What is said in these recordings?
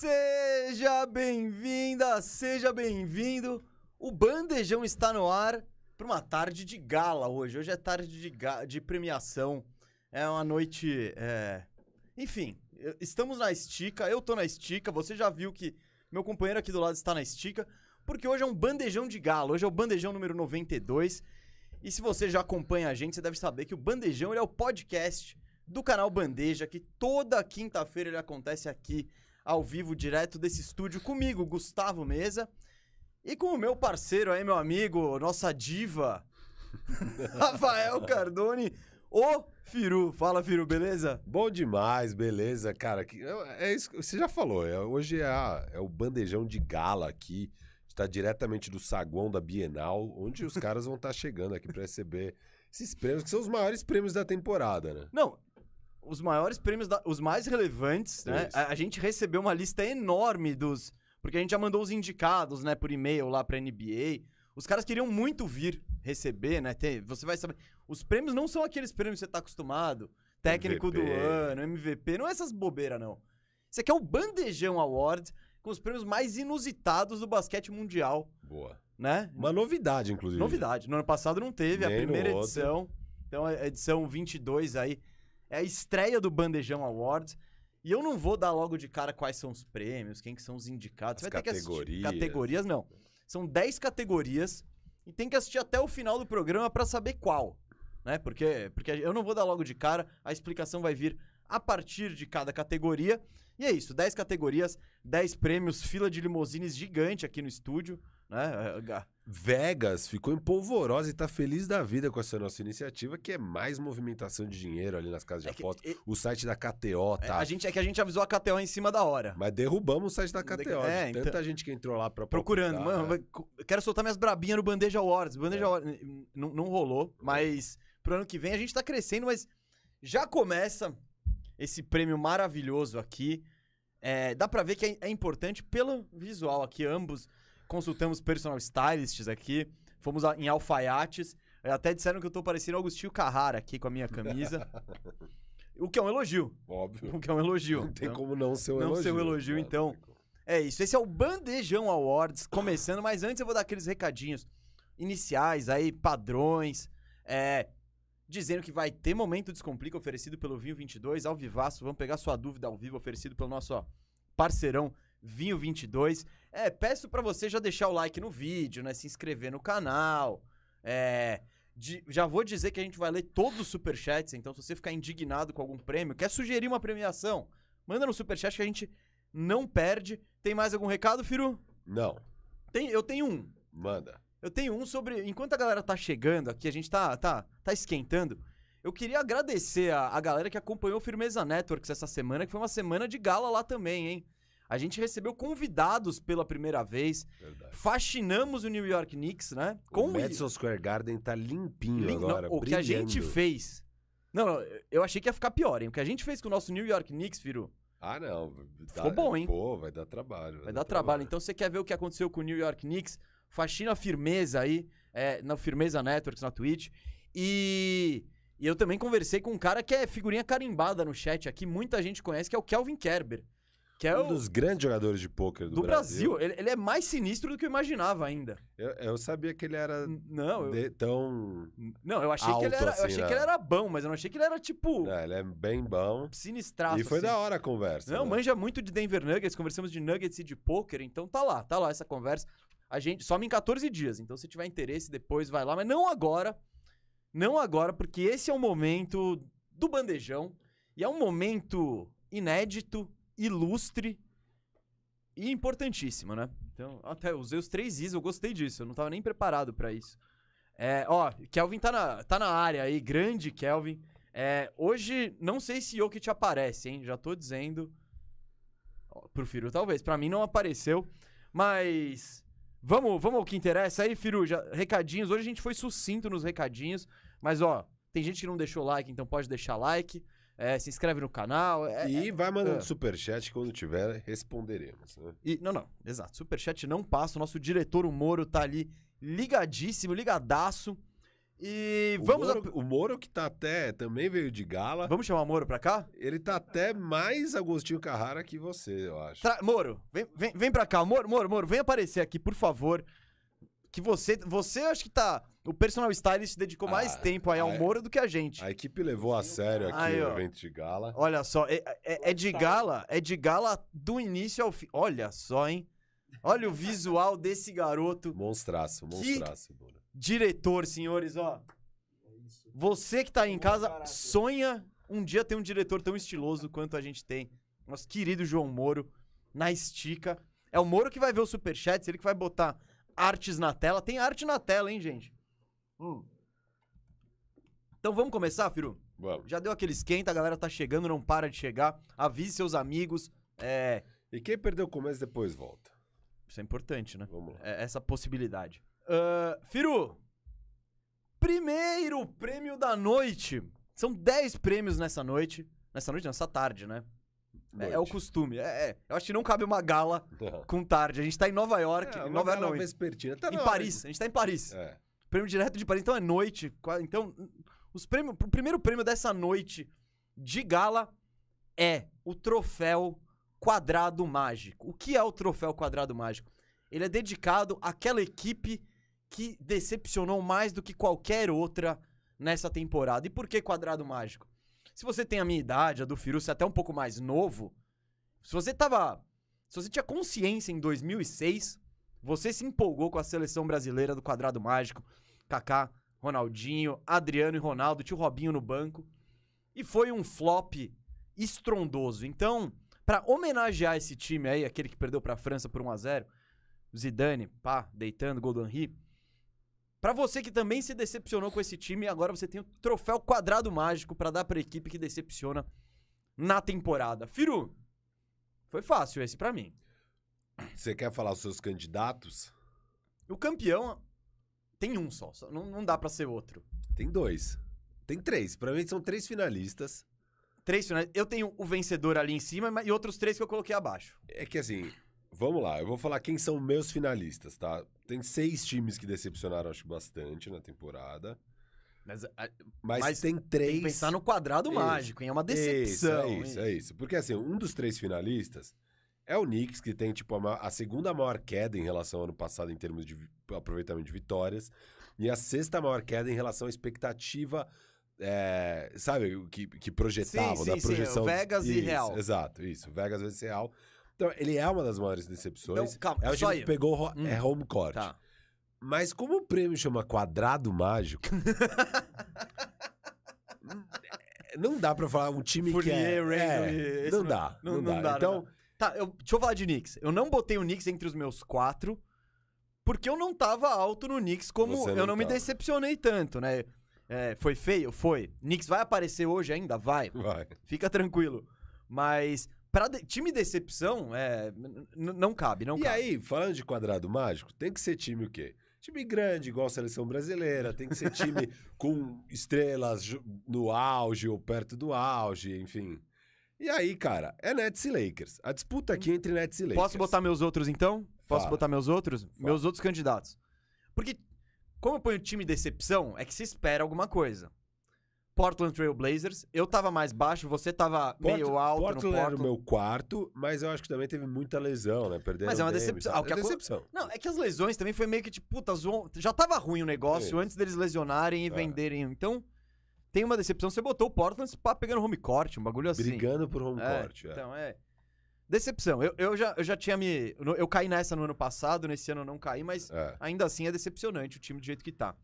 Seja bem-vinda, seja bem-vindo. O Bandejão está no ar para uma tarde de gala hoje. Hoje é tarde de, de premiação. É uma noite. é, Enfim, estamos na estica. Eu tô na estica. Você já viu que meu companheiro aqui do lado está na estica. Porque hoje é um bandejão de gala. Hoje é o bandejão número 92. E se você já acompanha a gente, você deve saber que o Bandejão é o podcast do canal Bandeja, que toda quinta-feira ele acontece aqui, ao vivo, direto desse estúdio, comigo, Gustavo Mesa, e com o meu parceiro aí, meu amigo, nossa diva, Rafael Cardone, o Firu. Fala, Firu, beleza? Bom demais, beleza, cara. que- É, isso que você já falou. é- hoje é, a- é o bandejão de gala aqui. Está diretamente do saguão da Bienal, onde os caras vão estar chegando aqui para receber esses prêmios, que são os maiores prêmios da temporada, né? Não, os maiores prêmios, da- os mais relevantes, né? A, a gente recebeu uma lista enorme dos. Porque a gente já mandou os indicados, né, por e-mail lá pra NBA. Os caras queriam muito vir receber, né? Ter- você vai saber. Os prêmios não são aqueles prêmios que você tá acostumado. Técnico do MVP. ano, MVP, não é essas bobeiras, não. Isso aqui é o Bandejão Award, com os prêmios mais inusitados do basquete mundial, Boa. né? Uma novidade, inclusive. Novidade. No ano passado não teve, a Nem no primeira edição. Então, a edição 22 aí é a estreia do Bandejão Awards. E eu não vou dar logo de cara quais são os prêmios, quem que são os indicados. As Você vai ter que assistir. categorias. Categorias, não. São 10 categorias e tem que assistir até o final do programa pra saber qual. Né? Porque, porque eu não vou dar logo de cara, a explicação vai vir a partir de cada categoria. E é isso, 10 categorias, 10 prêmios, fila de limousines gigante aqui no estúdio. Né? Vegas ficou empolvorosa e tá feliz da vida com essa nossa iniciativa, que é mais movimentação de dinheiro ali nas casas de É que- e- O site da KTO É, tá. a gente, é que a gente avisou a KTO em cima da hora. Mas derrubamos o site da KTO. É, de então- Tanta gente que entrou lá pra Procurando. Mano, é. quero soltar minhas brabinhas no Bandeja Awards. Bandeja É. Awards não, não rolou, mas pro ano que vem a gente tá crescendo, mas já começa esse prêmio maravilhoso aqui. É, dá pra ver que é, é importante pelo visual aqui. Ambos consultamos personal stylists aqui. Fomos em alfaiates. É, Até disseram que eu tô parecendo Agostinho Carrara aqui com a minha camisa. o que é um elogio. Óbvio. O que é um elogio. Não tem Então- como não ser um não elogio. ser um elogio, Não, então. não. É isso, esse é o Bandejão Awards começando, mas antes eu vou dar aqueles recadinhos iniciais aí, padrões, é, dizendo que vai ter Momento Descomplica oferecido pelo Vinho 22, ao vivaço, vamos pegar sua dúvida ao vivo oferecido pelo nosso ó, parceirão Vinho 22. É, peço pra você já deixar o like no vídeo, né, se inscrever no canal, é... de- já vou dizer que a gente vai ler todos os superchats, então se você ficar indignado com algum prêmio, quer sugerir uma premiação, manda no superchat que a gente não perde. Tem mais algum recado, Firu? Não, Tem, eu tenho um. manda. Eu tenho um sobre. Enquanto a galera tá chegando aqui, a gente tá, tá, tá esquentando. Eu queria agradecer a, a galera que acompanhou o Firmeza Networks essa semana, que foi uma semana de gala lá também, hein? A gente recebeu convidados pela primeira vez. Verdade. Faxinamos o New York Knicks, né? o Madison Square Garden tá limpinho não, agora, o que a gente fez. Não, não, eu achei que ia ficar pior, hein? O que a gente fez com o nosso New York Knicks, Firu, Ah, não. Ficou bom, hein? Pô, vai dar trabalho. Vai dar trabalho. Então, você quer ver o que aconteceu com o New York Knicks? Faxina Firmeza aí, é, na Firmeza Networks, na Twitch. E, e eu também conversei com um cara que é figurinha carimbada no chat aqui, muita gente conhece, que é o Kelvin Kerber. Que é um o dos grandes jogadores de pôquer do, do Brasil. Ele, ele é mais sinistro do que eu imaginava ainda. Eu, eu sabia que ele era Não, eu, de- tão. não, eu achei que ele era, eu assim, achei né? que ele era bom, mas eu não achei que ele era tipo É, ele é bem bom. sinistraço. e foi assim. da hora a conversa. Não, né? manja muito de Denver Nuggets, conversamos de Nuggets e de poker, então tá lá, tá lá essa conversa. A gente some em 14 dias, então se tiver interesse depois vai lá, mas não agora. Não agora, porque esse é o momento do bandejão e é um momento inédito, ilustre e importantíssimo, né? Então, até usei os três Is, eu gostei disso, eu não tava nem preparado pra isso. É, ó, Kelvin tá na, tá na área aí, grande Kelvin. É, hoje, não sei se Jokic aparece, hein? Já tô dizendo. Ó, Pro Firu, talvez. Pra mim não apareceu. Mas. Vamos, vamos ao que interessa aí, Firu. Já, recadinhos. Hoje a gente foi sucinto nos recadinhos. Mas, ó, tem gente que não deixou like, então pode deixar like. É, se inscreve no canal. é- E vai mandando é. superchat quando tiver, responderemos. Né? E, não, não, exato. Superchat não passa. O nosso diretor, o Moro, tá ali ligadíssimo, ligadaço. E O vamos, a- Moro, o Moro que tá até, também veio de gala, vamos chamar o Moro pra cá? ele tá até mais Agostinho Carrara que você, eu acho. Tra- Moro, vem, vem, vem pra cá. Moro, Moro, Moro, vem aparecer aqui, por favor. Que você, você acho que tá. O personal stylist dedicou mais Ah, tempo aí ao é. Moro do que a gente. A equipe levou a sério aqui Aí, o evento de gala. Olha só, é, é- é de gala, é de gala do início ao fim. Olha só, hein? Olha o visual desse garoto. Monstraço, monstraço, Moro. Diretor, senhores, ó. Você que tá aí em casa, sonha um dia ter um diretor tão estiloso quanto a gente tem. Nosso querido João Moro, na estica. É o Moro que vai ver o superchat, ele que vai botar artes na tela. Tem arte na tela, hein, gente? Hum. Então vamos começar, Firu? Vamos. Já deu aquele esquenta, a galera tá chegando, não para de chegar. Avise seus amigos. É. E quem perdeu o começo depois volta. Isso é importante, né? Vamos lá. É, essa possibilidade. Ah, Firu, primeiro prêmio da noite. São 10 prêmios nessa noite. Nessa noite, nessa tarde, né? É, é o costume. É, é. Eu acho que não cabe uma gala Não. com tarde. A gente tá em Nova York. É, em Nova York não, vespertina. Tá em Paris. A gente tá em Paris. É. Prêmio direto de Paris. Então é noite. Então, os prêmios, o primeiro prêmio dessa noite de gala é o troféu Quadrado Mágico. O que é o troféu Quadrado Mágico? Ele é dedicado àquela equipe que decepcionou mais do que qualquer outra nessa temporada. E por que Quadrado Mágico? Se você tem a minha idade, a do Firu, você é até um pouco mais novo, se você tava. Se você tinha consciência em 2006, você se empolgou com a seleção brasileira do Quadrado Mágico. Kaká, Ronaldinho, Adriano e Ronaldo, tio Robinho no banco. E foi um flop estrondoso. Então, pra homenagear esse time aí, aquele que perdeu pra França por 1 a 0 Zidane, pá, deitando, Golden Ri. Pra você que também se decepcionou com esse time, agora você tem o troféu quadrado mágico pra dar pra equipe que decepciona na temporada. Firu, foi fácil esse pra mim. Você quer falar os seus candidatos? O campeão tem um só, só- não, não dá pra ser outro. Tem dois. Tem três. Pra mim são três finalistas. Três finais. Eu tenho o vencedor ali em cima e outros três que eu coloquei abaixo. É que assim, vamos lá, eu vou falar quem são meus finalistas, tá? Tem seis times que decepcionaram, acho, bastante na temporada. Mas, Mas, Mas tem três. tem que pensar no quadrado Isso. mágico, hein? É uma decepção. Isso, é isso, é isso. Porque assim, um dos três finalistas é o Knicks, que tem tipo a, a segunda maior queda em relação ao ano passado em termos de aproveitamento de vitórias, e a sexta maior queda em relação à expectativa. é, sabe, que, que projetavam, Sim, da sim, sim, projeção. Vegas e Real. Exato, isso. Vegas vezes Real. Então, ele é uma das maiores decepções. Não, calma, é o só time que pegou Hum. é home court. Tá. Mas como o prêmio chama quadrado mágico. não dá pra falar um time que é. Fournier, Randall é, e- esse não, não- dá, não- não, não dá. dá, não Então, Tá, eu, deixa eu falar de Knicks. Eu não botei o Knicks entre os meus quatro, porque eu não tava alto no Knicks como Você eu não não me decepcionei tanto, né? É, foi feio? Foi. Knicks vai aparecer hoje ainda? Vai. vai. Fica tranquilo. Mas, pra de- time decepção, é, não cabe, não e cabe. aí, falando de quadrado mágico, tem que ser time o quê? Time grande, igual a seleção brasileira, tem que ser time com estrelas no auge ou perto do auge, enfim. E aí, cara, é Nets e Lakers. A disputa aqui é entre Nets e Lakers. Posso botar meus outros então? Posso Fala. botar meus outros? Meus outros candidatos. Porque, como eu ponho time decepção, é que se espera alguma coisa. Portland Trail Blazers, eu tava mais baixo, você tava meio Port- alto Portland no era Portland. o meu quarto, mas eu acho que também teve muita lesão, né? Perderam Mas é uma decepção. Ah, é aco- decepção. Não, é que as lesões também foi meio que tipo, puta, zoou- já tava ruim o negócio antes deles lesionarem e É. venderem. Então, tem uma decepção. Você botou o Portland pá, pegando home court, um bagulho assim. Brigando por home É, court. é. Então, é. Decepção. Eu, eu, já, eu já tinha me. Eu, eu caí nessa no ano passado, nesse ano eu não caí, mas É, ainda assim é decepcionante o time do jeito que tá.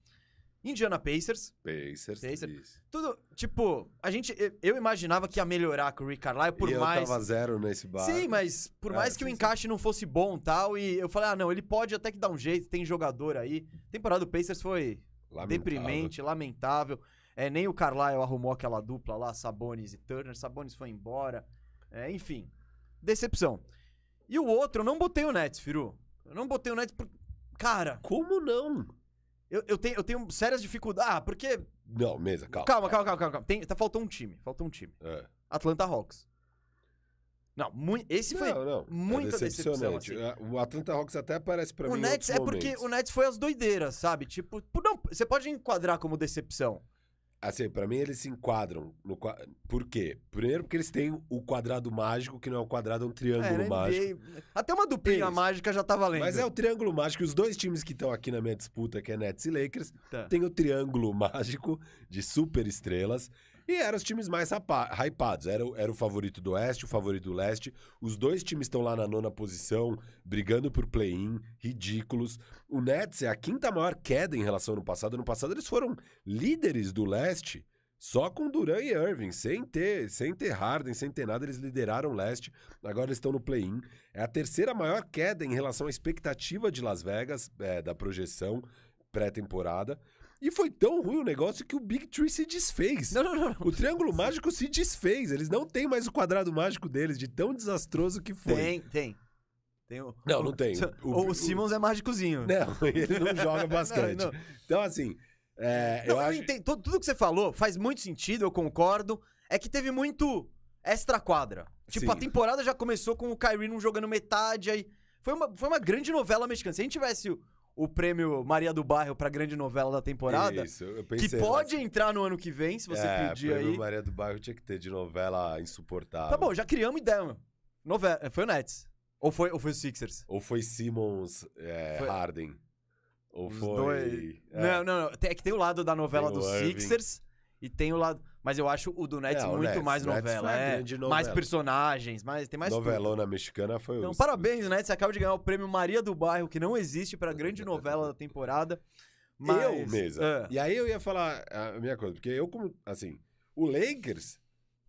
Indiana Pacers, Pacers. Pacers. isso. tudo. Tipo, a gente. eu- Eu imaginava que ia melhorar com o Rick Carlisle por e eu mais. tava zero nesse bar. Sim, mas por É, mais que o sim, sim. encaixe não fosse bom tal, e eu falei, ah, não, ele pode até que dar um jeito, tem jogador aí. A temporada do Pacers foi deprimente, lamentável. É, nem o Carlisle arrumou aquela dupla lá, Sabonis e Turner. Sabonis foi embora. É, enfim, decepção. E o outro, eu não botei o Nets, Firu. Eu não botei o Nets por... Cara, Como não? eu, eu, tenho, eu tenho sérias dificuldades. Ah, porque... Não, mesa, calma. Calma, calma, calma, calma. calma. Tem, tá, faltou um time, faltou um time. É. Atlanta Hawks. Não, mui- esse foi. não, não. muita é decepção, decepcionante. O Atlanta Hawks até aparece pra o mim em Nets é outros porque momentos. o Nets foi as doideiras, sabe? Tipo, não, você pode enquadrar como decepção. Assim, pra mim eles se enquadram no Por quê? Primeiro porque eles têm o quadrado mágico, que não é um quadrado, é um triângulo É, na mágico. NBA, até uma duplinha Isso. mágica já tá valendo. Mas é o triângulo mágico. Os dois times que estão aqui na minha disputa, que é Nets e Lakers, Tá. tem o triângulo mágico de super estrelas. E eram os times mais hypados. Era, era o favorito do Oeste, o favorito do Leste. Os dois times estão lá na nona posição, brigando por play-in, ridículos. O Nets é a quinta maior queda em relação ao ano passado. Ano passado eles foram líderes do Leste. Só com Duran e Irving, sem ter, sem ter Harden, sem ter nada, eles lideraram o leste. Agora eles estão no play-in. É a terceira maior queda em relação à expectativa de Las Vegas, é, da projeção pré-temporada. E foi tão ruim o negócio que o Big Tree se desfez. Não, não, não. O Triângulo Mágico se desfez. Eles não têm mais o quadrado mágico deles, de tão desastroso que foi. Tem, tem. Tem o, Não, não tem. O, O- o Simmons é mágicozinho. Não, ele não joga basquete. Não, não. Então, assim, é, Não, eu eu acho. entendo. Tudo, tudo que você falou faz muito sentido, eu concordo. É que teve muito extra quadra. Tipo, Sim. a temporada já começou com o Kyrie não jogando metade, aí. Foi uma, foi uma grande novela mexicana. Se a gente tivesse o, o prêmio Maria do Bairro pra grande novela da temporada, Isso, eu que pensei pode entrar no ano que vem, se você é, pedir prêmio aí. Maria do Bairro tinha que ter de novela insuportável. Tá bom, já criamos ideia. meu. Novela. Foi o Nets. Ou foi, ou foi o Sixers? Ou foi Simmons é, Foi- Harden. Ou Os foi. dois. é. Não, não, não. É que tem o lado da novela Tem o dos Irving. Sixers e tem o lado. Mas eu acho o do Nets É, o muito Nets. mais O Nets novela. É, grande mais novela. personagens, mais, tem mais tudo. Novelona mexicana foi Então, os- parabéns, Nets. Você acaba de ganhar o prêmio Maria do Bairro, que não existe pra grande novela da temporada. Mas... Eu mesmo. Ah, E aí eu ia falar a minha coisa, porque eu, como. Assim, o Lakers,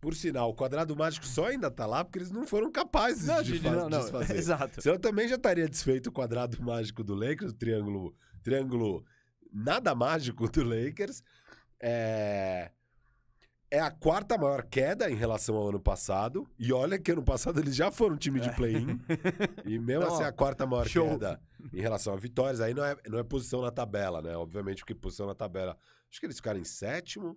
por sinal, o quadrado mágico só ainda tá lá porque eles não foram capazes não, de, não, não, desfazer. Exato. Senão eu também já estaria desfeito o quadrado mágico do Lakers, o triângulo, triângulo nada mágico do Lakers. É... é a quarta maior queda em relação ao ano passado. E olha que ano passado eles já foram time de play-in. e mesmo Então, assim, a quarta maior show. queda em relação a vitórias. Aí não é, não é posição na tabela, né? Obviamente, porque posição na tabela. Acho que eles ficaram em sétimo.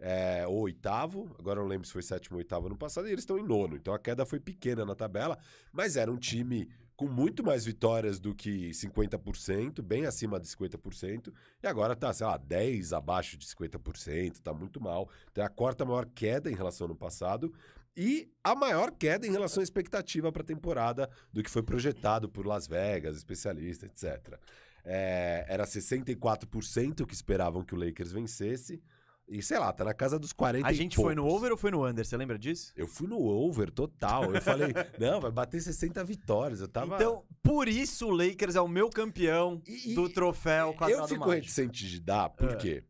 é, ou oitavo, agora eu não lembro se foi sétimo ou oitavo ano passado, e eles estão em nono. Então a queda foi pequena na tabela, mas era um time com muito mais vitórias do que 50%, bem acima de 50%, e agora tá, sei lá, 10 abaixo de 50%, tá muito mal. Então é a quarta maior queda em relação ao ano passado e a maior queda em relação à expectativa para a temporada do que foi projetado por Las Vegas, especialistas, etc. É, era 64% que esperavam que o Lakers vencesse. E sei lá, tá na casa dos 40 A gente foi no over ou foi no under? Você lembra disso? Eu fui no over total. Eu falei, não, vai bater 60 vitórias. Eu tava. Então, por isso o Lakers é o meu campeão E- do troféu quadrado eu fico mágico. reticente de dar, por Ah. quê?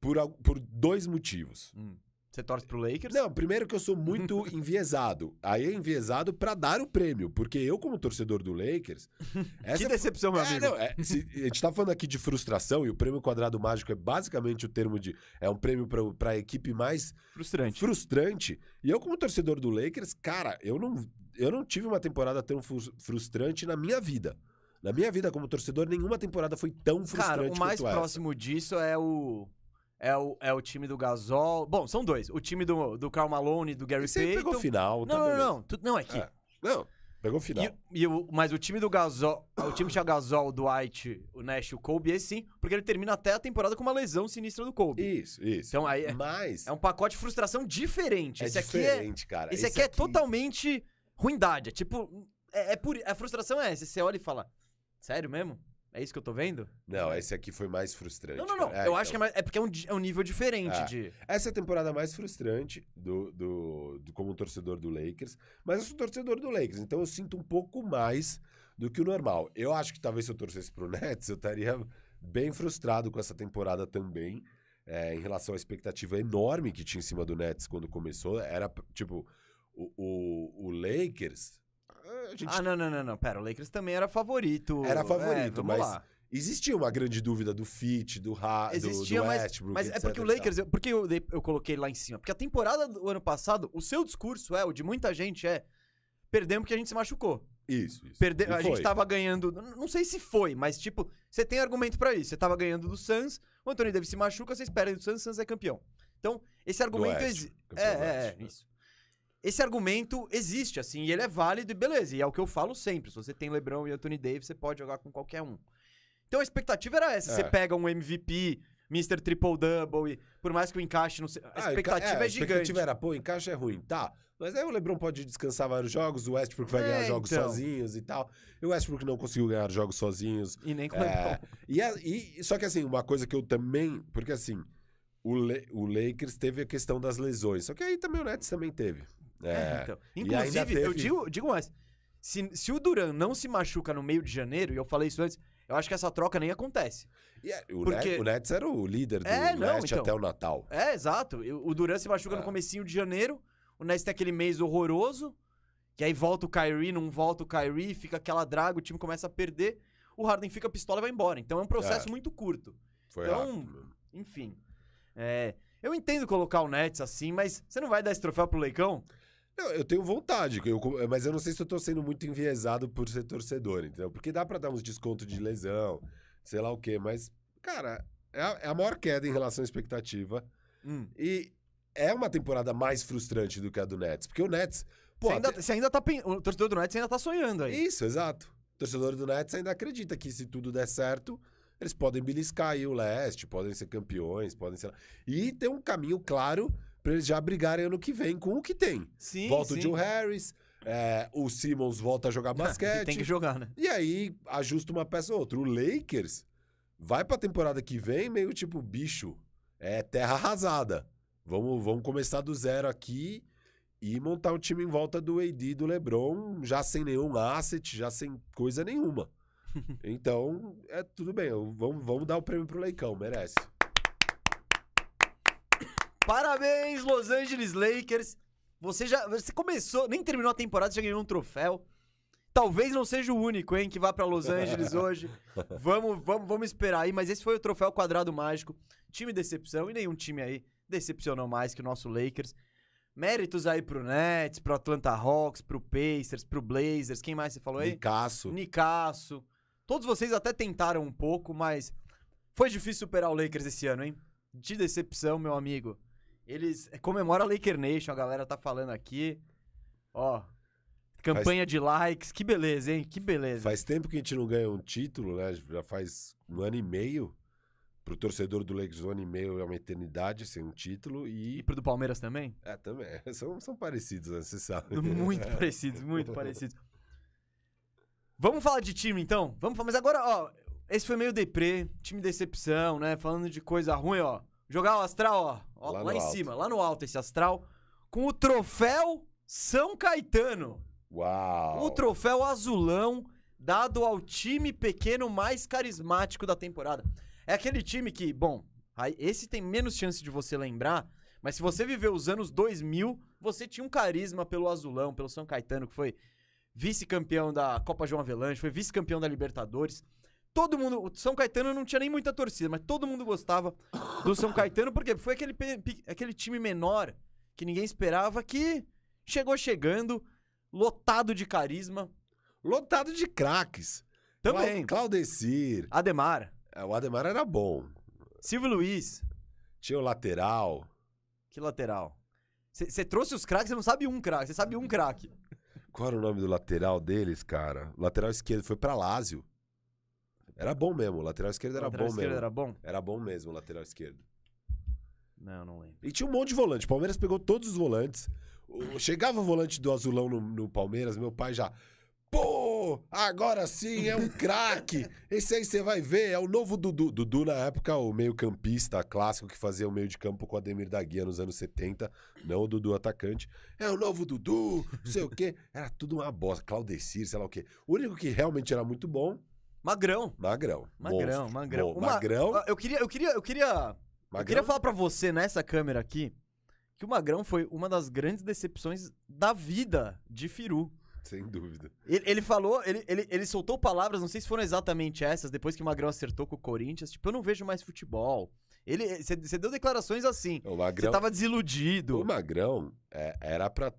Por, por dois motivos. Hum. Você torce pro Lakers? Não, primeiro que eu sou muito enviesado. Aí é enviesado pra dar o prêmio, porque eu, como torcedor do Lakers. Que decepção, meu É, amigo. não, é, se- a gente tá falando aqui de frustração e o prêmio quadrado mágico é basicamente o termo de. É um prêmio pra, pra equipe mais Frustrante. frustrante. E eu, como torcedor do Lakers, cara, eu não, eu não tive uma temporada tão frustrante na minha vida. Na minha vida, como torcedor, nenhuma temporada foi tão frustrante Cara, o mais próximo disso é o. É o, é o time do Gasol. Bom, são dois. O time do, do Carl Malone e do Gary você Payton. pegou final, tá não, não, não, Tu- não, é que. É. Não, pegou final. E, e o, mas o time do Gasol. O time tinha Gasol, o Dwight, o Nash e o Kobe, esse sim, porque ele termina até a temporada com uma lesão sinistra do Kobe. Isso, isso. Então aí é, Mas é um pacote de frustração diferente. é esse aqui é. diferente, cara. Esse, aqui, é totalmente ruindade. É tipo. É, é por, a frustração é essa. Você olha e fala. Sério mesmo? É isso que eu tô vendo? Não, esse aqui foi mais frustrante. Não, não, não. É, eu então. acho que é, mais- é porque é um, é um nível diferente É. de. Essa é a temporada mais frustrante do, do, do- como torcedor do Lakers. Mas eu sou torcedor do Lakers, então eu sinto um pouco mais do que o normal. Eu acho que talvez se eu torcesse pro Nets, eu estaria bem frustrado com essa temporada também. é, em relação à expectativa enorme que tinha em cima do Nets quando começou. Era, tipo, o, o, o Lakers... Gente Ah, não, não, não, não. Pera, o Lakers também era favorito. Era É, favorito, vamos mas lá. Existia uma grande dúvida do fit, do, ha, do, Existia, do mas, Westbrook, mas é etc porque o. Lakers. eu- Por que eu, eu coloquei lá em cima? Porque a temporada do ano passado, o seu discurso é, o de muita gente é. Perdemos porque a gente se machucou. Isso, isso. Perde... A gente tava ganhando. Não sei se foi, mas tipo, você tem argumento pra isso. Você tava ganhando do Suns, o Anthony Davis se machuca, você espera do Suns, o Suns é campeão. Então, esse argumento existe. É, do é, é, né? isso. Esse argumento existe, assim, e ele é válido e beleza. E é o que eu falo sempre. Se você tem LeBron e Anthony Davis, você pode jogar com qualquer um. Então a expectativa era essa. É. Você pega um MVP, Mr. Triple Double, e por mais que o encaixe não seja. A Ah, expectativa é, A gigante. expectativa era, pô, encaixe é ruim, tá. Mas aí o LeBron pode descansar vários jogos, o Westbrook vai É, ganhar jogos então. sozinhos e tal. E o Westbrook não conseguiu ganhar jogos sozinhos. E nem com É, LeBron. e, a- e- só que assim, uma coisa que eu também. Porque assim, o, Le- o Lakers teve a questão das lesões. Só que aí também o Nets também teve. É, É, então. Inclusive, eu teve- digo, digo mais. Se, se o Duran não se machuca no meio de janeiro, e eu falei isso antes, eu acho que essa troca nem acontece. e é, o, Porque- Net- o Nets era o líder do É, não, leste então. até o Natal. É, exato. Eu- O Duran se machuca no É. comecinho de janeiro, o Nets tem aquele mês horroroso, que aí volta o Kyrie, não volta o Kyrie, fica aquela draga, o time começa a perder, o Harden fica pistola e vai embora. Então é um processo É. muito curto. Foi Então, rápido. Enfim. É, eu entendo colocar o Nets assim, mas você não vai dar esse troféu pro Leicão? Não, eu tenho vontade, eu- mas eu não sei se eu tô sendo muito enviesado por ser torcedor, entendeu? Porque dá pra dar uns descontos de lesão, sei lá o quê, mas, cara, é a, é a maior queda em relação à expectativa. Hum. E é uma temporada mais frustrante do que a do Nets. Porque o Nets. Pô, você, ainda, você ainda tá. O torcedor do Nets ainda tá sonhando aí. Isso, exato. O torcedor do Nets ainda acredita que se tudo der certo, eles podem beliscar aí o leste, podem ser campeões, podem ser. E tem um caminho claro pra eles já brigarem ano que vem com o que tem. Sim, volta sim. o Joe Harris, é, o Simmons volta a jogar basquete. Tem que jogar, né? E aí ajusta uma peça ou outra. O Lakers vai pra temporada que vem meio tipo, bicho, é terra arrasada. Vamos, vamos começar do zero aqui e montar um time em volta do AD e do LeBron, já sem nenhum asset, já sem coisa nenhuma. Então, é tudo bem. Vamos, vamos dar o prêmio pro Leicão, merece. Parabéns, Los Angeles Lakers. Você já. Você começou, nem terminou a temporada, já ganhou um troféu. Talvez não seja o único, hein, que vá pra Los Angeles hoje. Vamos, vamos, vamos esperar aí, mas esse foi o troféu quadrado mágico. Time decepção e nenhum time aí decepcionou mais que o nosso Lakers. Méritos aí pro Nets, pro Atlanta Hawks, pro Pacers, pro Blazers. Quem mais você falou aí? Nicaço. Nicasso. Todos vocês até tentaram um pouco, mas foi difícil superar o Lakers esse ano, hein? De decepção, meu amigo. Eles é, comemora a Laker Nation, a galera tá falando aqui. Ó, campanha de likes, que beleza, hein? Que beleza. Faz tempo que a gente não ganha um título, né? Já faz um ano e meio. Pro torcedor do Lakers, um ano e meio é uma eternidade sem um título. E E. pro do Palmeiras também? É, também. São, são parecidos, né? Você sabe. Muito parecidos, muito parecidos. Vamos falar de time, então? Vamos falar, mas agora, ó, esse foi meio deprê, time decepção, né? Falando de coisa ruim, ó. Jogar o astral, ó, ó, Lá lá, em alto. cima, lá no alto esse astral, com o troféu São Caetano. Uau! O troféu azulão dado ao time pequeno mais carismático da temporada. É aquele time que, bom, esse tem menos chance de você lembrar, mas se você viveu os anos 2000, você tinha um carisma pelo azulão, pelo São Caetano, que foi vice-campeão da Copa João Avelanche, foi vice-campeão da Libertadores. Todo mundo, o São Caetano não tinha nem muita torcida, mas todo mundo gostava do São Caetano, porque foi aquele, aquele time menor que ninguém esperava que chegou chegando, lotado de carisma. Lotado de craques. Também. Clau- Claudecir. Ademar, É, O Ademar era bom. Silvio Luiz, Tinha o lateral. que lateral. Você trouxe os craques, você não sabe um craque, você sabe um craque. Qual era o nome do lateral deles, cara? O lateral esquerdo foi pra Lázio. Era bom mesmo. O lateral esquerdo era Lateral bom esquerdo mesmo. era bom? Era bom mesmo o lateral esquerdo. Não, não lembro. E tinha um monte de volante. O Palmeiras pegou todos os volantes. Chegava o volante do azulão no, no Palmeiras, meu pai já. Pô, agora sim é um craque. Esse aí você vai ver, é o novo Dudu. Dudu, na época, o meio-campista clássico que fazia o meio de campo com o Ademir da Guia nos anos 70, não o Dudu atacante. É o novo Dudu, não sei o quê. Era tudo uma bosta. Claudecir, sei lá o quê. O único que realmente era muito bom, Magrão. Magrão. Magrão, Monstro. Magrão. Bom, Uma- Magrão. Eu queria, eu queria, eu queria, eu Magrão queria falar pra você nessa câmera aqui que o Magrão foi uma das grandes decepções da vida de Firu. Sem dúvida. Ele, ele falou, ele, ele, ele soltou palavras, não sei se foram exatamente essas, depois que o Magrão acertou com o Corinthians, tipo, eu não vejo mais futebol. Ele, você deu declarações assim. O Você Magrão. tava desiludido. O Magrão é, era pra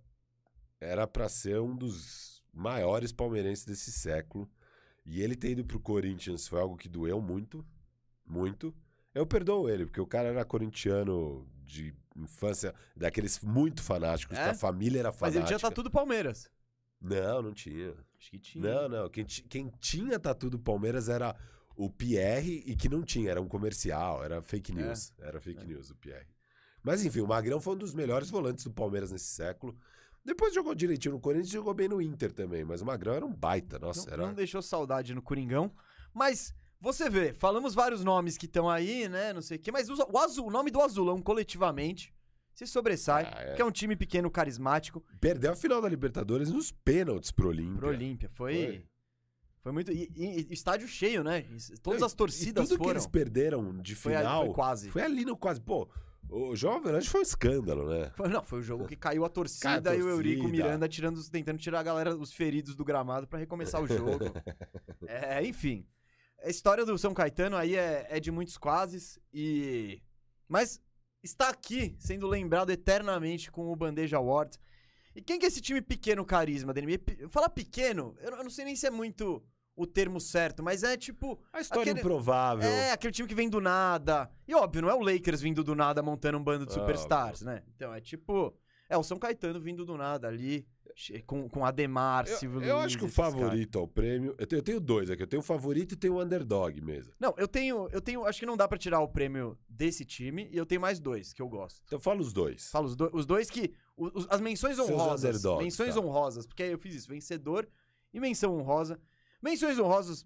era para ser um dos maiores palmeirenses desse século. E ele ter ido pro Corinthians foi algo que doeu muito, muito. Eu perdoo ele, porque o cara era corintiano de infância, daqueles muito fanáticos, É? que a família era Mas fanática. ele tinha tatu do Palmeiras. Não, não tinha. Acho que tinha. Não, não. Quem, quem tinha tatu do Palmeiras era o Pierre e que não tinha, era um comercial, era fake É. news. Era fake news o Pierre. Mas enfim, o Magrão foi um dos melhores volantes do Palmeiras nesse século. Depois jogou direitinho no Corinthians e jogou bem no Inter também. Mas o Magrão era um baita, nossa. não, era... não deixou saudade no Coringão. Mas você vê, falamos vários nomes que estão aí, né? Não sei o quê. Mas o, azul, o nome do Azulão, coletivamente, se sobressai. Ah, é. Que é um time pequeno, carismático. Perdeu a final da Libertadores nos pênaltis pro Olímpia. Pro Olímpia. Foi. Foi. Foi muito. E, e- estádio cheio, né? Todas as torcidas e tudo que foram. eles perderam de Foi, ali- final foi quase. foi ali no quase. Pô, o João Avelange foi um escândalo, né? Foi- não, foi o jogo que caiu a torcida, Cai a e o Eurico torcida. Miranda tirando, os- tentando tirar a galera, os feridos do gramado pra recomeçar o jogo. é, enfim. A história do São Caetano aí é, é de muitos quases e. Mas está aqui sendo lembrado eternamente com o Bandeja Awards. E quem que é esse time pequeno carisma da NBA? Pe- Falar pequeno, eu não- eu não sei nem se é muito o termo certo, mas é tipo. A história Aquele- improvável. É, aquele time que vem do nada. E óbvio, não é o Lakers vindo do nada montando um bando de Óbvio. superstars, né? Então é tipo. É o São Caetano vindo do nada ali, com, com Ademar, Silvio Eu, eu Luiz, acho que o favorito ao prêmio. Eu tenho, eu tenho dois aqui. Eu tenho o favorito e tenho o underdog mesmo. Não, eu tenho. Eu tenho. Acho que não dá pra tirar o prêmio desse time. E eu tenho mais dois que eu gosto. Então fala os dois. Falo os, do- os dois que. os- as menções Seus honrosas. underdogs, menções tá. honrosas, porque aí eu fiz isso: vencedor e menção honrosa. Menções honrosas.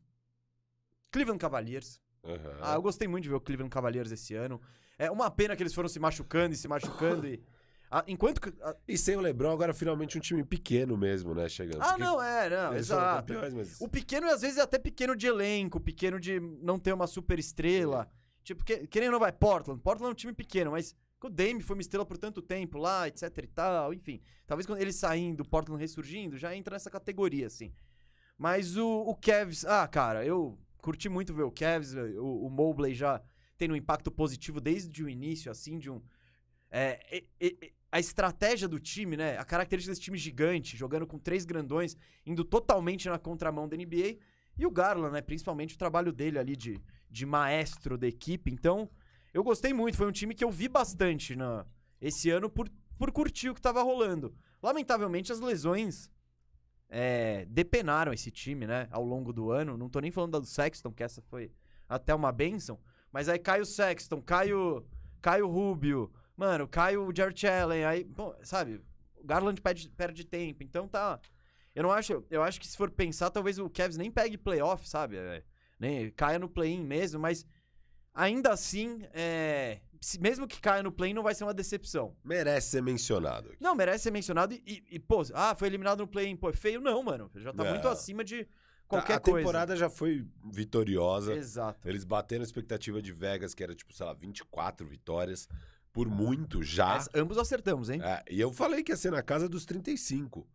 Cleveland Cavaliers. Aham. Ah, eu gostei muito de ver o Cleveland Cavaliers esse ano. É uma pena que eles foram se machucando e se machucando. e, Ah, enquanto. que- ah, E sem o Lebron, agora finalmente um time pequeno mesmo, né? Chegando. Ah, Porque não, é, não, exato. campeões, mas- O pequeno, às vezes, é até pequeno de elenco, pequeno de não ter uma super estrela. Tipo, que, querendo ou não vai, Portland. Portland é um time pequeno, mas o Dame foi uma estrela por tanto tempo lá, etc e tal, enfim. Talvez quando ele saindo, Portland ressurgindo, já entra nessa categoria, assim. Mas o, o Cavs, ah, cara, eu curti muito ver o Cavs, o, o Mobley já tendo um impacto positivo desde o início, assim, de um... é, e- e- a estratégia do time, né? A característica desse time gigante, jogando com três grandões, indo totalmente na contramão da NBA. E o Garland, né? Principalmente o trabalho dele ali de, de maestro da equipe. Então, eu gostei muito. Foi um time que eu vi bastante na, esse ano por, por curtir o que tava rolando. Lamentavelmente, as lesões é, depenaram esse time, né? Ao longo do ano. Não tô nem falando da do Sexton, que essa foi até uma benção. Mas aí cai o Sexton, cai o, cai o Rubio, mano, cai o Jared Allen. Aí, bom, sabe? O Garland perde, perde tempo. Então tá. Eu não acho. Eu acho que se for pensar, talvez o Cavs nem pegue playoff, sabe? É, nem caia no play-in mesmo, mas ainda assim, é, mesmo que caia no play-in, não vai ser uma decepção. Merece ser mencionado. aqui. Não, merece ser mencionado e, e, e, pô, ah, foi eliminado no play-in, pô, é feio? Não, mano. Já tá Não. muito acima de qualquer a coisa. temporada já foi vitoriosa. Exato. Eles bateram a expectativa de Vegas, que era tipo, sei lá, 24 vitórias. Por muito já. Mas ambos acertamos, hein? É, e eu falei que ia ser na casa dos 35.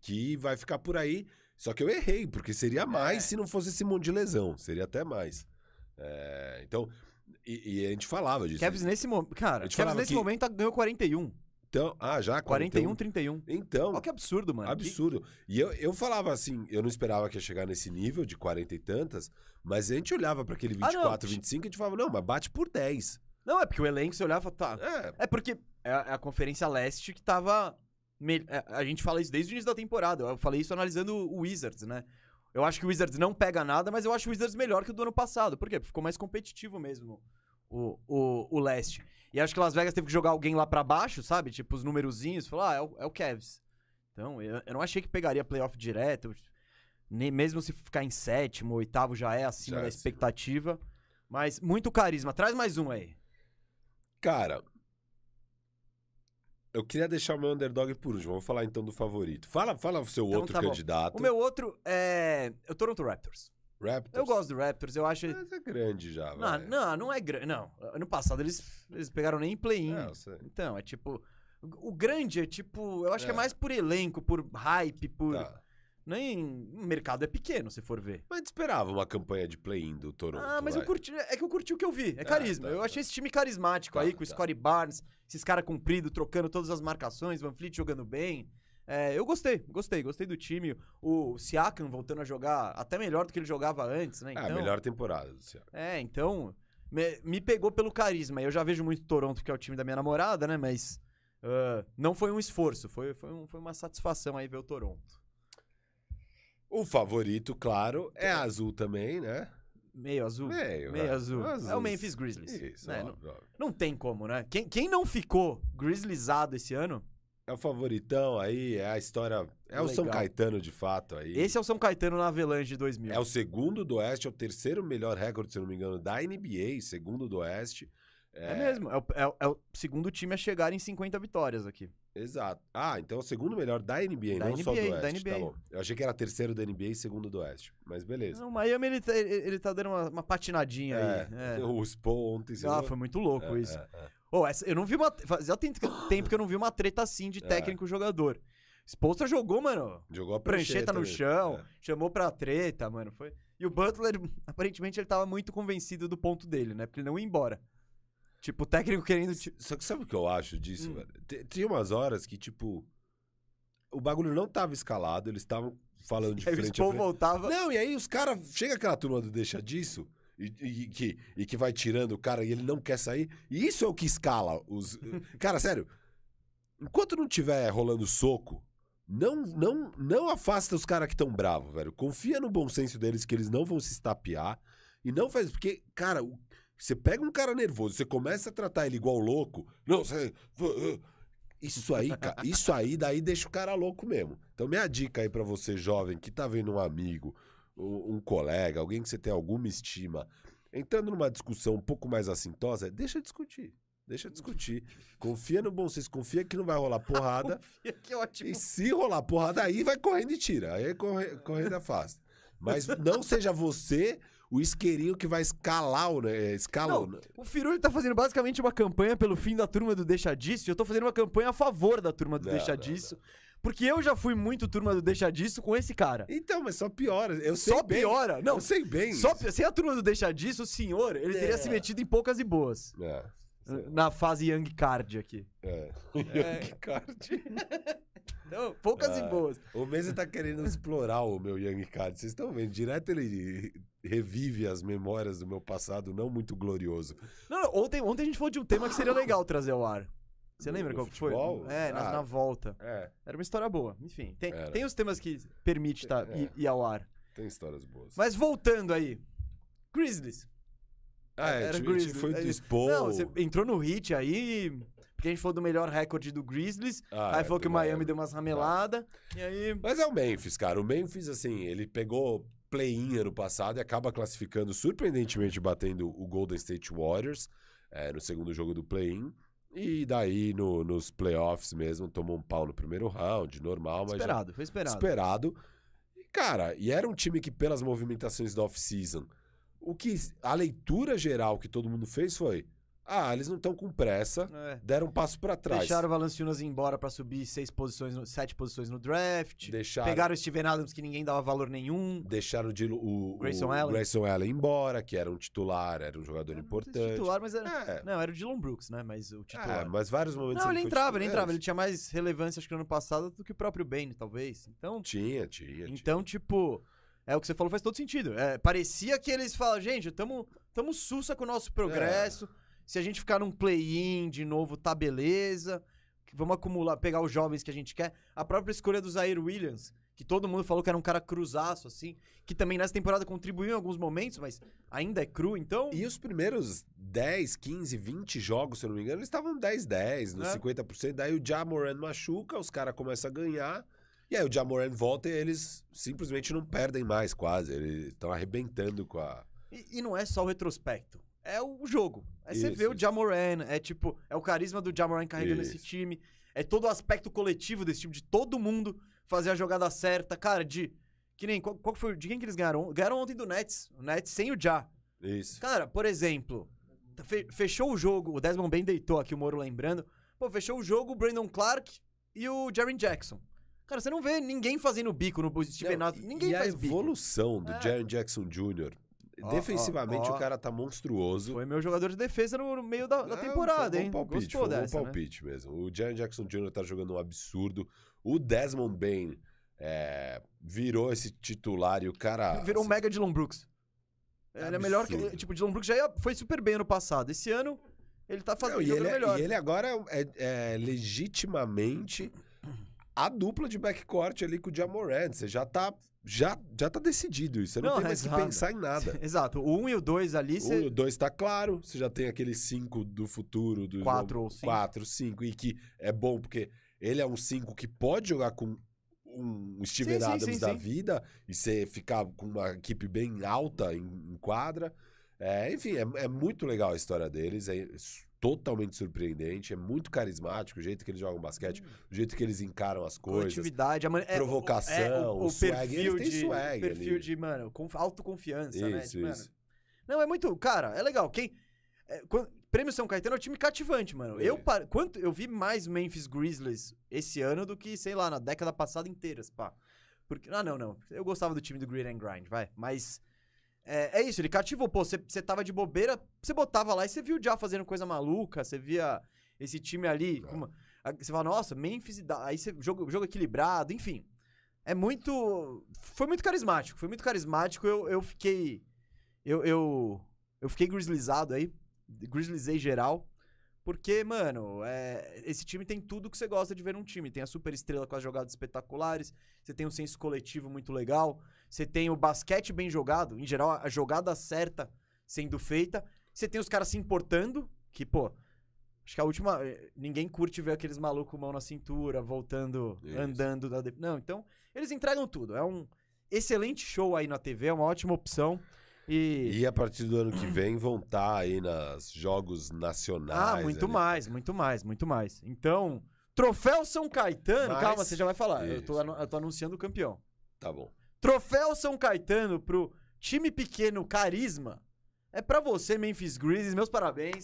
Que vai ficar por aí. Só que eu errei, porque seria mais É. se não fosse esse monte de lesão. Seria até mais. É, então, e, e a gente falava disso. Cavs nesse momento. Cara, Cavs nesse que- momento ganhou 41. Então, ah, já? 41, 31. Então, Olha que absurdo, mano. absurdo. E eu, eu falava assim, eu não esperava que ia chegar nesse nível de 40 e tantas, mas a gente olhava para aquele Ah, não. 24, 25 e a gente falava, não, mas bate por 10. Que- Não, é porque o elenco, você olhava e falava, tá. É, É porque é a, é a Conferência Leste que tava. me- é, A gente fala isso desde o início da temporada. Eu falei isso analisando o Wizards, né? Eu acho que o Wizards não pega nada, mas eu acho o Wizards melhor que o do ano passado. Por quê? Porque ficou mais competitivo mesmo o, o, o leste. E acho que Las Vegas teve que jogar alguém lá pra baixo, sabe? Tipo, os numerozinhos. Falar, ah, é o, é o Cavs. Então, eu, eu não achei que pegaria playoff direto. Nem, mesmo se ficar em sétimo, oitavo já é acima Já é da expectativa. Mas muito carisma. Traz mais um aí. cara, eu queria deixar o meu underdog por último. Vamos falar então do favorito. Fala, fala o seu Então outro tá candidato. O meu outro é o Toronto Raptors. Raptors. Eu gosto do Raptors, eu acho. Mas é grande já, Não, vai. não, não é grande. Não, ano passado eles, eles pegaram nem play-in. É. Então, é tipo. O grande é tipo. Eu acho que é É. mais por elenco, por hype, por. Tá. Nem. O mercado é pequeno, se for ver. Mas esperava uma campanha de play-in do Toronto. Ah, mas eu vai. curti. É que eu curti o que eu vi. É carisma. tá, eu tá. achei esse time carismático Tá, aí, com o tá. Scottie Barnes, esses caras compridos, trocando todas as marcações, Van Fleet jogando bem. É, eu gostei, gostei, gostei do time. O Siakam voltando a jogar até melhor do que ele jogava antes, né? Ah, Então, melhor temporada do Ceará. É, então. me, me pegou pelo carisma. Eu já vejo muito Toronto, que é o time da minha namorada, né? Mas ah, não foi um esforço, foi, foi, um- foi uma satisfação aí ver o Toronto. O favorito, claro, é azul também, né? Meio azul. Meio, Meio vai. azul. Azul. É o Memphis Grizzlies. Isso, né? não, óbvio, óbvio. não tem como, né? Quem, quem não ficou Grizzliesado esse ano, É o favoritão aí, é a história. É o São Legal. Caetano de fato aí. esse é o São Caetano na Avalanche de 2000. É o segundo do Oeste, é o terceiro melhor recorde, se não me engano, da NBA, segundo do Oeste. É mesmo, é o, é o- é o segundo time a chegar em 50 vitórias aqui. Exato. Ah, então é o segundo melhor da NBA, Da não só do NBA, Oeste. da Tá NBA. bom. Eu achei que era terceiro da NBA e segundo do Oeste. Mas beleza. Não, o Miami ele tá, ele, tá dando uma, uma patinadinha aí. É, É. O Spo ontem... Ah, viu? foi muito louco É, isso. é, é. Ô, essa- eu não vi uma. Fazia tempo que- tempo que eu não vi uma treta assim de É. técnico-jogador. Spolstra jogou, mano. Jogou a Prancheta no né? chão, É. chamou pra treta, mano. Foi... E o Butler, aparentemente, ele tava muito convencido do ponto dele, né? Porque ele não ia embora. Tipo, o técnico querendo. Só que sabe o que eu acho disso, Hum. velho? Tinha umas horas que, tipo, o bagulho não tava escalado, eles estavam falando de Aí o frente Spol frente. voltava. Não, e aí os caras. Chega aquela turma do deixa disso. E, e que, e que vai tirando o cara e ele não quer sair. E isso é o que escala os. cara, sério. Enquanto não tiver rolando soco, não não não afasta os caras que estão bravos, velho. Confia no bom senso deles que eles não vão se estapear. E não faz. Porque, cara, o- você pega um cara nervoso, você começa a tratar ele igual louco. Não, você. Isso aí, isso aí daí deixa o cara louco mesmo. Então, minha dica aí pra você, jovem, que tá vendo um amigo, um, um colega, alguém que você tem alguma estima, entrando numa discussão um pouco mais assintosa, deixa discutir. Deixa discutir. Confia no bom senso, confia que não vai rolar porrada. Confia, que ótimo. E se rolar porrada, aí vai correndo e tira. Aí corre, correndo afasta. Mas não seja você o isqueirinho que vai escalar o. Né, escala o- Não, o Firu ele tá fazendo basicamente uma campanha pelo fim da turma do Deixa Disso e eu tô fazendo uma campanha a favor da turma do Não, Deixa não, Disso. Porque eu já fui muito turma do Deixa Disso com esse cara. Então, mas só piora. Eu sei Só bem. piora. Não, Eu sei bem. só, pi- sem a turma do Deixa Disso, o senhor, ele teria É. se metido em poucas e boas. É. Na fase Young Card aqui. É. É. Que card. Então, poucas Ah. e boas. O Mesa tá querendo explorar o meu Young Card. Vocês estão vendo? Direto ele revive as memórias do meu passado não muito glorioso. Não, não, ontem, ontem a gente falou de um tema que seria legal trazer ao ar. Você lembra qual que foi? É, na, Ah. na volta. É, Era uma história boa. Enfim, tem, Era. tem os temas que permite tá, É. ir, ir ao ar. tem histórias boas. Mas voltando aí. Grizzlies. ah, é, era Grizzlies. foi do Aí- Expo. Não, você entrou no hit aí. Porque a gente falou do melhor recorde do Grizzlies. Ah, aí é, falou que o Miami, deu umas rameladas. E aí. Mas é o Memphis, cara. O Memphis, assim, ele pegou play-in ano passado e acaba classificando, surpreendentemente batendo o Golden State Warriors é, no segundo jogo do play-in. E daí, no- nos playoffs mesmo, tomou um pau no primeiro round, normal, mas já- Esperado, foi esperado. esperado. E, cara, e era um time que, pelas movimentações da off-season, o que a leitura geral que todo mundo fez foi: ah, eles não estão com pressa, É. deram um passo pra trás. Deixaram o Valanciunas embora pra subir seis posições, no- sete posições no draft. Deixaram, Pegaram o Steven Adams, que ninguém dava valor nenhum. deixaram de, o, Grayson o Allen. Grayson Allen embora, que era um titular, era um jogador se importante. Titular, mas era. É, Não, era o Dylan Brooks, né? Mas o titular. é, mas vários momentos não, ele foi entrava, ele entrava. Ele tinha mais relevância, acho que no ano passado, do que o próprio Bane, talvez. Então, Tinha, tinha. então tipo, é o que você falou, faz todo sentido. É, parecia que eles falam, gente, tamo, tamo sussa com o nosso progresso. É. Se a gente ficar num play-in de novo, tá beleza. Vamos acumular, pegar os jovens que a gente quer. A própria escolha do Zaire Williams, que todo mundo falou que era um cara cruzaço, assim, que também nessa temporada contribuiu em alguns momentos, mas ainda é cru, então. E os primeiros 10, 15, 20 jogos, se eu não me engano, eles estavam 10-10, nos É. 50%. Daí o Jamoran machuca, os caras começam a ganhar. E aí o Jamoran volta e eles simplesmente não perdem mais, quase. Eles estão arrebentando com a. E, e não é só o retrospecto. É o jogo. Aí você Isso, vê o isso. Jamoran, é tipo, é o carisma do Jamoran carregando esse Isso. time. É todo o aspecto coletivo desse time, de todo mundo fazer a jogada certa. Cara, de. Que nem. Qual, qual foi. De quem que eles ganharam? Ganharam ontem do Nets. O Nets sem o Ja. Isso. Cara, por exemplo, fe- fechou o jogo. O Desmond bem deitou aqui, o Moro lembrando. Pô, fechou o jogo o Brandon Clark e o Jaren Jackson. Cara, você não vê ninguém fazendo bico no Steven Adams. Ninguém e faz a bico. evolução do É. Jaren Jackson Jr. Defensivamente, o cara tá monstruoso. Foi meu jogador de defesa no no meio da, da temporada, foi um hein? palpite, Gostou foi um dessa, né? palpite mesmo. O Jaren Jackson Jr. tá jogando um absurdo. O Desmond Bain é, virou esse titular e o cara. Virou um assim, mega Dylan Brooks. Ele é melhor que. Absurdo. Tipo, o Dylan Brooks já ia- foi super bem ano passado. Esse ano, ele tá fazendo Não, e, ele, é- melhor. e ele agora é, é- é legitimamente a dupla de backcourt ali com o Jamoran. Você já tá, já, já tá decidido isso. Você não, Não, tem mais que exato. pensar em nada. Exato. O 1 um e o 2 ali, você. O 2 tá claro, você já tem aquele 5 do futuro. Do Quatro ou cinco. 4, 5. E que é bom, porque ele é um 5 que pode jogar com um Steven Sim, Adams sim, da sim. vida e você ficar com uma equipe bem alta em, em quadra. É, enfim, é, é muito legal a história deles. É totalmente surpreendente. É muito carismático o jeito que eles jogam basquete, o jeito que eles encaram as coisas. Coletividade, a man- é, provocação, é, o, o o swag, perfil de swag perfil ali. de, mano, conf, autoconfiança, né? Isso, De, isso. Mano, não, é muito, cara, é legal. Quem é, quan- Prêmio São Caetano é um time cativante, mano. É. Eu par- quanto eu vi mais Memphis Grizzlies esse ano do que, sei lá, na década passada inteira, pá. Porque ah, não, não. Eu gostava do time do Grid and Grind, vai. Mas é, é isso, ele cativou, pô, você tava de bobeira, você botava lá e você viu o Já fazendo coisa maluca, você via esse time ali, uma- a- você fala, nossa, Memphis, e aí você jogo, jogo equilibrado, enfim. É muito. Foi muito carismático, foi muito carismático. Eu, eu fiquei. Eu, eu, eu fiquei grizzlizado aí. Grizzlizei geral. Porque, mano, é, esse time tem tudo que você gosta de ver num time. Tem a super estrela com as jogadas espetaculares, você tem um senso coletivo muito legal, você tem o basquete bem jogado, em geral, a jogada certa sendo feita, você tem os caras se importando, que, pô, acho que a última. eh, Ninguém curte ver aqueles malucos mão na cintura, voltando, Isso. andando. Da, não, então, eles entregam tudo. É um excelente show aí na TV, é uma ótima opção. E. E a partir do ano que vem vão estar aí nos jogos nacionais. Ah, muito ali. mais, muito mais, muito mais. Então, troféu São Caetano, Mas- calma, você já vai falar. Eu tô, eu tô anunciando o campeão. Tá bom. Troféu São Caetano pro time pequeno carisma. É pra você, Memphis Grizzlies, meus parabéns.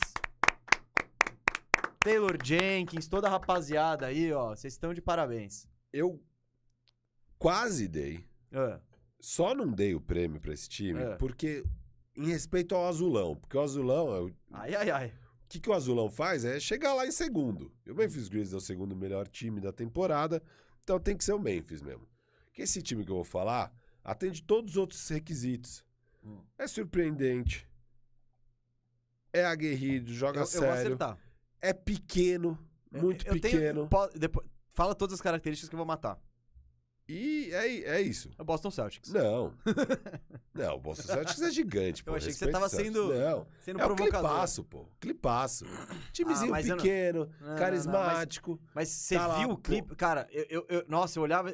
Taylor Jenkins, toda a rapaziada aí, ó, vocês estão de parabéns. Eu quase dei. Ah, Só não dei o prêmio pra esse time É. porque em respeito ao Azulão, porque o Azulão, é o Ai, ai, ai. o que, que o Azulão faz é chegar lá em segundo. E o Memphis Grizzlies é o segundo melhor time da temporada, então tem que ser o Memphis mesmo. Que esse time que eu vou falar atende todos os outros requisitos. Hum. É surpreendente. É aguerrido, joga Eu, eu vou sério. acertar. É pequeno, Eu- muito eu tenho- pequeno. po- depois- fala todas as características que eu vou matar. E é, é isso. É o Boston Celtics. Não. Não, o Boston Celtics é gigante, pô. Eu achei que você tava o sendo- Não, Sendo é o provocador. clipaço, pô. Clipaço. Timezinho mas eu não- pequeno, Não, não, carismático. Mas você Tá lá, viu o pô. clipe? Cara, eu, eu- eu- Nossa, eu olhava.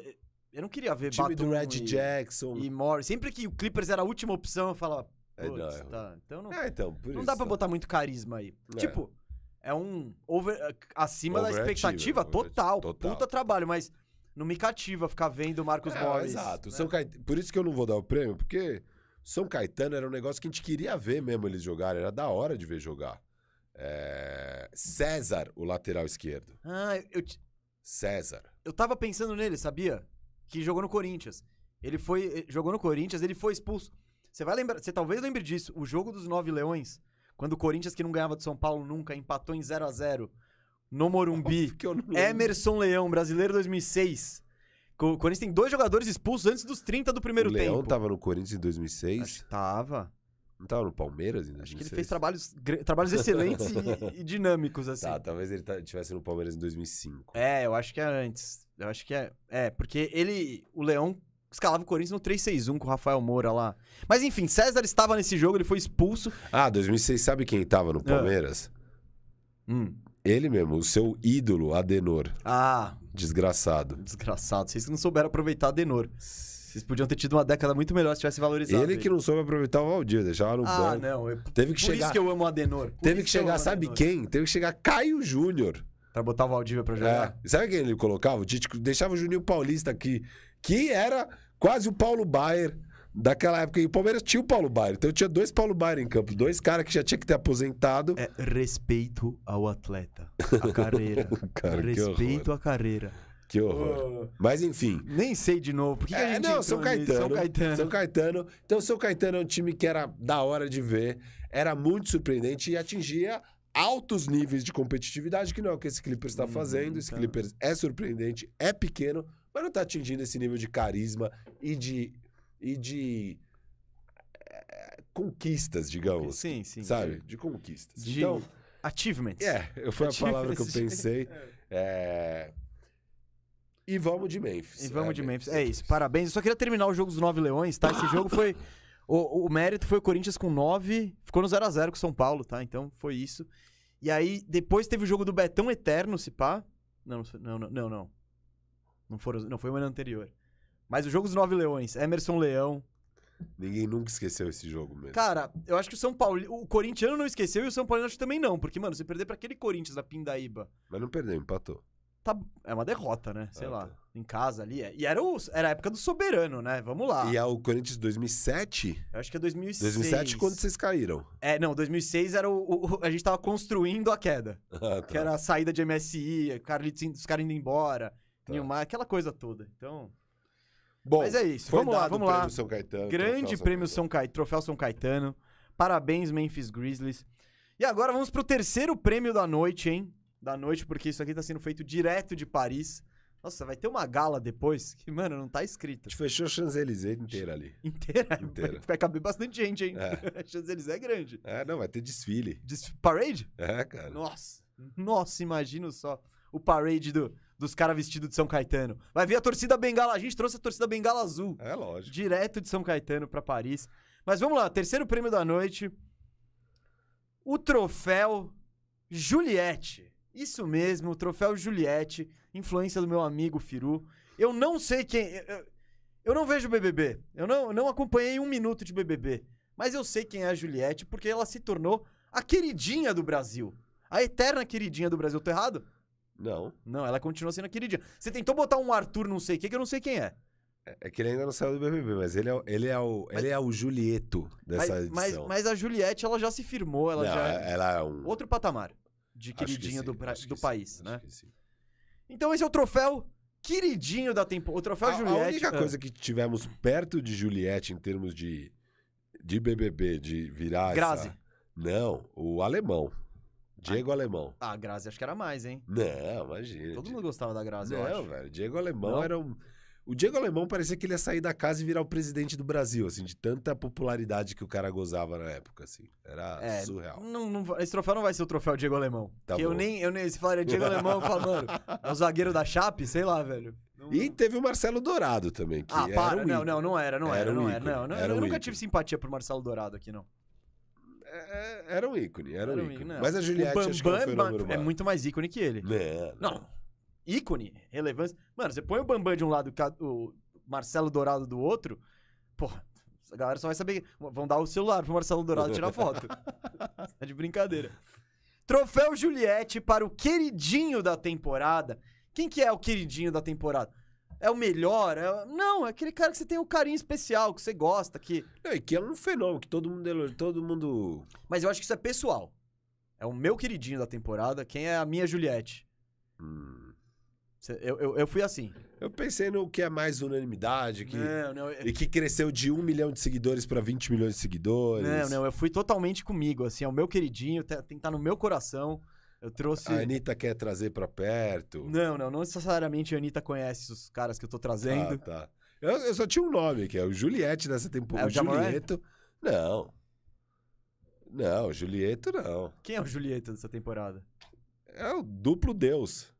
Eu não queria ver time do Batum Red e, Jackson. e Morris. Sempre que o Clippers era a última opção, eu falava. É, não, é tá. Então não, É, então, não dá pra tá. botar muito carisma aí. É. Tipo, é um over, acima da expectativa total. total. Puta trabalho, mas não me cativa ficar vendo o Marcos É, Morris. Exato. né? São Caet- Por isso que eu não vou dar o prêmio, porque São Caetano era um negócio que a gente queria ver mesmo eles jogarem. Era da hora de ver jogar. É, César, o lateral esquerdo. Ah, eu, César. eu tava pensando nele, sabia? Que jogou no Corinthians. Ele foi. eh, Jogou no Corinthians, ele foi expulso. Você vai lembrar. Você talvez lembre disso. O jogo dos Nove Leões, quando o Corinthians, que não ganhava do São Paulo nunca, empatou em 0 a 0 no Morumbi. Emerson Leão, brasileiro 2006. Co- O Corinthians tem dois jogadores expulsos antes dos 30 do primeiro o Leão tempo. tava no Corinthians em 2006. Acho que tava. Não tava no Palmeiras 2006? Acho que ele fez trabalhos, trabalhos excelentes e, e dinâmicos, assim. Tá, talvez ele tivesse no Palmeiras em 2005. É, eu acho que é antes. Eu acho que é. É, porque ele. O Leão escalava o Corinthians no 3-6-1 com o Rafael Moura lá. Mas enfim, César estava nesse jogo, ele foi expulso. Ah, 2006, sabe quem tava Ah. no Palmeiras? Ele mesmo, o seu ídolo, Adenor. Ah, Desgraçado. desgraçado. Vocês não souberam aproveitar a Denor. Vocês podiam ter tido uma década muito melhor se tivesse valorizado. Ele que não soube aproveitar o Valdir, deixava no Ah, banco. não. Eu... Teve que Por chegar. isso que eu amo a Adenor. Por Teve que chegar, sabe quem? Teve que chegar Caio Júnior. Pra botar o Valdívia pra É. jogar? Sabe quem ele colocava? O Tite deixava o Juninho Paulista aqui, que era quase o Paulo Baier daquela época. E o Palmeiras tinha o Paulo Baier. Então tinha dois Paulo Baier em campo. Dois caras que já tinha que ter aposentado. É respeito ao atleta. A carreira. Cara, respeito à carreira. Que horror. Mas enfim. Nem sei de novo. Por que, que a É, gente não, São? Caetano, São Caetano. São Caetano. Então, São Caetano é um time que era da hora de ver, era muito surpreendente e atingia altos níveis de competitividade, que não é o que esse Clippers está Hum, fazendo. Esse tá. Clippers é surpreendente, é pequeno, mas não está atingindo esse nível de carisma e de, e de eh, conquistas, digamos. Sim, sim. Sabe? De conquistas. De Então, achievements. é, eu foi a palavra que eu pensei. É... E vamos de Memphis. E vamos É, de Memphis. É isso, parabéns. Eu só queria terminar o jogo dos nove leões, tá? Esse jogo foi. O, o mérito foi o Corinthians com nove, ficou no 0x0 com o São Paulo, tá? Então foi isso. E aí, depois teve o jogo do Betão Eterno, se pá. Não, não, não, não. Não, não, foram, não foi o ano anterior. Mas o jogo dos nove leões, Emerson Leão. Ninguém nunca esqueceu esse jogo mesmo. Cara, eu acho que o São Paulo. O corintiano não esqueceu e o São Paulo acho que também não. Porque, mano, você perder pra aquele Corinthians da Pindaíba. Mas não perdeu, empatou. Tá, é uma derrota, né? Sei Ah, lá. tá. Em casa ali. é. E era, o, era a época do soberano, né? Vamos lá. E a, o Corinthians 2007? Eu acho que é 2006. 2007 quando vocês caíram. É, não, 2006 era o, o- A gente tava construindo a queda. Ah, Que tá. era a saída de MSI, Carlitos os caras indo embora, Tá. Nilmar, aquela coisa toda. Então. Bom, Mas é isso. Vamos lá, vamos lá. prêmio São Caetano. Grande prêmio São Caetano, troféu São Caetano. Parabéns, Memphis Grizzlies. E agora vamos pro terceiro prêmio da noite, hein? Da noite, porque isso aqui tá sendo feito direto de Paris. Nossa, vai ter uma gala depois que, mano, não tá A escrito. gente fechou a Champs-Élysées inteira ali. Inteira. Inteira. Vai caber bastante gente, hein? É. Champs-Élysées é grande. É, não, vai ter desfile. Des- Parade? É, cara. Nossa, nossa, imagina só o parade do- dos caras vestidos de São Caetano. Vai vir a torcida bengala, a gente trouxe a torcida bengala azul, É lógico. direto de São Caetano pra Paris. Mas vamos lá, terceiro prêmio da noite, o troféu Juliette. Isso mesmo, o troféu Juliette, influência do meu amigo Firu. Eu não sei quem... Eu, não vejo BBB, eu não, eu não acompanhei um minuto de BBB, mas eu sei quem é a Juliette porque ela se tornou a queridinha do Brasil. A eterna queridinha do Brasil. Tô errado? Não. Não, ela continua sendo a queridinha. Você tentou botar um Arthur não sei o que, que eu não sei quem é. É- É que ele ainda não saiu do BBB, mas ele é, o- ele é, o, ele é o Julieto Mas, dessa mas, edição. mas a Juliette, ela já se firmou, ela Não, já é ela é um... outro patamar de Acho que do, pra- do país, né? Então esse é o troféu queridinho da temporada. O troféu A, a Juliette. única ah, coisa que tivemos perto de Juliette em termos de, de BBB, de virar Grazi. essa... Não, o alemão. Diego Alemão. Ah, a Grazi acho que era mais, hein? Não, imagina. Todo mundo gostava da Grazi, eu Não, velho. Diego Alemão Não? era um. O Diego Alemão parecia que ele ia sair da casa e virar o presidente do Brasil, assim, de tanta popularidade que o cara gozava na época, assim. Era É, surreal. Não, não esse troféu não vai ser o troféu Diego Alemão. Tá que eu bom. nem, eu nem. Se falaria Diego Alemão, eu falo, mano, é o zagueiro da Chape? Sei lá, velho. Não- E teve o Marcelo Dourado também, que Ah, para. um não, não, não era, não Era era, não era. Não, não, era eu um nunca ícone. tive simpatia por Marcelo Dourado aqui, não. É, Era um ícone, era, Era um ícone. ícone. Mas a Juliette o acho que é um Bambam é, é muito mais ícone que ele. Não, Não. Ícone, relevância. Mano, você põe o Bambam de um lado e o Marcelo Dourado do outro, porra, a galera só vai saber. Vão dar o celular pro Marcelo Dourado tirar foto. tá de brincadeira. Troféu Juliette para o queridinho da temporada. Quem que é o queridinho da temporada? É o melhor? É- Não, é aquele cara que você tem um carinho especial, que você gosta, que. Não, e que é um fenômeno, que todo mundo, todo mundo... Mas eu acho que isso é pessoal. É o meu queridinho da temporada. Quem é a minha Juliette? Hum, Eu, eu, eu fui assim. Eu pensei no que é mais unanimidade, que... Não, não. eu- E que cresceu de 1 milhão de seguidores pra 20 milhões de seguidores. Não, não, eu fui totalmente comigo, assim, é o meu queridinho, tá- tem que estar no meu coração. Eu trouxe. A Anitta quer trazer pra perto. Não, não, não necessariamente a Anitta conhece os caras que eu tô trazendo. Ah, tá. Eu, eu só tinha um nome, que é o Juliette dessa temporada. É o? Julieto. Não. Não, Julieto não. Quem é o Julieta dessa temporada? É o duplo Deus.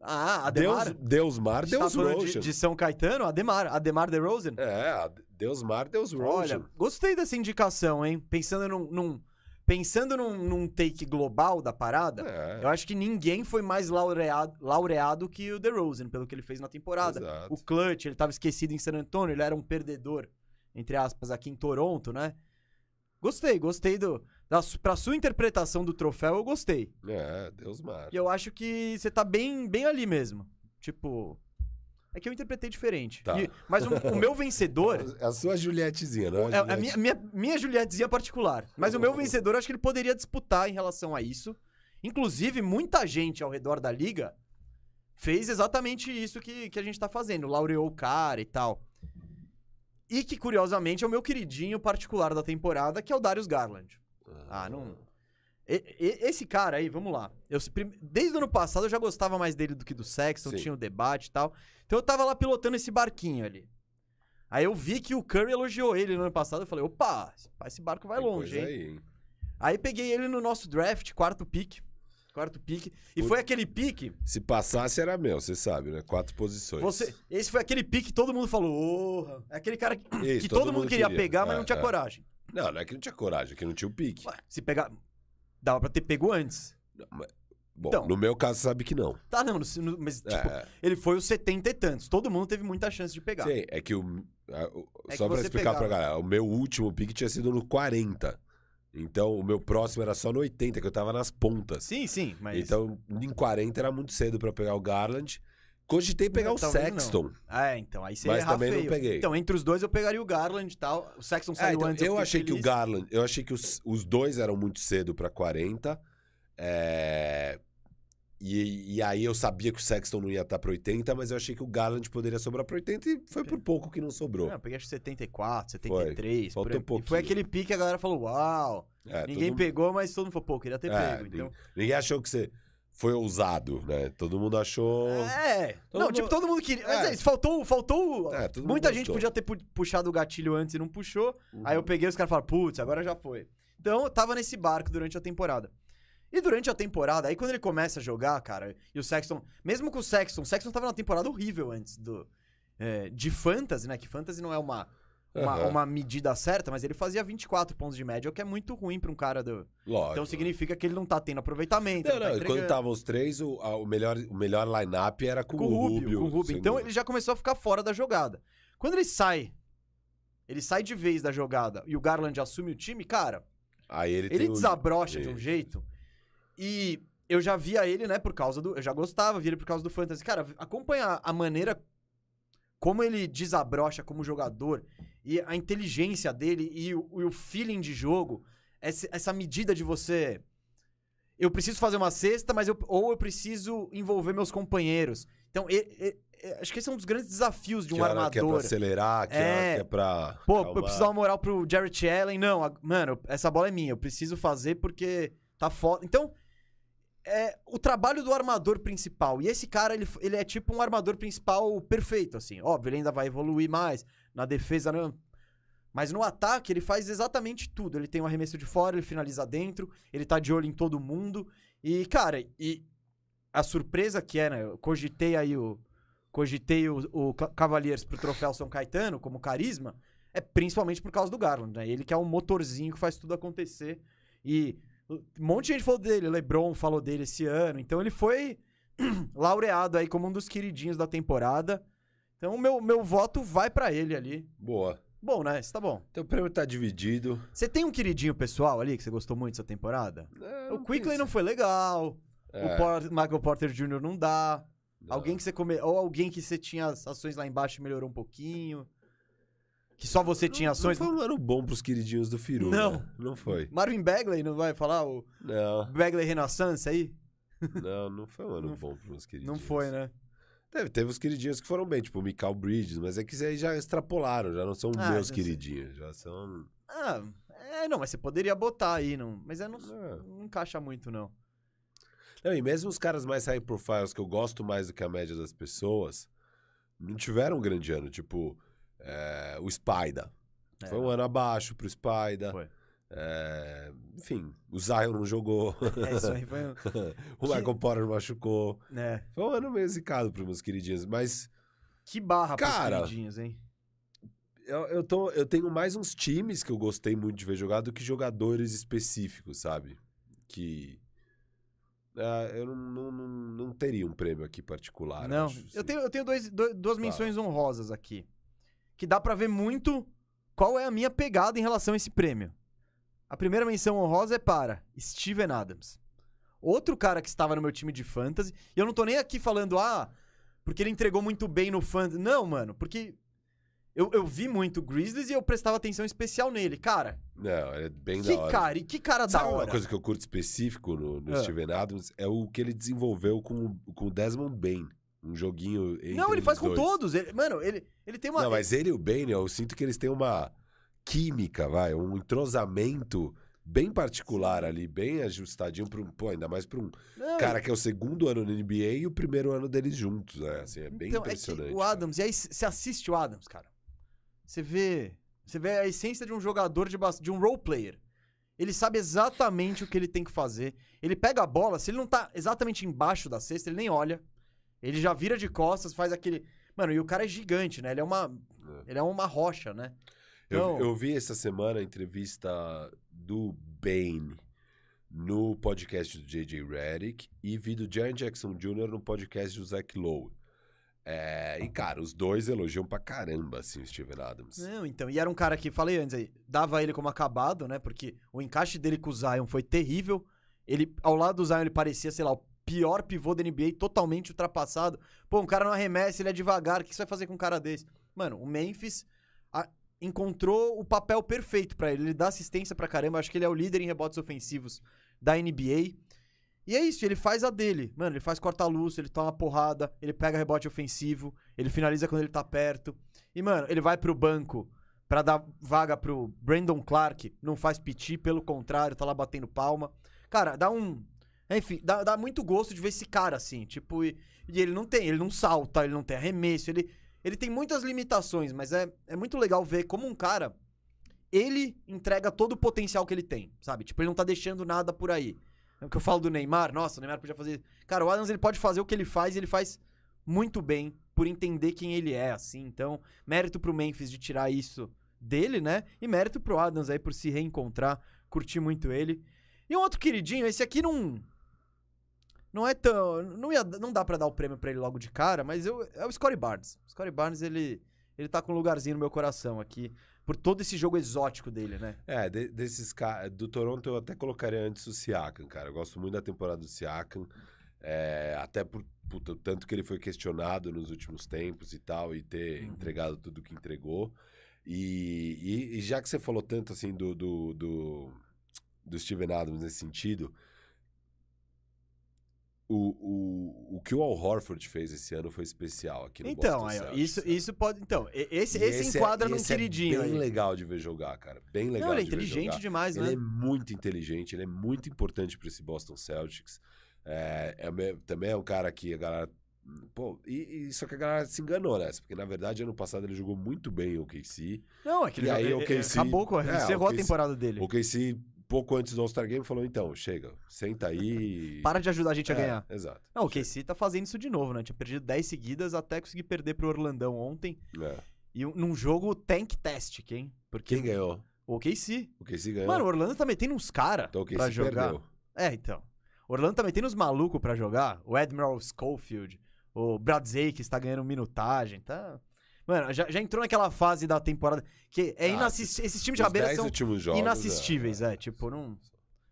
Ah, Ademar? Deus, Deus Mar, tá Deus falando de, de São Caetano? Ademar, Ademar DeRozan? É, a- Deus Mar, Deus Olha, Roshan. gostei dessa indicação, hein? Pensando num, num- pensando num, num take global da parada, É, eu acho que ninguém foi mais laureado, laureado que o DeRozan, pelo que ele fez na temporada. exato. O Clutch, ele tava esquecido em San Antonio, ele era um perdedor, entre aspas, aqui em Toronto, né? Gostei, gostei do. Pra sua interpretação do troféu, eu gostei. É, Deus Mar. E eu acho que você tá bem, bem ali mesmo. Tipo. É que eu interpretei diferente. Tá. E- mas o, o meu vencedor. A sua Julietezinha, não É, a a minha, minha, minha Julietezinha particular. Mas o meu vencedor, eu acho que ele poderia disputar em relação a isso. Inclusive, muita gente ao redor da liga fez exatamente isso que, que a gente tá fazendo. Laureou o cara e tal. E que, curiosamente, é o meu queridinho particular da temporada, que é o Darius Garland. Ah, não. E- e- esse cara aí, vamos lá. Eu, desde o ano passado eu já gostava mais dele do que do Sexton, Sim. tinha o debate e tal. Então eu tava lá pilotando esse barquinho ali. Aí eu vi que o Curry elogiou ele no ano passado. Eu falei, opa, esse barco vai Tem longe, hein? aí, hein? Aí peguei ele no nosso draft, quarto pick. Quarto pick. E Putz. foi aquele pick. Se passasse era meu, você sabe, né? Quatro posições. Você, esse foi aquele pick que todo mundo falou. "Orra". É aquele cara que, Isso, que todo, mundo queria, pegar, mas É, não tinha é. coragem. Não, não é que não tinha coragem, é que não tinha o pique. Ué, se pegar. Dava pra ter pego antes. Bom, Então. no meu caso, sabe que não. Tá, não, no- mas tipo, É, ele foi os 70 e tantos. Todo mundo teve muita chance de pegar. sim, é que o. a- o- É só que pra explicar pra pegava. galera, o meu último pique tinha sido no 40. Então, o meu próximo era só no 80, que eu tava nas pontas. Sim, sim, mas. Então, em 40 era muito cedo pra pegar o Garland. Cogitei pegar Não, o Sexton. É, então, aí você Mas também não feio. peguei. Então, entre os dois eu pegaria o Garland e tal. O Sexton É, saiu então, antes. eu fiquei achei que o feliz. Garland, eu achei que os, os dois eram muito cedo pra 40. é, E, e aí eu sabia que o Sexton não ia estar pra 80, mas eu achei que o Garland poderia sobrar pra 80 e foi por pouco que não sobrou. Não, eu peguei acho que 74, 73. Faltou por aí. um E foi aquele pique que a galera falou: Uau! É, ninguém todo- pegou, mas todo mundo falou: pô, queria ter É, pego. Então. Ninguém achou que você foi ousado, né? Todo mundo achou. É. Todo não, mundo- tipo, todo mundo queria. Mas É. é isso, faltou. faltou... É, todo mundo Muita gente gostou. podia ter pu- puxado o gatilho antes e não puxou. Uhum. Aí eu peguei e os caras falaram, putz, agora já foi. Então eu tava nesse barco durante a temporada. E durante a temporada, aí quando ele começa a jogar, cara, e o Sexton. Mesmo com o Sexton, o Sexton tava numa temporada horrível antes do. é, de fantasy, né? Que fantasy não é uma, uma, Aham. uma medida certa, mas ele fazia 24 pontos de média, o que é muito ruim pra um cara do. Lógico. Então significa que ele não tá tendo aproveitamento. Não, tá não, quando entregando. estavam os três, o, a- o melhor, o melhor line-up era com, com o Rubio, com o Rubio. Então dúvida. ele já começou a ficar fora da jogada. Quando ele sai, ele sai de vez da jogada e o Garland assume o time, cara, Aí ele, ele desabrocha de um jeito. E eu já via ele, né, por causa do. Eu já gostava, via ele por causa do Fantasy. Cara, acompanha a maneira como ele desabrocha como jogador e a inteligência dele e o, e o feeling de jogo, essa, essa medida de você. Eu preciso fazer uma cesta, mas eu, ou eu preciso envolver meus companheiros. Então, e- e- acho que esse é um dos grandes desafios de um que era- armador. Que é pra acelerar, que é, que é pra. Pô, eu acalmar. preciso dar uma moral pro Jarrett Allen. Não, a- mano, essa bola é minha. Eu preciso fazer porque tá foda. Então, é o trabalho do armador principal. E esse cara, ele, ele é tipo um armador principal perfeito, assim. Óbvio, ele ainda vai evoluir mais. Na defesa, não. Mas no ataque, ele faz exatamente tudo. Ele tem um arremesso de fora, ele finaliza dentro, ele tá de olho em todo mundo. E, cara, e a surpresa que é, né? Eu cogitei aí o. Cogitei o, o Ca- Cavaliers pro troféu São Caetano como carisma. É principalmente por causa do Garland, né? Ele que é um motorzinho que faz tudo acontecer. E um monte de gente falou dele, LeBron falou dele esse ano. Então ele foi laureado aí como um dos queridinhos da temporada. Então o meu, meu voto vai pra ele ali. Boa. Bom, né? Isso tá bom. Então o prêmio tá dividido. Você tem um queridinho pessoal ali que você gostou muito dessa temporada? É, o Quickly tem- não foi legal. É, O Por- Michael Porter Jr. não dá. não. Alguém que você come... Ou alguém que você tinha as ações lá embaixo e melhorou um pouquinho. Que só você tinha ações. Não foi um ano bom pros queridinhos do Firu. Não. né? Não foi. Marvin Bagley não vai falar? O Não, Bagley Renaissance aí? não, não foi um ano Não- bom pros queridinhos. Não foi, né? Teve, teve os queridinhos que foram bem, tipo o Michael Bridges, mas é que aí já extrapolaram, já não são Ah, meus já sei. queridinhos, já são. Ah, é, não, mas você poderia botar aí, não. Mas é, não, É. não encaixa muito, não. Não, e mesmo os caras mais high profiles que eu gosto mais do que a média das pessoas, não tiveram um grande ano. Tipo, é, o Spider. É, Foi um ano abaixo pro Spider. Foi. É, enfim, o Zion não jogou. É, isso aí foi. um- o Michael Porter machucou. né? Foi um ano meio zicado pros meus queridinhos, mas Que barra Cara. pros queridinhos, hein? eu, eu, tô, eu tenho mais uns times que eu gostei muito de ver jogar do que jogadores específicos, sabe? Que. ah, eu não, não, não, não teria um prêmio aqui particular. não, acho, eu assim. tenho, eu tenho dois, dois- duas Fala. menções honrosas aqui. Que dá pra ver muito qual é a minha pegada em relação a esse prêmio. A primeira menção honrosa é para Steven Adams. Outro cara que estava no meu time de fantasy. E eu não tô nem aqui falando, ah, porque ele entregou muito bem no fantasy. Não, mano, porque eu, eu vi muito Grizzlies e eu prestava atenção especial nele. Cara, Não, é bem que da hora. cara, e que cara da Sabe uma hora. coisa que eu curto específico no, no Ah. Steven Adams? É o que ele desenvolveu com, o- com o Desmond Bain. Um joguinho Não, ele faz com dois. todos. Ele- mano, ele, ele tem uma. Não, mas ele e o Bane, eu sinto que eles têm uma química, vai, um entrosamento bem particular ali, bem ajustadinho para um, pô, ainda mais para um Não, cara que é o segundo ano no NBA e o primeiro ano deles juntos, né? Assim, é bem então, impressionante. É o cara. Adams, e aí você assiste o Adams, cara. você vê, você vê a essência de um jogador de, bas- de um role player. Ele sabe exatamente o que ele tem que fazer. Ele pega a bola, se ele não tá exatamente embaixo da cesta, ele nem olha. Ele já vira de costas, faz aquele. Mano, e o cara é gigante, né? Ele é uma. Ele é uma rocha, né? Eu, Então- eu vi essa semana a entrevista do Bane no podcast do J.J. Redick e vi do Jaren Jackson Jr. no podcast do Zach Lowe. É, e, cara, os dois elogiam pra caramba, assim, o Steven Adams. Não, então. E era um cara que, falei antes aí, dava ele como acabado, né? Porque o encaixe dele com o Zion foi terrível. Ele, ao lado do Zion, ele parecia, sei lá, o pior pivô da NBA, totalmente ultrapassado. Pô, um cara não arremessa, ele é devagar. O que você vai fazer com um cara desse? Mano, o Memphis encontrou o papel perfeito pra ele. Ele dá assistência pra caramba. Acho que ele é o líder em rebotes ofensivos da NBA. E é isso, ele faz a dele. Mano, ele faz corta-luz, ele toma porrada, ele pega rebote ofensivo, ele finaliza quando ele tá perto. E, mano, ele vai pro banco pra dar vaga pro Brandon Clark, não faz piti, pelo contrário, tá lá batendo palma. Cara, dá um. Enfim, dá, dá muito gosto de ver esse cara assim. Tipo, e, e ele não tem, ele não salta, ele não tem arremesso, ele, ele tem muitas limitações, mas é, é muito legal ver como um cara. Ele entrega todo o potencial que ele tem, sabe? Tipo, ele não tá deixando nada por aí. É o que eu falo do Neymar, nossa, o Neymar podia fazer. Cara, o Adams ele pode fazer o que ele faz e ele faz muito bem por entender quem ele é, assim. Então, mérito pro Memphis de tirar isso dele, né? E mérito pro Adams aí por se reencontrar, curtir muito ele. E um outro queridinho, esse aqui não. Não é tão. Não, ia, não dá pra dar o prêmio pra ele logo de cara, mas eu, é o Scottie Barnes. O Scottie Barnes, ele, ele tá com um lugarzinho no meu coração aqui. Por todo esse jogo exótico dele, né? É, de- desses caras. Do Toronto eu até colocaria antes o Siakam, cara. Eu gosto muito da temporada do Siakam. é, até por, t- tanto que ele foi questionado nos últimos tempos e tal, e ter Uhum. entregado tudo que entregou. E, e- e já que você falou tanto assim do, do, do, do Steven Adams nesse sentido, o, o, o que o Al Horford fez esse ano foi especial aqui no Então, Boston Celtics, isso, né? isso pode. Então, esse, E esse, é- enquadra num esse é queridinho bem aí. legal de ver jogar, cara. Bem legal Não, ele é de ver inteligente jogar. demais, Ele né? é muito inteligente, ele é muito importante para esse Boston Celtics. É, é também é um cara que a galera. Pô, e, e só que a galera se enganou nessa, porque na verdade ano passado ele jogou muito bem o KC. Não, é que ele aí ele- o ele KC acabou com. Ele é, encerrou a temporada dele. O KC, pouco antes do All-Star Game, falou: então, chega, senta aí. Para de ajudar a gente a É, ganhar. Exato. Não, o KC tá fazendo isso de novo, né? Tinha perdido 10 seguidas até conseguir perder pro Orlandão ontem. É. E um- num jogo tank test, hein? Porque Quem ganhou? O KC. O KC ganhou. Mano, o Orlando tá metendo uns caras então pra jogar. perdeu. É, então. O Orlando tá metendo uns malucos pra jogar. O Admiral Schofield. O Bradzei, que está ganhando minutagem. Tá. Mano, já, já entrou naquela fase da temporada que é Ah, inassistível. Esses times de rabeira 10 são jogos, inassistíveis, é. Tipo, não,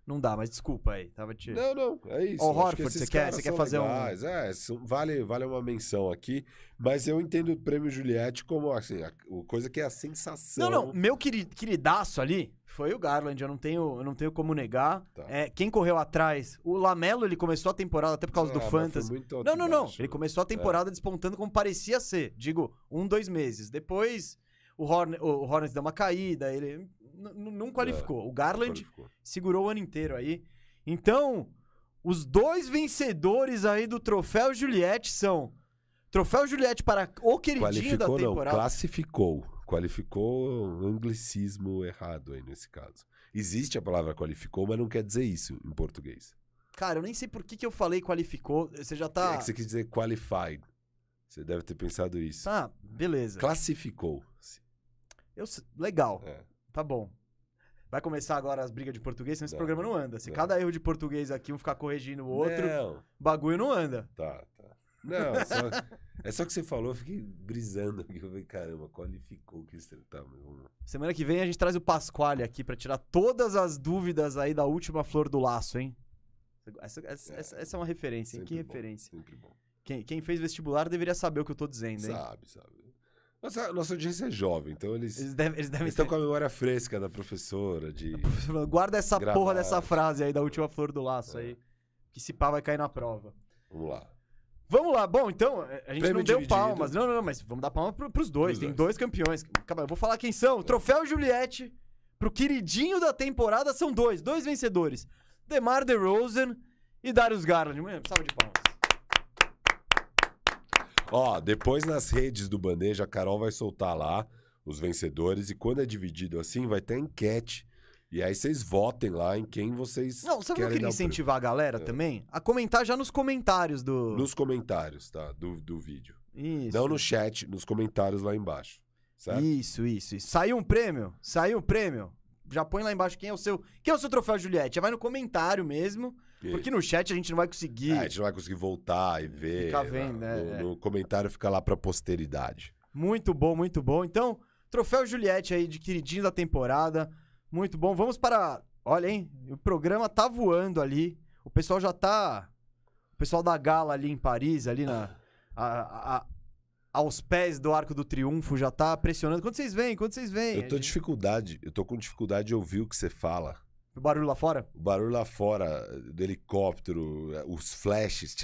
não dá, mas desculpa aí. Tava te... Não, não, é isso. Acho que Horford, você quer- você quer fazer um- legais. É, são- vale, vale uma menção aqui, mas eu entendo o prêmio Juliette como assim, a, o coisa que é a sensação. Não, não, meu queri- queridaço ali foi o Garland, eu não tenho, eu não tenho como negar. Tá. É, quem correu atrás? O Lamelo, ele começou a temporada até por causa Ah, do Fantasy. Não, não, não. baixo. Ele começou a temporada despontando como parecia ser. Digo, um, dois meses. Depois, o, Horn, o Hornets deu uma caída, ele não qualificou. O Garland Qualificou. segurou o ano inteiro aí. Então, os dois vencedores aí do Troféu Juliette são... Troféu Juliette para o queridinho da Qualificou, não, temporada. classificou. Qualificou um anglicismo errado aí nesse caso. Existe a palavra qualificou, mas não quer dizer isso em português. Cara, eu nem sei por que, que eu falei qualificou. Você já tá... É que você quis dizer qualified. Você deve ter pensado isso. Tá, beleza. Classificou. Eu Legal, É. tá bom. Vai começar agora as brigas de português, senão esse Não, programa não anda. Se não. cada erro de português aqui um ficar corrigindo o outro, Não, o bagulho não anda. Tá, tá. Não, é só, é só que você falou, eu fiquei brisando aqui. Eu falei, caramba, qualificou que isso tá. lá. Semana que vem a gente traz o Pasquale aqui pra tirar todas as dúvidas aí da última flor do laço, hein? Essa, essa- É. essa- essa é uma referência, hein? Que bom, referência. Sempre bom. Quem, quem fez vestibular deveria saber o que eu tô dizendo, hein? Sabe, sabe. Nossa, nossa audiência é jovem, então eles, Eles devem, eles devem eles estão com a memória fresca da professora, de. Guarda essa porra Gravar. dessa frase aí da última flor do laço É. aí. Que se pá vai cair na prova. Vamos lá. Vamos lá, bom, então, a gente Prêmio não deu dividido. palmas. Não, não, não, mas vamos dar palma pro, pros dois. Pros Tem dois. dois campeões. Calma, eu vou falar quem são. Troféu Juliette, pro queridinho da temporada, são dois. Dois vencedores. DeMar DeRozan e Darius Garland. Salve de palmas. Ó, depois nas redes do Bandeja, a Carol vai soltar lá os vencedores. E quando é dividido assim, vai ter enquete. E aí vocês votem lá em quem vocês Não, sabe o que eu querem queria incentivar a galera também? A comentar já nos comentários do. Nos comentários, tá? Do, do vídeo. Isso. Não no chat, nos comentários lá embaixo. Certo? Isso, isso, isso. Saiu um prêmio? Saiu um prêmio? Já põe lá embaixo quem é o seu. Quem é o seu troféu Juliette? Já vai no comentário mesmo. E- Porque no chat a gente não vai conseguir. É, a gente não vai conseguir voltar e ver. Ficar vendo, lá. né? no, É. no comentário fica lá pra posteridade. Muito bom, muito bom. Então, troféu Juliette aí de queridinho da temporada. Muito bom. Vamos para. Olha, hein? O programa tá voando ali. O pessoal já tá. O pessoal da gala ali em Paris, ali na. a- a- aos pés do Arco do Triunfo, já tá pressionando. Quando vocês vêm? Quando vocês vêm? Eu tô gente- dificuldade, eu tô com dificuldade de ouvir o que você fala. O barulho lá fora? O barulho lá fora do helicóptero, os flashes.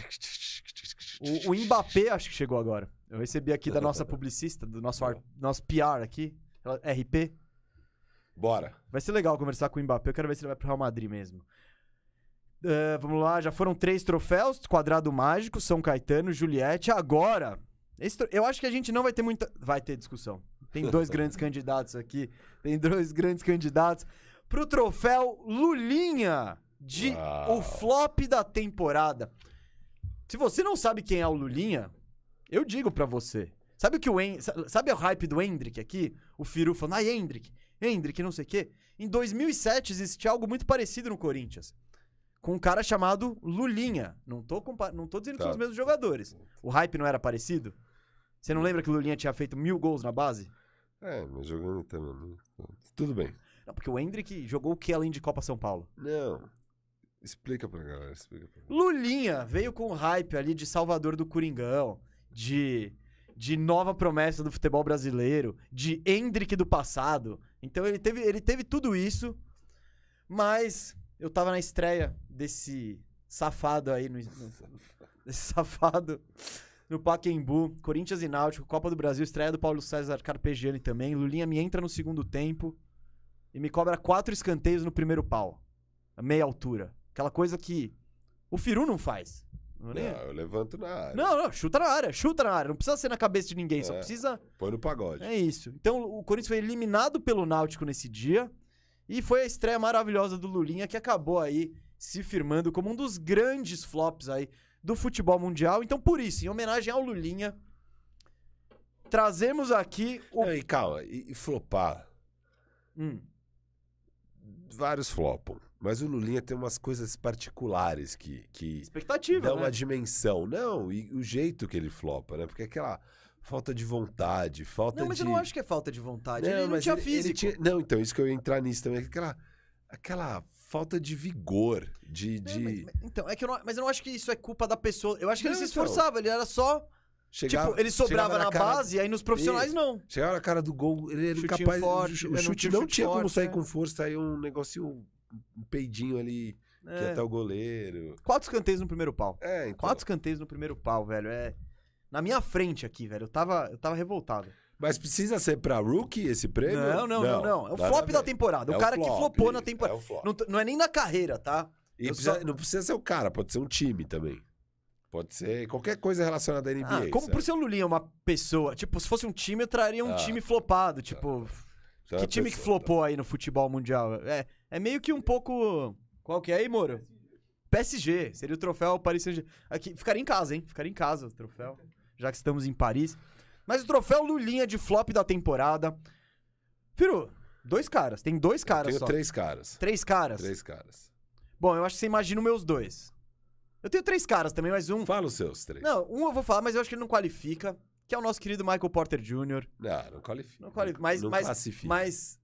O, o Mbappé acho que chegou agora. Eu recebi aqui da nossa publicista, do nosso, ar- nosso PR aqui, RP. Bora. Vai ser legal conversar com o Mbappé. Eu quero ver se ele vai pro Real Madrid mesmo. Eh, vamos lá, já foram três troféus: Quadrado Mágico, São Caetano, Juliette. Agora, esse eu acho que a gente não vai ter muita. Vai ter discussão. Tem dois grandes candidatos aqui. Tem dois grandes candidatos pro troféu Lulinha de Uau. o flop da temporada. Se você não sabe quem é o Lulinha, eu digo pra você. Sabe o que o En... sa- sabe o hype do Hendrick aqui? O Firu falando, ai, Hendrick, Hendrick, não sei o quê. Em 2007 existia algo muito parecido no Corinthians. Com um cara chamado Lulinha. Não tô, compa... não tô dizendo que Tá. são os mesmos jogadores. O hype não era parecido? Você não lembra que o Lulinha tinha feito mil gols na base? É, mas jogando também. né? Tudo bem. Não, porque o Hendrick jogou o que além de Copa São Paulo? Não. Explica pra galera, explica pra Lulinha veio com o hype ali de Salvador do Coringão, de, de nova promessa do futebol brasileiro, de Hendrick do passado. Então ele teve, ele teve tudo isso, mas eu tava na estreia desse safado aí, no, no- desse safado no Paquembu, Corinthians e Náutico, Copa do Brasil, estreia do Paulo César Carpegiani também. Lulinha me entra no segundo tempo e me cobra quatro escanteios no primeiro pau, a meia altura. Aquela coisa que o Firu não faz. Não, é Não, eu levanto na área. não, não, chuta na área, chuta na área. Não precisa ser na cabeça de ninguém, só É. precisa. Põe no pagode. É isso. Então o Corinthians foi eliminado pelo Náutico nesse dia. E foi a estreia maravilhosa do Lulinha que acabou aí se firmando como um dos grandes flops aí do futebol mundial. Então, por isso, em homenagem ao Lulinha, trazemos aqui o. Não, e calma, e, e flopar. Hum, Vários flopam. Mas o Lulinha tem umas coisas particulares que, que expectativa, dão né? uma dimensão. Não, e o jeito que ele flopa, né? Porque aquela falta de vontade, falta Não, mas de. eu não acho que é falta de vontade. ele não tinha ele- ele físico. tinha- Não, então, isso que eu ia entrar nisso também. Aquela, aquela falta de vigor, de. Não, de mas- mas- então, é que eu não, mas eu não acho que isso é culpa da pessoa. Eu acho que ele Não, se então. esforçava, ele era só. Chegava- tipo, ele sobrava na, cara- base, e aí nos profissionais Isso. não. Chegava na cara do gol, ele era Chutinho incapaz. forte, o chu- não o chute tinha não tinha como forte, sair é. com força, sair um negocinho, um peidinho ali, que É. ia até o goleiro. Quatro escanteios no primeiro pau. É, então. Quatro escanteios no primeiro pau, velho. É. Na minha frente aqui, velho. Eu tava, eu tava revoltado. Mas precisa ser pra rookie esse prêmio? Não, não, não, não. É o flop da temporada. É o cara que flop, flopou na temporada. É flop. Não, não é nem na carreira, tá? E precisa- só- não precisa ser o cara, pode ser um time também. Pode ser qualquer coisa relacionada à NBA. Ah, como sabe? por ser o Lulinha uma pessoa. Tipo, se fosse um time, eu traria um Ah. time flopado. Tipo, Então é que uma time que pessoa, flopou aí no futebol mundial? É, é meio que um pouco. Qual que é aí, Moro? PSG. Seria o troféu Paris Saint-Germain. Aqui, ficaria em casa, hein? Ficaria em casa o troféu. Já que estamos em Paris. Mas o troféu Lulinha de flop da temporada. Firu, dois caras. Tem dois tá? caras Tenho só. três caras. Três caras. Três caras. Bom, eu acho que você imagina os meus dois. Eu tenho três caras também, mas um. Fala os seus três. Não, um eu vou falar, mas eu acho que ele não qualifica. Que é o nosso querido Michael Porter Jr. Não, não qualifica. Não qualifica. Mas, não mas, classifica. mas.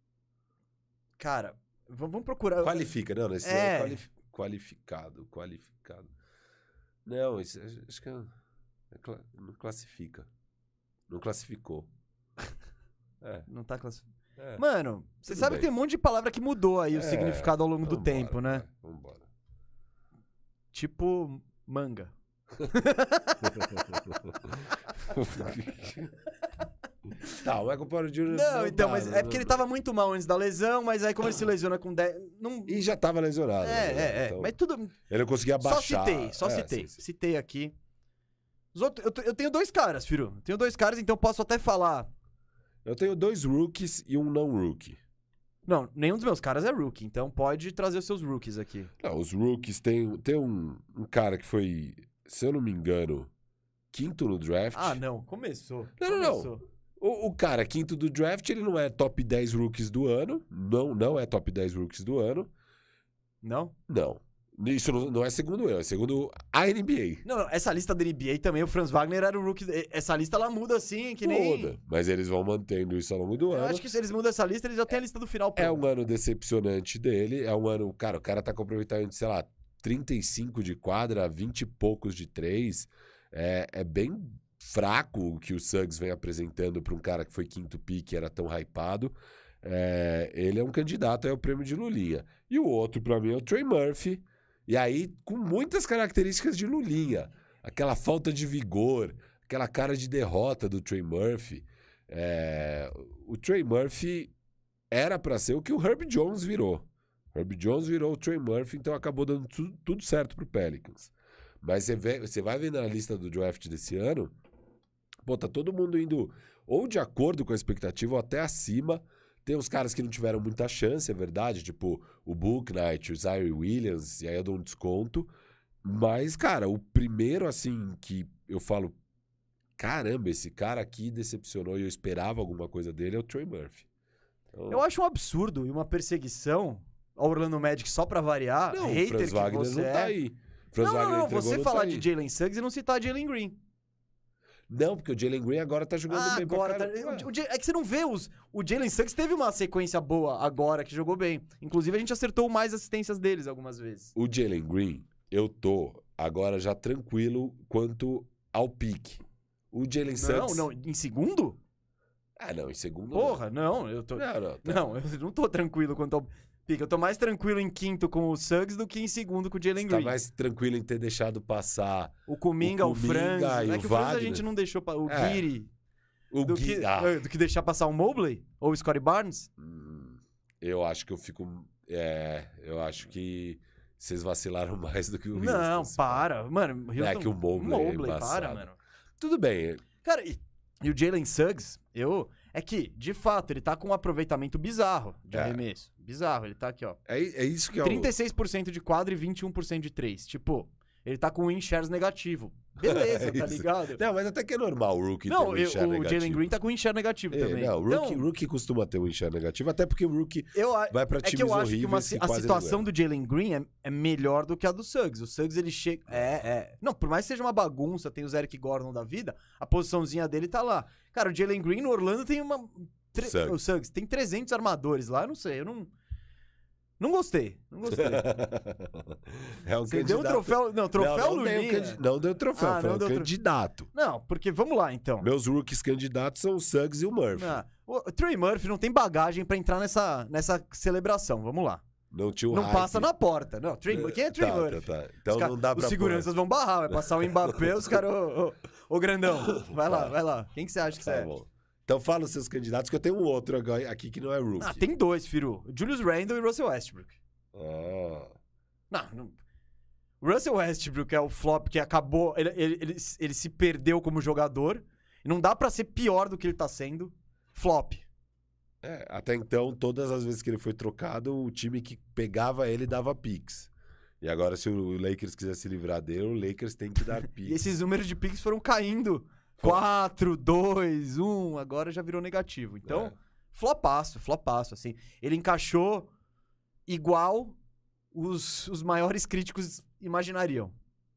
Cara, vamos procurar. Qualifica, não, esse É. é, quali- qualificado, qualificado. Não, isso, acho que é, é cla- não classifica. Não classificou. É, Não tá classificado. é. Mano, você sabe bem. que tem um monte de palavra que mudou aí o É, significado ao longo do tempo, né? Vambora. Tipo, manga. tá, o Michael Porter Jr. Não, então, dá, mas não- é porque ele tava muito mal antes da lesão, mas aí como ele se lesiona com 10. Não... E já tava lesionado. É, né? é, é. Então, Mas tudo. Ele não conseguia Só baixar. citei, só É, citei. sim, sim. Citei aqui. Os outros, eu, eu tenho dois caras, Firu. Eu tenho dois caras, então posso até falar. Eu tenho dois rookies e um não rookie. Não, nenhum dos meus caras é rookie, então pode trazer os seus rookies aqui. Não, os rookies tem, tem um, um cara que foi, se eu não me engano, quinto no draft. Ah, não, começou. Não, não, não. começou. O, o cara quinto do draft, ele não é top 10 rookies do ano. Não, não é top 10 rookies do ano. Não? Não. Isso não, não é segundo eu, é segundo a NBA. Não, não, essa lista da NBA também, o Franz Wagner era o rookie. Essa lista ela muda assim, que nem. Muda, mas eles vão mantendo isso ao longo do Eu ano. acho que se eles mudam essa lista, eles já têm a lista do final É um ano decepcionante dele. É um ano. Cara, o cara tá com aproveitamento, sei lá, 35 de quadra, 20 e poucos de três. É, é bem fraco o que o Suggs vem apresentando para um cara que foi quinto pick, era tão hypado. É, ele é um candidato ao prêmio de Lulinha. E o outro, para mim, é o Trey Murphy. E aí, com muitas características de Lulinha. Aquela falta de vigor, aquela cara de derrota do Trey Murphy. É, o Trey Murphy era para ser o que o Herb Jones virou. Herb Jones virou o Trey Murphy, então acabou dando tu- tudo certo pro Pelicans. Mas você, vai vendo na lista do draft desse ano, pô, tá todo mundo indo ou de acordo com a expectativa ou até acima. Tem uns caras que não tiveram muita chance, é verdade, tipo o Book Knight, o Zaire Williams, e aí eu dou um desconto. Mas, cara, o primeiro, assim, que eu falo, caramba, esse cara aqui decepcionou e eu esperava alguma coisa dele é o Trey Murphy. Então, Eu acho um absurdo e uma perseguição ao Orlando Magic só pra variar. não, o hater Franz que Wagner você não é. tá aí. Franz não, não, Wagner não, entregou, você não falar de. Jalen Suggs e não citar Jalen Green. Não, porque o Jalen Green agora tá jogando Ah, bem agora. pra tá- o- o é que você não vê os. O Jalen Suggs teve uma sequência boa agora, que jogou bem. Inclusive, a gente acertou mais assistências deles algumas vezes. O Jalen Green, eu tô agora já tranquilo quanto ao pique. O Jalen Não, Suggs... não, em segundo? Ah, não, em segundo Porra, não, eu tô. não. Não, não, tá. Não, eu não tô tranquilo quanto ao pique. Eu tô mais tranquilo em quinto com o Suggs do que em segundo com o Jalen tá Green. mais tranquilo em ter deixado passar O Kuminga, o o, Franz. E É o que o Franz a gente não deixou. pa- O É. Giri. o Do Gui... que, Ah, eh, do que deixar passar o Mobley? Ou o Scottie Barnes? hum, eu acho que eu fico... É, eu acho que vocês vacilaram mais do que o não, Houston, se para. Mano, É Houston, que o Mobley é para, embaçado. mano. Tudo bem, Cara, e, e o Jalen Suggs, eu. É que, de fato, ele tá com um aproveitamento bizarro de É. arremesso. Bizarro. Ele tá aqui, ó. é, é isso que é o... 36% de quadro e 21% de 3. Tipo, ele tá com um in shares negativo. Beleza, É tá ligado? Não, mas até que é normal o Rookie Não, ter um eu- share o negativo. Jalen Green tá com um in share negativo É, também. não, o Então, rookie, rookie costuma ter um share negativo, até porque o Rookie eu, vai pra é times que eu acho que uma, a situação ganham. do Jalen Green é, é melhor do que a do Suggs. O Suggs, ele chega. É, é. Não, por mais que seja uma bagunça, tem o Eric Gordon da vida, a posiçãozinha dele tá lá. Cara, o Jalen Green no Orlando tem uma. tre- Suggs. O Suggs tem 300 armadores lá, eu não sei, eu não. Não gostei. Não gostei. é um Você deu um troféu. Não, troféu não, não, deu, Lulinha. candi- não deu troféu, Ah, foi não um deu candidato. Não, porque vamos lá então. Meus rookies candidatos são o Suggs e o Murphy. Ah, o Trey Murphy não tem bagagem pra entrar nessa, nessa celebração. Vamos lá. Não tinha o não hype. passa na porta. Não, Trey, Quem é Trey tá, Murphy? Tá, tá. Então Os não dá pra Os seguranças vão barrar, vai passar o Mbappé, os caras. Ô, ô, ô, grandão, vai lá, Tá. vai lá. Quem que você acha que pôr. você Tá é? Então fala os seus candidatos, que eu tenho um outro aqui que não é rookie. Ah, tem dois, Firu. Julius Randle e Russell Westbrook. Ah, Não, não. Russell Westbrook é o flop que acabou. Ele, ele, ele, ele se perdeu como jogador. E não dá pra ser pior do que ele tá sendo. Flop. é, até então, todas as vezes que ele foi trocado, o time que pegava ele dava picks. E agora, se o Lakers quiser se livrar dele, o Lakers tem que dar E picks. esses números de picks foram caindo. Foi. 4, 2, 1, agora já virou negativo. Então, É. flopaço, flopaço, assim. Ele encaixou igual os, os maiores críticos imaginariam.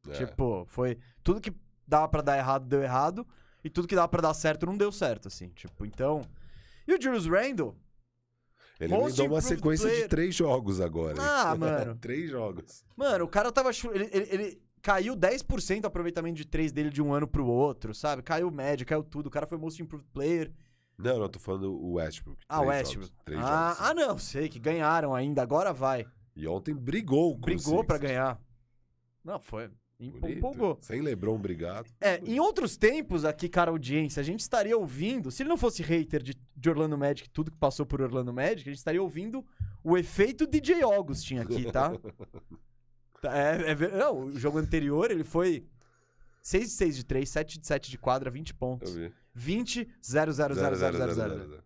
É. Tipo, foi tudo que dava pra dar errado, deu errado. E tudo que dava pra dar certo, não deu certo, assim. Tipo, então... E o Julius Randle? Ele Most me deu uma sequência de Player. três jogos agora. Ah, mano. três jogos. Mano, o cara tava... ele, ele caiu 10% o aproveitamento de 3 dele de um ano pro outro, sabe? Caiu média, caiu tudo. O cara foi Most Improved Player. Não, não, tô falando o Westbrook. Ah, o Três Westbrook. jogos, três ah, jogos, ah, não, sei que ganharam ainda, agora vai. E ontem brigou com o Brigou pra Sixers. ganhar. Não, foi. Empolgou. Sem LeBron brigado. É, em outros tempos aqui, cara, audiência, a gente estaria ouvindo, se ele não fosse hater de, de Orlando Magic, tudo que passou por Orlando Magic, a gente estaria ouvindo o efeito DJ Augustin aqui, tá? Tá, é, é não, o jogo anterior ele foi 6 de 6 de 3, 7 de 7 de quadra, 20 Eu pontos. vi. 20, 0, 0, 0, 0, 0, 0. zero.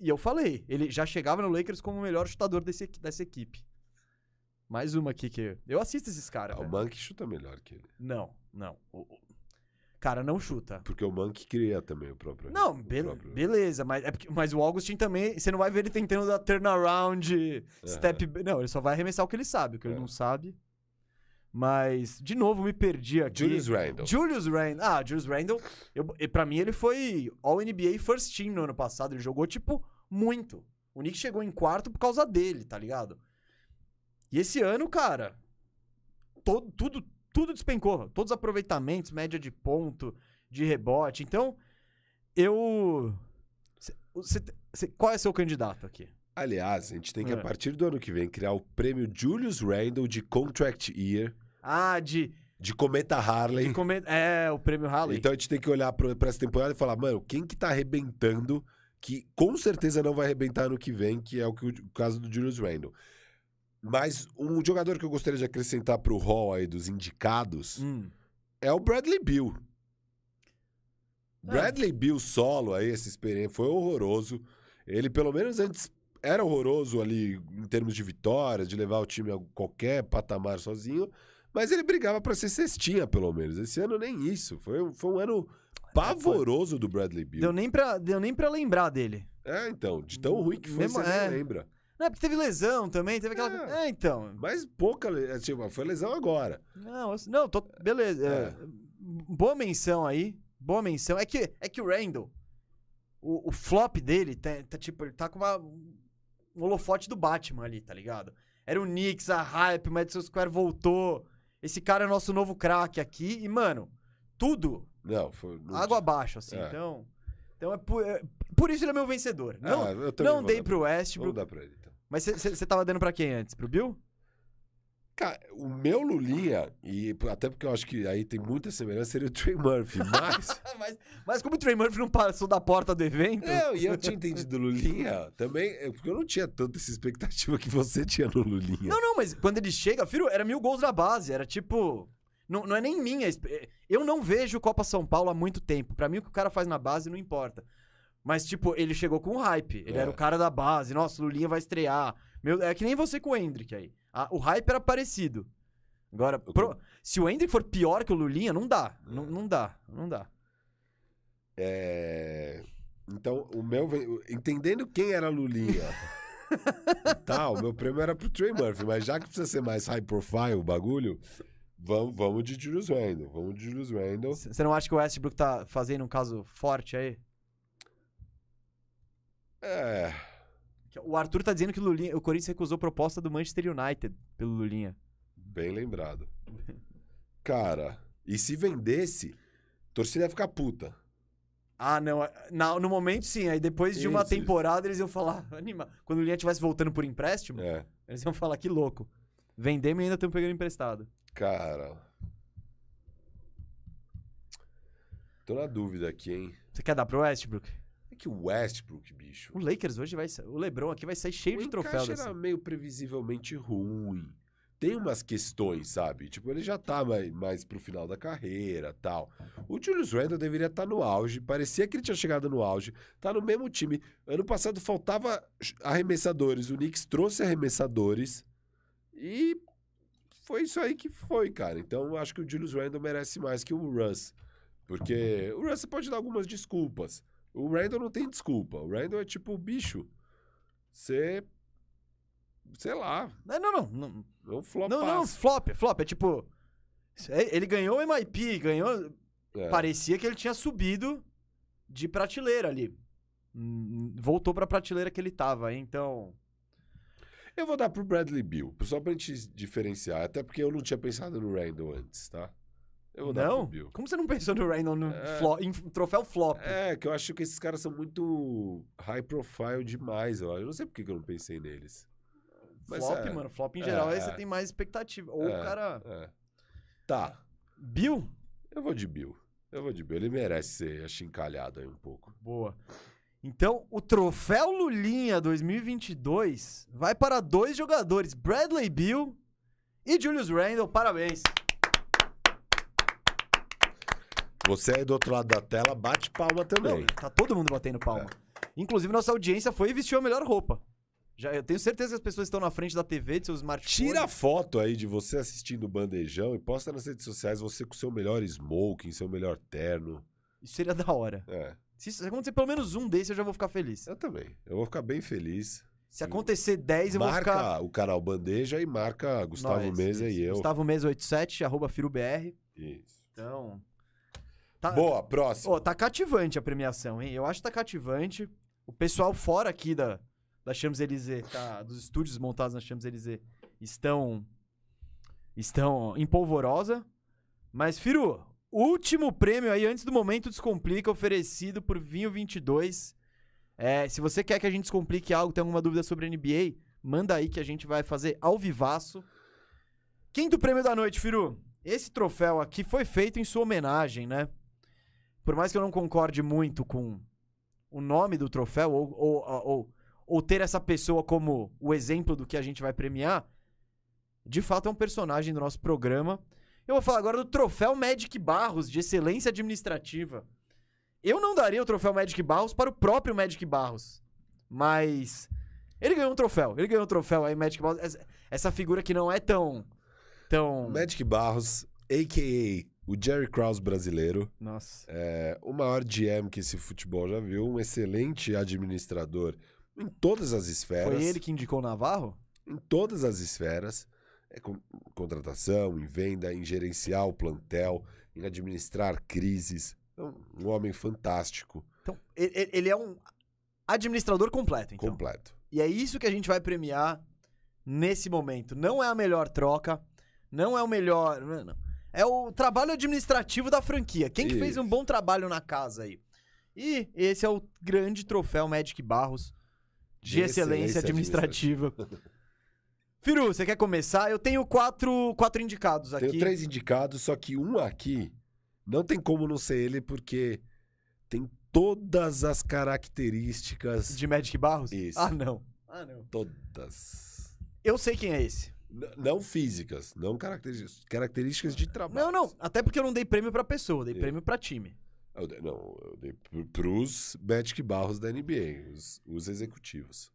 E eu falei, ele já chegava no Lakers como o melhor chutador desse, dessa equipe. Mais uma aqui que. Eu assisto esses caras. Ah, o. Monk chuta melhor que ele. Não, não. O- Cara, não chuta. Porque o Monk cria também o próprio. Não, o be- próprio- beleza, mas, é porque- mas o Augustin também. Você não vai ver ele tentando dar turnaround, step. Não, ele só vai arremessar o que ele sabe, o que ele É. não sabe. Mas, de novo, me perdi aqui. Julius Randle. Julius Randle. Ah, Julius Randle, eu, pra mim ele foi All-NBA First Team no ano passado. Ele jogou, tipo, muito. O Knicks chegou em quarto por causa dele, tá ligado? E esse ano, cara, todo, tudo, tudo despencou. Todos os aproveitamentos, média de ponto, de rebote. Então, eu... cê- cê- cê- qual é seu candidato aqui? Aliás, a gente tem que, É. a partir do ano que vem, criar o prêmio Julius Randle de Contract Year, Ah, de... de Cometa Harley. de comer- É, o prêmio Halley. Então a gente tem que olhar pra, pra essa temporada e falar, mano, quem que tá arrebentando, que com certeza não vai arrebentar no que vem, que é o, que, o caso do Julius Randle. Mas um jogador que eu gostaria de acrescentar pro hall aí dos indicados Hum. é o Bradley Bill. É. Bradley Bill solo aí, essa experiência, foi horroroso. Ele, pelo menos antes, era horroroso ali em termos de vitórias, de levar o time a qualquer patamar sozinho, mas ele brigava pra ser cestinha, pelo menos. Esse ano nem isso. Foi, um- foi um ano pavoroso do Bradley Bill. Deu nem, pra, deu nem pra lembrar dele. É, então, de tão ruim que foi, Mesmo- você é. nem lembra. Não, é porque teve lesão também, teve aquela. É. É, então. Mas pouca, le- tipo, foi lesão agora. Não, eu- não, tô, beleza. É. é, boa menção aí. Boa menção. É que, é que o Randall, o, o flop dele, tá, tá tipo, ele tá com uma, um holofote do Batman ali, tá ligado? Era o Knicks, a hype, o Madison Square voltou. Esse cara é nosso novo craque aqui. E, mano, tudo Não, foi. não água abaixo, assim. É. Então, então é por, é por isso ele é meu vencedor. tinha- Não, Ah, eu também não vou dei dar pro Westbrook. Vamos dar pra ele, então. Mas você tava dando pra quem antes? Pro Bill? Cara, o meu Lulinha, e até porque eu acho que aí tem muita semelhança, seria o Trey Murphy, mas. mas, mas como o Trey Murphy não passou da porta do evento. Não, e eu tinha entendido Lulinha também, é, porque eu não tinha tanta essa expectativa que você tinha no Lulinha. Não, não, mas quando ele chega, filho, era mil gols na base. Era tipo. Não, não é nem minha. espe- Eu não vejo Copa São Paulo há muito tempo. Pra mim, o que o cara faz na base não importa. Mas, tipo, ele chegou com hype. Ele É. era o cara da base. Nossa, o Lulinha vai estrear. Meu, é que nem você com o Hendrick aí. A- o hype era parecido. Agora, pro- se o Hendrick for pior que o Lulinha, não dá. Não, É. não dá. Não dá. É, Então, o meu. Entendendo quem era Lulinha. e tal, o meu prêmio era pro Trey Murphy, mas já que precisa ser mais high profile o bagulho, vamos, vamos de Julius Randle. Vamos de Julius Randle. Você não acha que o Westbrook tá fazendo um caso forte aí? É. O Arthur tá dizendo que o, Lulinha, o Corinthians recusou proposta do Manchester United pelo Lulinha. Bem lembrado. Cara, e se vendesse, a torcida ia ficar puta. Ah, não. na- no momento, sim. Aí depois de uma Isso, isso. temporada, eles iam falar. Anima. Quando o Lulinha estivesse voltando por empréstimo, É. eles iam falar que louco. Vendemos e ainda estamos pegando emprestado. Cara. Tô na dúvida aqui, hein? Você quer dar pro Westbrook? É que o Westbrook, bicho. O Lakers hoje vai ser. O Lebron aqui vai sair cheio o de troféu encaixe desse. era meio previsivelmente ruim. Tem umas questões, sabe? Tipo, ele já tá mais, mais pro final da carreira tal. O Julius Randle deveria estar no auge. Parecia que ele tinha chegado no auge. Tá no mesmo time. Ano passado faltava arremessadores. O Knicks trouxe arremessadores. E foi isso aí que foi, cara. Então eu acho que o Julius Randle merece mais que o Russ. Porque o Russ pode dar algumas desculpas. O Randle não tem desculpa. O Randle é tipo, bicho, você. Sei lá, Não, não, não. Não, é flop. não, não, flop. Flop. É tipo. Ele ganhou o MIP, ganhou. É. Parecia que ele tinha subido de prateleira ali. Hum, Voltou pra prateleira que ele tava. Então. Eu vou dar pro Bradley Bill, só pra gente diferenciar. Até porque eu não tinha pensado no Randle antes, tá? Eu vou dar pro Não? Bill. Como você não pensou no Randall no É. em troféu flop? É, que eu acho que esses caras são muito high profile demais, ó. Eu não sei por que eu não pensei neles. Mas flop, é. mano. Flop em geral, aí É. você tem mais expectativa. Ou É, o cara. é. Tá, Bill? eu vou de Bill. Eu vou de Bill. Ele merece ser achincalhado aí um pouco. Boa. Então, o troféu Lulinha 2022 vai para dois jogadores, Bradley Bill e Julius Randle. Parabéns. Você aí do outro lado da tela, bate palma também. Não, tá todo mundo batendo palma. Inclusive, nossa audiência foi e vestiu a melhor roupa. Já, eu tenho certeza que as pessoas estão na frente da TV, de seus smartphones. Tira a foto aí de você assistindo o bandejão e posta nas redes sociais você com seu melhor smoking, seu melhor terno. Isso seria da hora. É, Se se acontecer pelo menos um desse, eu já vou ficar feliz. eu também. Eu vou ficar bem feliz. Se acontecer 10, eu vou marca ficar. o canal Bandeja e marca Gustavo Nós, Mesa isso. e eu. Gustavo Mesa 87, arroba FiroBR. Isso. Então. Tá, Boa, próximo. Ô, tá cativante a premiação, hein? Eu acho que tá cativante. O pessoal fora aqui da, da Champs-Élysées, tá, dos estúdios montados na Champs-Élysées, estão estão em polvorosa. Mas, Firu, último prêmio aí, antes do Momento Descomplica, oferecido por Vinho 22. É, se você quer que a gente descomplique algo, tem alguma dúvida sobre NBA, manda aí que a gente vai fazer ao vivaço. Quinto prêmio da noite, Firu. Esse troféu aqui foi feito em sua homenagem, né? Por mais que eu não concorde muito com o nome do troféu ou, ou, ou, ou ter essa pessoa como o exemplo do que a gente vai premiar, de fato é um personagem do nosso programa. Eu vou falar agora do troféu Magic Barros de excelência administrativa. Eu não daria o troféu Magic Barros para o próprio Magic Barros, mas ele ganhou um troféu. Ele ganhou um troféu aí, Magic Barros. Essa, figura que não é tão tão Magic Barros, a.k.a. o Jerry Krause brasileiro. Nossa. É, o maior GM que esse futebol já viu, um excelente administrador em todas as esferas. Foi ele que indicou o Navarro? Em todas as esferas. É, com, contratação, em venda, em gerenciar o plantel, em administrar crises. Então, um homem fantástico, Então, ele, ele é um administrador completo, então. completo. E é isso que a gente vai premiar nesse momento. Não é a melhor troca, não é o melhor. não, não. É o trabalho administrativo da franquia. Quem que fez um bom trabalho na casa aí? E esse é o grande troféu Magic Barros de, De excelência, excelência administrativa. Firu, você quer começar? Eu tenho quatro, quatro indicados aqui. Tenho três indicados, só que um aqui não tem como não ser ele, porque tem todas as características. De Magic Barros? Isso. Ah, não. Ah, não. Todas. Eu sei quem é esse. Não físicas, não características. Características de trabalho. Não, não. Até porque eu não dei prêmio pra pessoa, dei Isso. prêmio pra time. Eu dei, não, eu dei pr- pros Magic Barros da NBA, os, os executivos.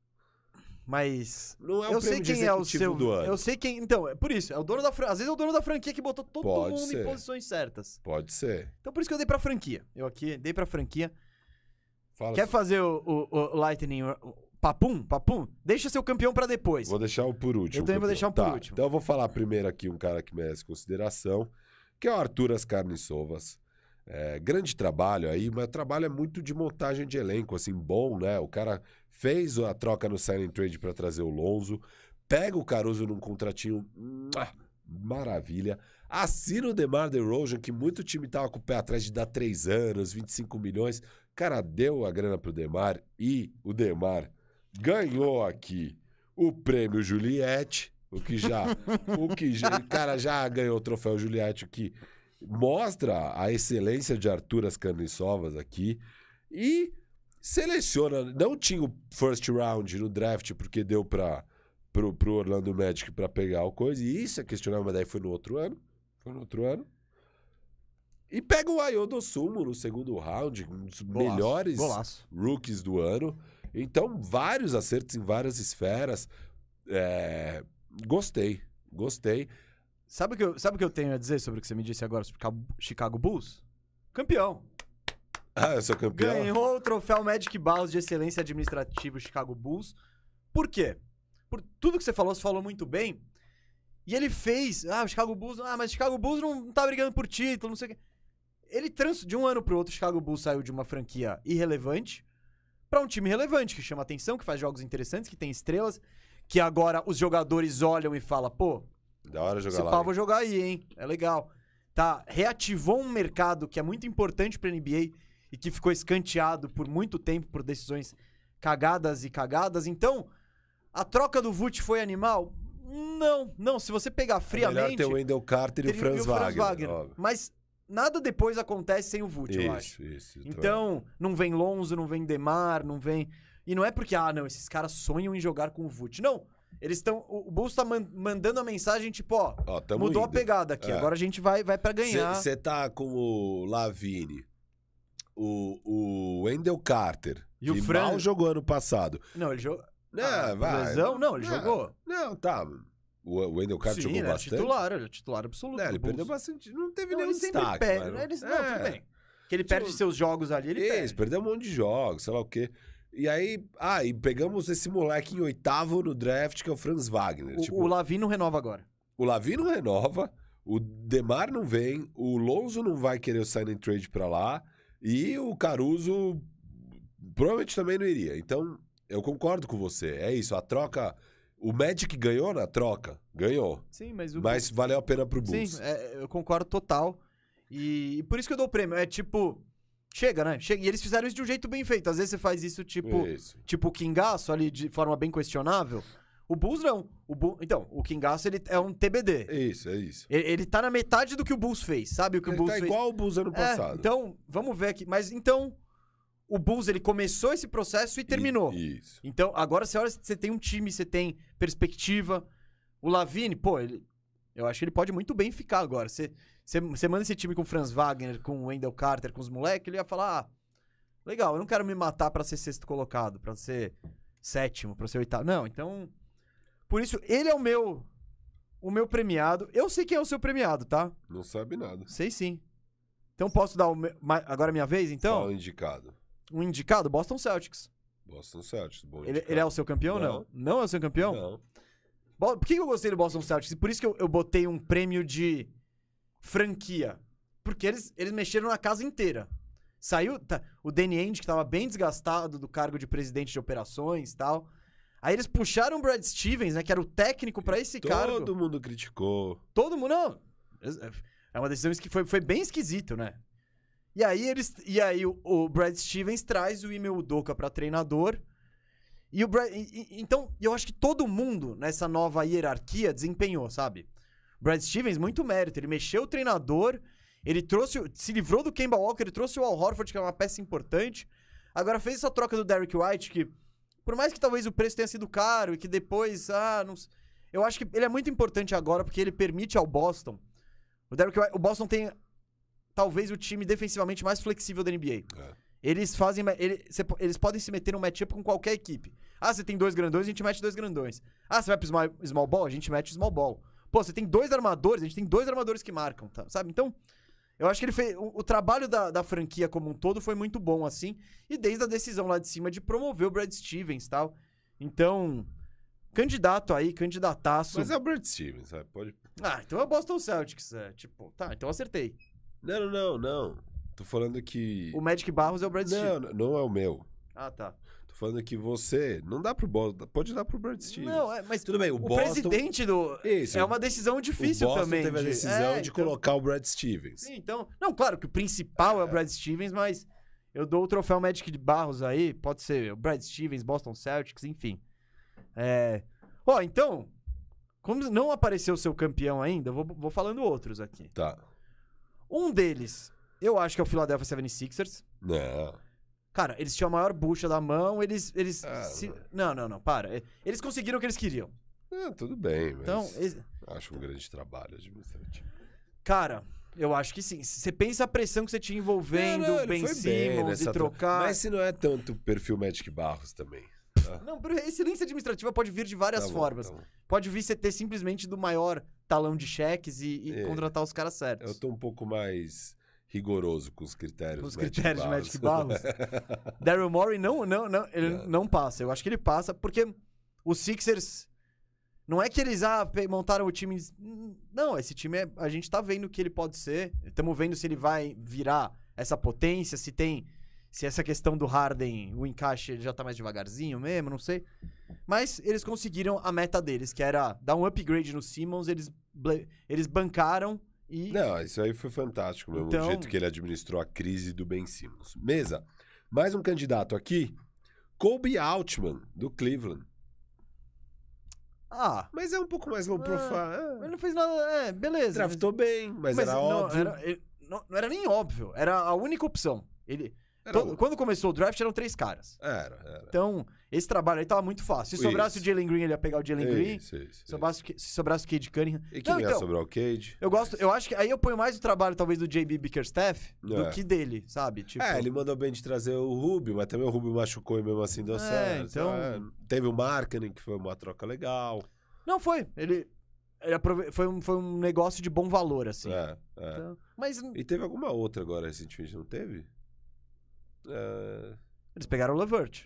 Mas. Não é o eu sei quem é o seu. do ano. Eu sei quem. Então, é por isso. É o dono da Às vezes é o dono da franquia que botou todo Pode mundo em ser. posições certas. Pode ser. Então por isso que eu dei pra franquia. Eu aqui dei pra franquia. Fala Quer fazer o, o- o Lightning. Papum? Papum? Deixa seu campeão pra depois. Vou deixar o por último. Eu também vou deixar o por Tá, último. Então eu vou falar primeiro aqui um cara que merece consideração, que é o Arthur Ascarnissovas. É, grande trabalho aí, mas o trabalho é muito de montagem de elenco, assim, bom, né? O cara fez a troca no signing trade para trazer o Lonzo, pega o Caruso num contratinho mua, maravilha, assina o DeMar DeRozan, que muito time tava com o pé atrás de dar 3 anos, 25 milhões. O cara deu a grana pro DeMar e o DeMar ganhou aqui o prêmio Juliette, o que já, o que já, o cara já ganhou o troféu Juliette, o que mostra a excelência de Arthur Ascarnissovas aqui e seleciona, não tinha o first round no draft porque deu para pro, pro Orlando Magic para pegar o coisa, e isso é questionável, mas daí foi no outro ano, foi no outro ano. E pega o Ayodo Sumo no segundo round, um dos Golaço, melhores Golaço. rookies do ano. Então, vários acertos em várias esferas. É, Gostei, gostei. Sabe o que, eu, sabe o que eu tenho a dizer sobre o que você me disse agora sobre Chicago- Bulls? Campeão. Ah, eu sou campeão. Ganhou o troféu Magic Balls de excelência administrativa Chicago Bulls. Por quê? Por tudo que você falou, você falou muito bem. E ele fez. Ah, o Chicago Bulls. Ah, mas o Chicago Bulls não tá brigando por título, não sei o quê. Ele trans, de um ano pro outro, o Chicago Bulls saiu de uma franquia irrelevante pra um time relevante, que chama atenção, que faz jogos interessantes, que tem estrelas, que agora os jogadores olham e falam, pô, Da hora jogar esse lá. pau vou jogar aí, hein? É legal. Tá, reativou um mercado que é muito importante pra NBA e que ficou escanteado por muito tempo por decisões cagadas e cagadas. Então, a troca do Vult foi animal? Não, não. Se você pegar É melhor friamente, ter o Wendell Carter e o teria- Franz, Wagner. óbvio. Mas nada depois acontece sem o Vult, eu acho. Isso, isso. Então, não vem Lonzo, não vem Demar, não vem. E não é porque, ah, não, esses caras sonham em jogar com o Vult. Não. Eles estão. O Bulls tá man- mandando a mensagem, tipo, ó, Ó, mudou a indo. pegada aqui. É. Agora a gente vai, vai pra ganhar. Você tá com o Lavine, o, o Wendell Carter, E o Fran- mal jogou ano passado. Não, ele jogou. Não, Ah, por vai. lesão? Não, ele Não, jogou. Não, tá. O Wendell Carter jogou ele era bastante. titular, ele é titular absoluto. É, ele Bulls. perdeu bastante. Não teve Não, nenhum ele destaque. perde. mas- Eles, não, É. tudo bem. Que ele Tipo, perde seus jogos ali, ele Isso, perde. perdeu um monte de jogos, sei lá o quê. E aí, ah, e pegamos esse moleque em oitavo no draft, que é o Franz Wagner. O, tipo, o Lavi não renova agora. o Lavi não renova, o Demar não vem, o Lonzo não vai querer o sign and trade pra lá, e o Caruso provavelmente também não iria. Então, eu concordo com você. É isso, a troca. O Magic ganhou na troca? Ganhou. Sim, mas o. Mas valeu a pena pro Bulls. Sim, é, eu concordo total. E, e por isso que eu dou o prêmio. É tipo. Chega, né? Chega. E eles fizeram isso de um jeito bem feito. Às vezes você faz isso, tipo. Isso. Tipo o Kingaço ali de forma bem questionável. O Bulls não. O Bull... Então, o Kingaço ele é um TBD. Isso, é isso. Ele, ele tá na metade do que o Bulls fez. Sabe o que o Ele Bulls tá fez? igual o Bulls ano É, passado. então, vamos ver aqui. Mas então, o Bulls ele começou esse processo e terminou. Isso. Então, agora você olha, você tem um time, você tem perspectiva. O Lavine, pô, ele, eu acho que ele pode muito bem ficar agora. Você, você, você manda esse time com o Franz Wagner, com o Wendell Carter, com os moleques, ele ia falar: ah, legal, eu não quero me matar pra ser sexto colocado, pra ser sétimo, pra ser oitavo. Não, então. Por isso, ele é o meu. O meu premiado. Eu sei quem é o seu premiado, tá? Não sabe nada. Sei sim. Então posso dar o meu, agora a minha vez, então? O indicado. Um indicado? Boston Celtics. Boston Celtics. Bom Ele, ele é o seu campeão, não? Não. Não é o seu campeão? Não. Bo- Por que eu gostei do Boston Celtics? E por isso que eu, eu botei um prêmio de franquia. Porque eles, eles mexeram na casa inteira. Saiu tá, o Danny Ainge, que tava bem desgastado do cargo de presidente de operações e tal. Aí eles puxaram o Brad Stevens, né? Que era o técnico pra esse cargo. Todo mundo criticou. Todo mundo. Não. É uma decisão que foi, foi bem esquisito, né? E aí eles. E aí o, o Brad Stevens traz o Ime Udoka pra treinador. E o Brad, e- e- então, eu acho que todo mundo nessa nova hierarquia desempenhou, sabe? Brad Stevens, muito mérito. Ele mexeu o treinador, ele trouxe. o- Se livrou do Kemba Walker, ele trouxe o Al Horford, que é uma peça importante. Agora fez essa troca do Derrick White, que, por mais que talvez o preço tenha sido caro e que depois. Ah, não Eu acho que ele é muito importante agora, porque ele permite ao Boston. O White, o Boston tem talvez o time defensivamente mais flexível da NBA. É. Eles fazem. ele- cê eles podem se meter no matchup com qualquer equipe. Ah, você tem dois grandões, a gente mete dois grandões. Ah, você vai pro small, small ball, a gente mete small ball. Pô, você tem dois armadores, a gente tem dois armadores que marcam, tá? sabe? Então, eu acho que ele fez. O, o trabalho da, da franquia como um todo foi muito bom, assim. E desde a decisão lá de cima de promover o Brad Stevens e tal. Então, candidato aí, candidataço. Mas é o Brad Stevens, sabe? Pode. Ah, então é o Boston Celtics. É, tipo, tá, então eu acertei. Não, não, não, não. Tô falando que. O Magic Barros é o Brad Stevens. Não, não, não é o meu. Ah, tá. Tô falando que você. Não dá pro Boston. Pode dar pro Brad Stevens. Não, é, mas Tudo bem, o, o Boston. presidente do. Isso. É uma decisão difícil o Boston também. teve a de- decisão é, de então- colocar o Brad Stevens. Sim, então. Não, claro que o principal é, o Brad Stevens, mas eu dou o troféu Magic de Barros aí. Pode ser o Brad Stevens, Boston Celtics, enfim. É. Ó, então. Como não apareceu o seu campeão ainda, eu vou, vou falando outros aqui. Tá. Um deles, eu acho que é o Philadelphia 76ers. Não. Cara, eles tinham a maior bucha da mão, eles. eles Ah, se- Não, não, não, para. É, Eles conseguiram o que eles queriam. Ah, tudo bem, mas. Então, eles- Acho um grande trabalho administrativo. cara, eu acho que sim. Você pensa a pressão que você tinha envolvendo Não, não, Ben bem Simmons e tro- trocar. Mas se não é tanto perfil Magic Barros também. Não, por excelência administrativa pode vir de várias Tá bom, formas. tá. Pode vir você ter simplesmente do maior talão de cheques e, e É. contratar os caras certos. Eu tô um pouco mais rigoroso com os critérios. Com os Magic critérios de Barros. Magic Barros. Daryl Morey não, não, não, ele Não. não passa. Eu acho que ele passa porque os Sixers não é que eles ah, montaram o time. Não, esse time é, a gente tá vendo o que ele pode ser. Estamos vendo se ele vai virar essa potência, se tem se essa questão do Harden, o encaixe já tá mais devagarzinho mesmo, não sei. Mas eles conseguiram a meta deles, que era dar um upgrade no Simmons, eles eles bancaram e Não, isso aí foi fantástico mesmo. Então- O jeito que ele administrou a crise do Ben Simmons. Mesa, mais um candidato aqui. Kobe Altman, do Cleveland. ah, Mas é um pouco mais low Ah, profile. ele É. não fez nada, é, beleza. Draftou bem, mas, era não, óbvio. Era, ele- não, não era nem óbvio. Era a única opção. Ele, Era todo- quando começou o draft eram três caras. Era, era. Então, esse trabalho aí tava muito fácil. Se sobrasse Isso. o Jalen Green, ele ia pegar o Jalen Green. Isso, isso, Se sobrasse, o- se sobrasse o Cade Cunningham. E quem Não, ia então, sobrar o Cage? Eu gosto, eu acho que aí eu ponho mais o trabalho, talvez, do JB Bickerstaff do É. que dele, sabe? Tipo, É, ele mandou bem de trazer o Rubio, mas também o Rubio machucou e mesmo assim deu É, certo. então- É, teve o Marketing, que foi uma troca legal. Não foi. Ele, foi, um, foi um negócio de bom valor, assim. É, é. Então, mas E teve alguma outra agora recentemente, não teve? É, eles pegaram o Levert,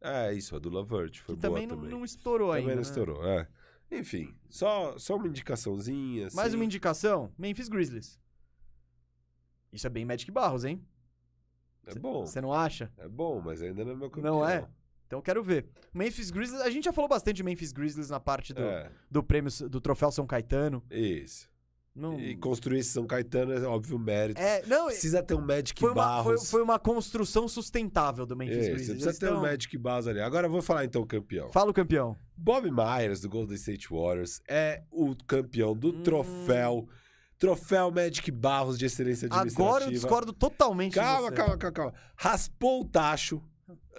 é isso, a do Lavert. Foi que boa também, não, também. não estourou Também ainda. não né? estourou, é. Enfim, só, só uma indicaçãozinha. Assim. Mais uma indicação: Memphis Grizzlies. Isso é bem Magic Barros, hein? É bom, Você não acha? é bom, mas ainda não é meu campeão. Não é? Então eu quero ver. Memphis Grizzlies, a gente já falou bastante de Memphis Grizzlies na parte do, É, do prêmio do troféu São Caetano. isso. Não, E construir esse São Caetano é óbvio mérito. é, não, Precisa ter um Magic foi uma, foi, Barros. foi uma construção sustentável do Memphis Isso, Grizzlies. você precisa Eles ter um tão- Magic Barros ali. Agora eu vou falar então o campeão. Fala o campeão. Bob Myers, do Golden State Warriors, é o campeão do Hum. troféu. Troféu Magic Barros de excelência administrativa. Agora eu discordo totalmente de Calma, você. calma, calma, calma. Raspou o tacho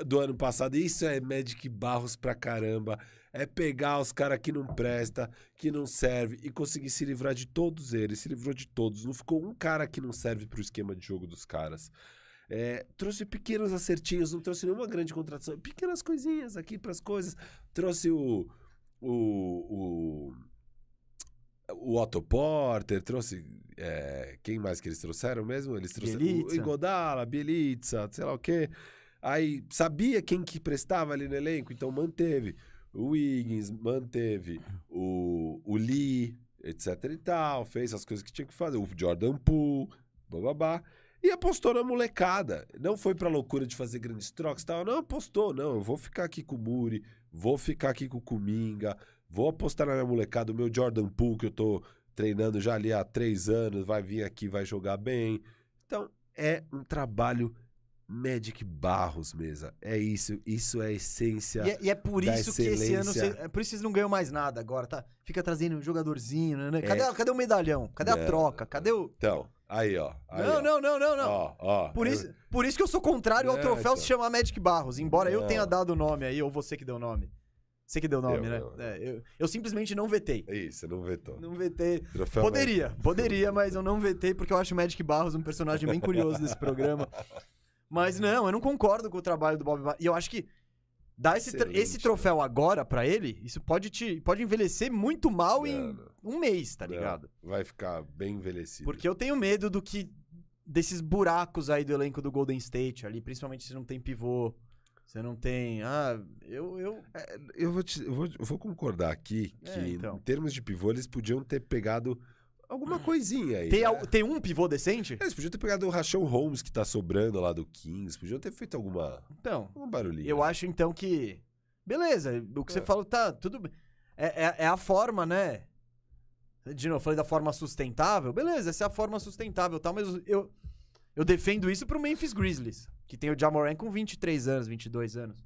do ano passado. Isso é Magic Barros pra caramba. É pegar os caras que não presta, que não serve e conseguir se livrar de todos eles. Se livrou de todos. Não ficou um cara que não serve pro esquema de jogo dos caras. É, trouxe pequenos acertinhos, não trouxe nenhuma grande contratação. Pequenas coisinhas aqui pras coisas. Trouxe o. O. O, o Otto Porter, trouxe. é, quem mais que eles trouxeram mesmo? Eles trouxeram o Bielitsa. Igodala, Bielitsa, sei lá o quê. Aí sabia quem que prestava ali no elenco, então manteve. O Wiggins, manteve o, o Lee, etc e tal, fez as coisas que tinha que fazer. O Jordan Poole, bababá. E apostou na molecada. Não foi pra loucura de fazer grandes trocas e tal. Não apostou, não. Eu vou ficar aqui com o Muri, vou ficar aqui com o Kuminga, vou apostar na minha molecada. O meu Jordan Poole, que eu tô treinando já ali há três anos, vai vir aqui, vai jogar bem. Então, é um trabalho Magic Barros, mesa. É isso. Isso é a essência. E é, e é por isso que esse ano. cê- é por isso que vocês não ganham mais nada agora, tá? Fica trazendo um jogadorzinho, né? É. Cadê, cadê o medalhão? Cadê a troca? Cadê o. Então, aí, ó. Aí, não, ó. não, não, não, não. Ó, ó. Por Eu- isso, por isso que eu sou contrário ao É, troféu então. se chamar Magic Barros, embora eu Não. tenha dado o nome aí, ou você que deu o nome. Você que deu o nome, Eu, né? eu, eu. É, eu, eu simplesmente não vetei. É Isso, não vetou. Não vetei. Troféu Poderia, poderia, mas eu não vetei porque eu acho o Magic Barros um personagem bem curioso desse programa. Mas não, eu não concordo com o trabalho do Bob Barros. E eu acho que dar esse, Excelente, esse troféu agora pra ele, isso pode te pode envelhecer muito mal em Não, não. um mês, tá Não, ligado? Vai ficar bem envelhecido. Porque eu tenho medo do que desses buracos aí do elenco do Golden State ali, principalmente se não tem pivô, você não tem, ah, eu eu Eu vou, te- eu vou, eu vou concordar aqui que, É, então. em termos de pivô, eles podiam ter pegado alguma coisinha aí. tem, né? al- tem um pivô decente? Eles podiam ter pegado o Rachão Holmes que tá sobrando lá do Kings. Podiam ter feito alguma, Então, alguma barulhinho. Eu acho então que. Beleza, o que você É. falou tá tudo bem. É, é, é a forma, né? De novo, eu falei da forma sustentável. Beleza, essa é a forma sustentável tal, mas eu, eu defendo isso pro Memphis Grizzlies, que tem o Jamoran com 23 anos, 22 anos.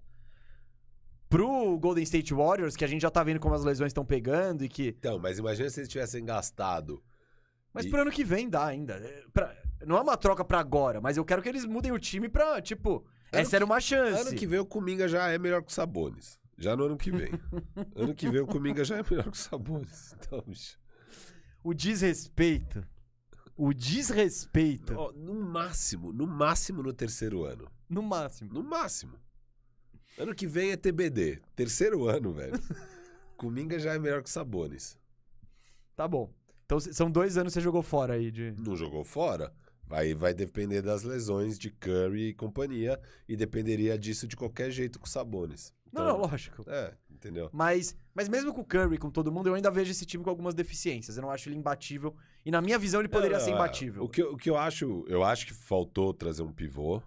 Pro Golden State Warriors, que a gente já tá vendo como as lesões estão pegando e que. Então, mas imagina se eles tivessem gastado. Mas E- pro ano que vem dá ainda. É, pra- não é uma troca pra agora, mas eu quero que eles mudem o time pra, tipo, Ano essa era uma chance. Ano que vem o Kuminga já é melhor que o Sabonis. Já no ano que vem. ano que vem o Kuminga já é melhor que o Sabonis. Então, bicho. O desrespeito. O desrespeito. Ó, no máximo, no máximo no terceiro ano. No máximo. No máximo. Ano que vem é TBD. Terceiro ano, velho. Kuminga já é melhor que o Sabonis. Tá bom. Então são dois anos que você jogou fora aí de. Não jogou fora? Vai, vai depender das lesões de Curry e companhia. E dependeria disso de qualquer jeito com o Sabonis. Não, Então, não, lógico. É, entendeu? Mas, mas mesmo com o Curry, com todo mundo, eu ainda vejo esse time com algumas deficiências. Eu não acho ele imbatível. E na minha visão, ele poderia Não, ser é. imbatível. O que, o que eu acho, eu acho que faltou trazer um pivô.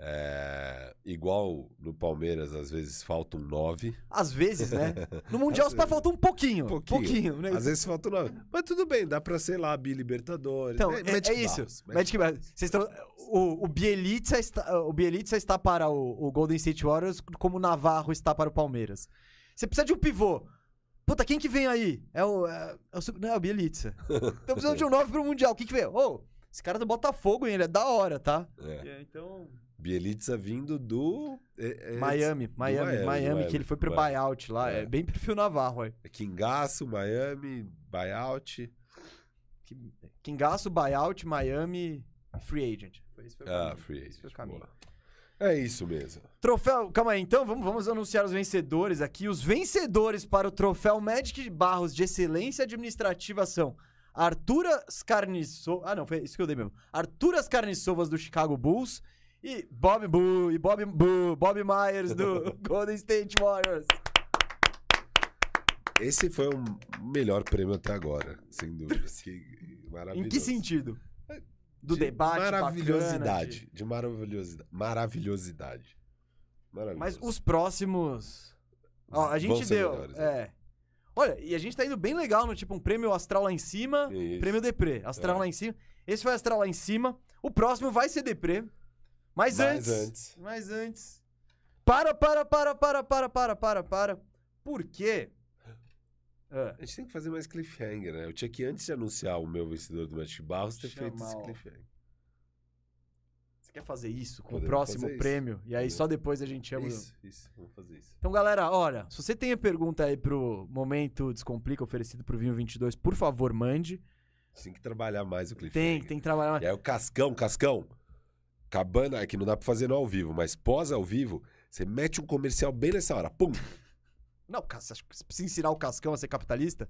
É, igual no Palmeiras, às vezes falta um 9. Às vezes, né? No Mundial só falta um pouquinho. Um pouquinho. pouquinho. né? Às vezes falta um 9. Mas tudo bem, dá pra, sei lá, Bi-Libertadores. Então, é, Magic é isso. Magic Barros. Vocês estão. O, o, Bielitsa está, o Bielitsa está para o, o Golden State Warriors como o Navarro está para o Palmeiras. Você precisa de um pivô. Puta, quem que vem aí? É o. É, é o, não, é o Bielitsa. Então precisando de um 9 pro Mundial. Quem que vem? Ô, Esse cara é do Botafogo, hein? Ele é da hora, tá? É. É, Então. Bielitsa vindo do. é- é- Miami, Miami, Miami, Miami, Miami, que ele foi pro Miami. buyout lá. É, É. bem perfil Navarro, aí. É Kingaço, Miami, buyout. Kingaço, buyout, Miami, free agent. Foi, esse foi o Ah, free Esse foi o agent. caminho. boa. É isso mesmo. Troféu, calma aí, então vamos, vamos anunciar os vencedores aqui. Os vencedores para o troféu Magic de Barros de Excelência Administrativa são Arturas Carniçovas. Ah, não, foi isso que eu dei mesmo. Arturas Carniçovas do Chicago Bulls e Bob Boo, e Bob, Boo, Bob Myers do Golden State Warriors. Esse foi o melhor prêmio até agora, sem dúvida. Que, maravilhoso. Em que sentido? Do De debate, Maravilhosidade. bacana, de- De maravilhosidade. Maravilhosidade. Maravilhoso. Mas os próximos. Ó, a gente deu. melhores, né? é. Olha, e a gente tá indo bem legal no tipo um prêmio astral lá em cima, Isso. prêmio deprê. Astral É. lá em cima. Esse foi astral lá em cima. O próximo vai ser deprê. Mas, Mas antes, antes. Mas antes. Para, para, para, para, para, para, para, para. Por quê? Ah, A gente tem que fazer mais cliffhanger, né? Eu tinha que, antes de anunciar o meu vencedor do Magic Barros, ter feito esse Chamar cliffhanger. você quer fazer isso com Podemos o próximo fazer isso. prêmio? E aí Podemos. só depois a gente chama. o- Isso, isso. Vamos fazer isso. Então, galera, olha, se você tem a pergunta aí pro Momento Descomplica oferecido pro Vinho 22, por favor, mande. Tem que trabalhar mais o Tem, cliffhanger. tem que trabalhar mais. E aí o Cascão, Cascão. Cabana, é que não dá pra fazer no ao vivo, mas pós ao vivo, você mete um comercial bem nessa hora. Pum! Não, você acha que você precisa ensinar o Cascão a ser capitalista?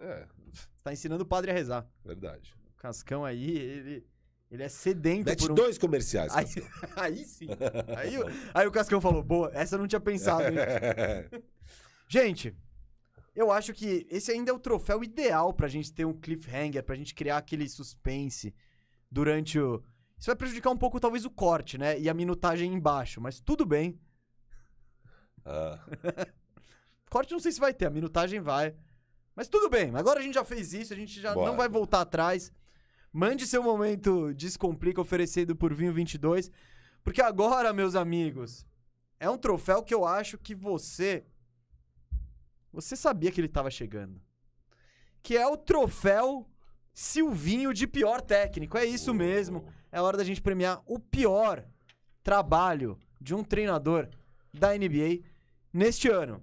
É, Você tá ensinando o padre a rezar. verdade. O Cascão aí, ele, ele é sedento Mete por um... dois comerciais, Aí, aí sim. Aí, o- aí o Cascão falou, boa, essa eu não tinha pensado? Gente, eu acho que esse ainda é o troféu ideal pra gente ter um cliffhanger, pra gente criar aquele suspense durante o. Isso vai prejudicar um pouco, talvez, o corte, né? E a minutagem embaixo, mas tudo bem. Ah, Corte não sei se vai ter, a minutagem vai. Mas tudo bem, agora a gente já fez isso, a gente já Bora. não vai voltar atrás. Mande seu momento Descomplica oferecido por Vinho 22. Porque agora, meus amigos, é um troféu que eu acho que você. Você sabia que ele tava chegando. Que é o troféu Silvinho de pior técnico. É isso mesmo. É hora da gente premiar o pior trabalho de um treinador da NBA neste ano.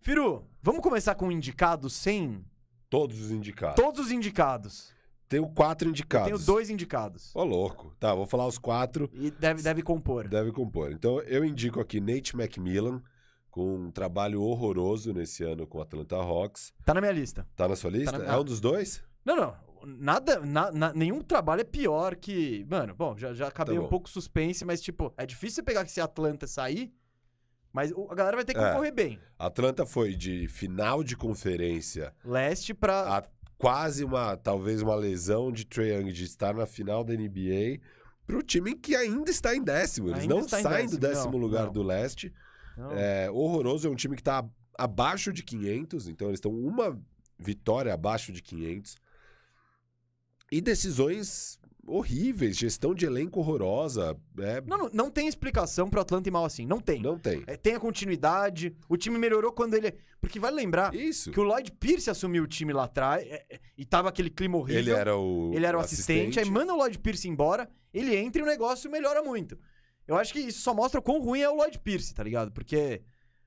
Firu, vamos começar com indicados sem Todos os indicados. todos os indicados. Tenho quatro Eu indicados. tenho dois indicados. Ô, louco. Tá, vou falar os quatro. E deve, deve compor. Deve compor. Então, eu indico aqui Nate McMillan, com um trabalho horroroso nesse ano com o Atlanta Hawks. Tá na minha lista. Tá na sua lista? na- É um dos dois? Não, não. Nada, na- na- nenhum trabalho é pior que. Mano, bom, já, já acabei Tá um pouco suspense, mas, tipo, é difícil você pegar esse Atlanta e sair. Mas a galera vai ter que É. concorrer bem. Atlanta foi de final de conferência Leste pra. quase uma, talvez uma lesão de Trae Young de estar na final da NBA pro time que ainda está em décimo. Eles Ainda não saem do décimo, décimo não, lugar não. do leste. É horroroso, é um time que tá abaixo de 500, então eles estão uma vitória abaixo de 500. E decisões horríveis, gestão de elenco horrorosa. É, Não, não, não tem explicação pro Atlanta ir mal assim. Não tem. não tem. É, tem a continuidade. O time melhorou quando ele. Porque vai lembrar Isso. que o Lloyd Pierce assumiu o time lá atrás é, é, e tava aquele clima horrível. Ele era o Ele era o assistente, aí manda o Lloyd Pierce embora, ele entra e o negócio melhora muito. Eu acho que isso só mostra o quão ruim é o Lloyd Pierce, tá ligado? Porque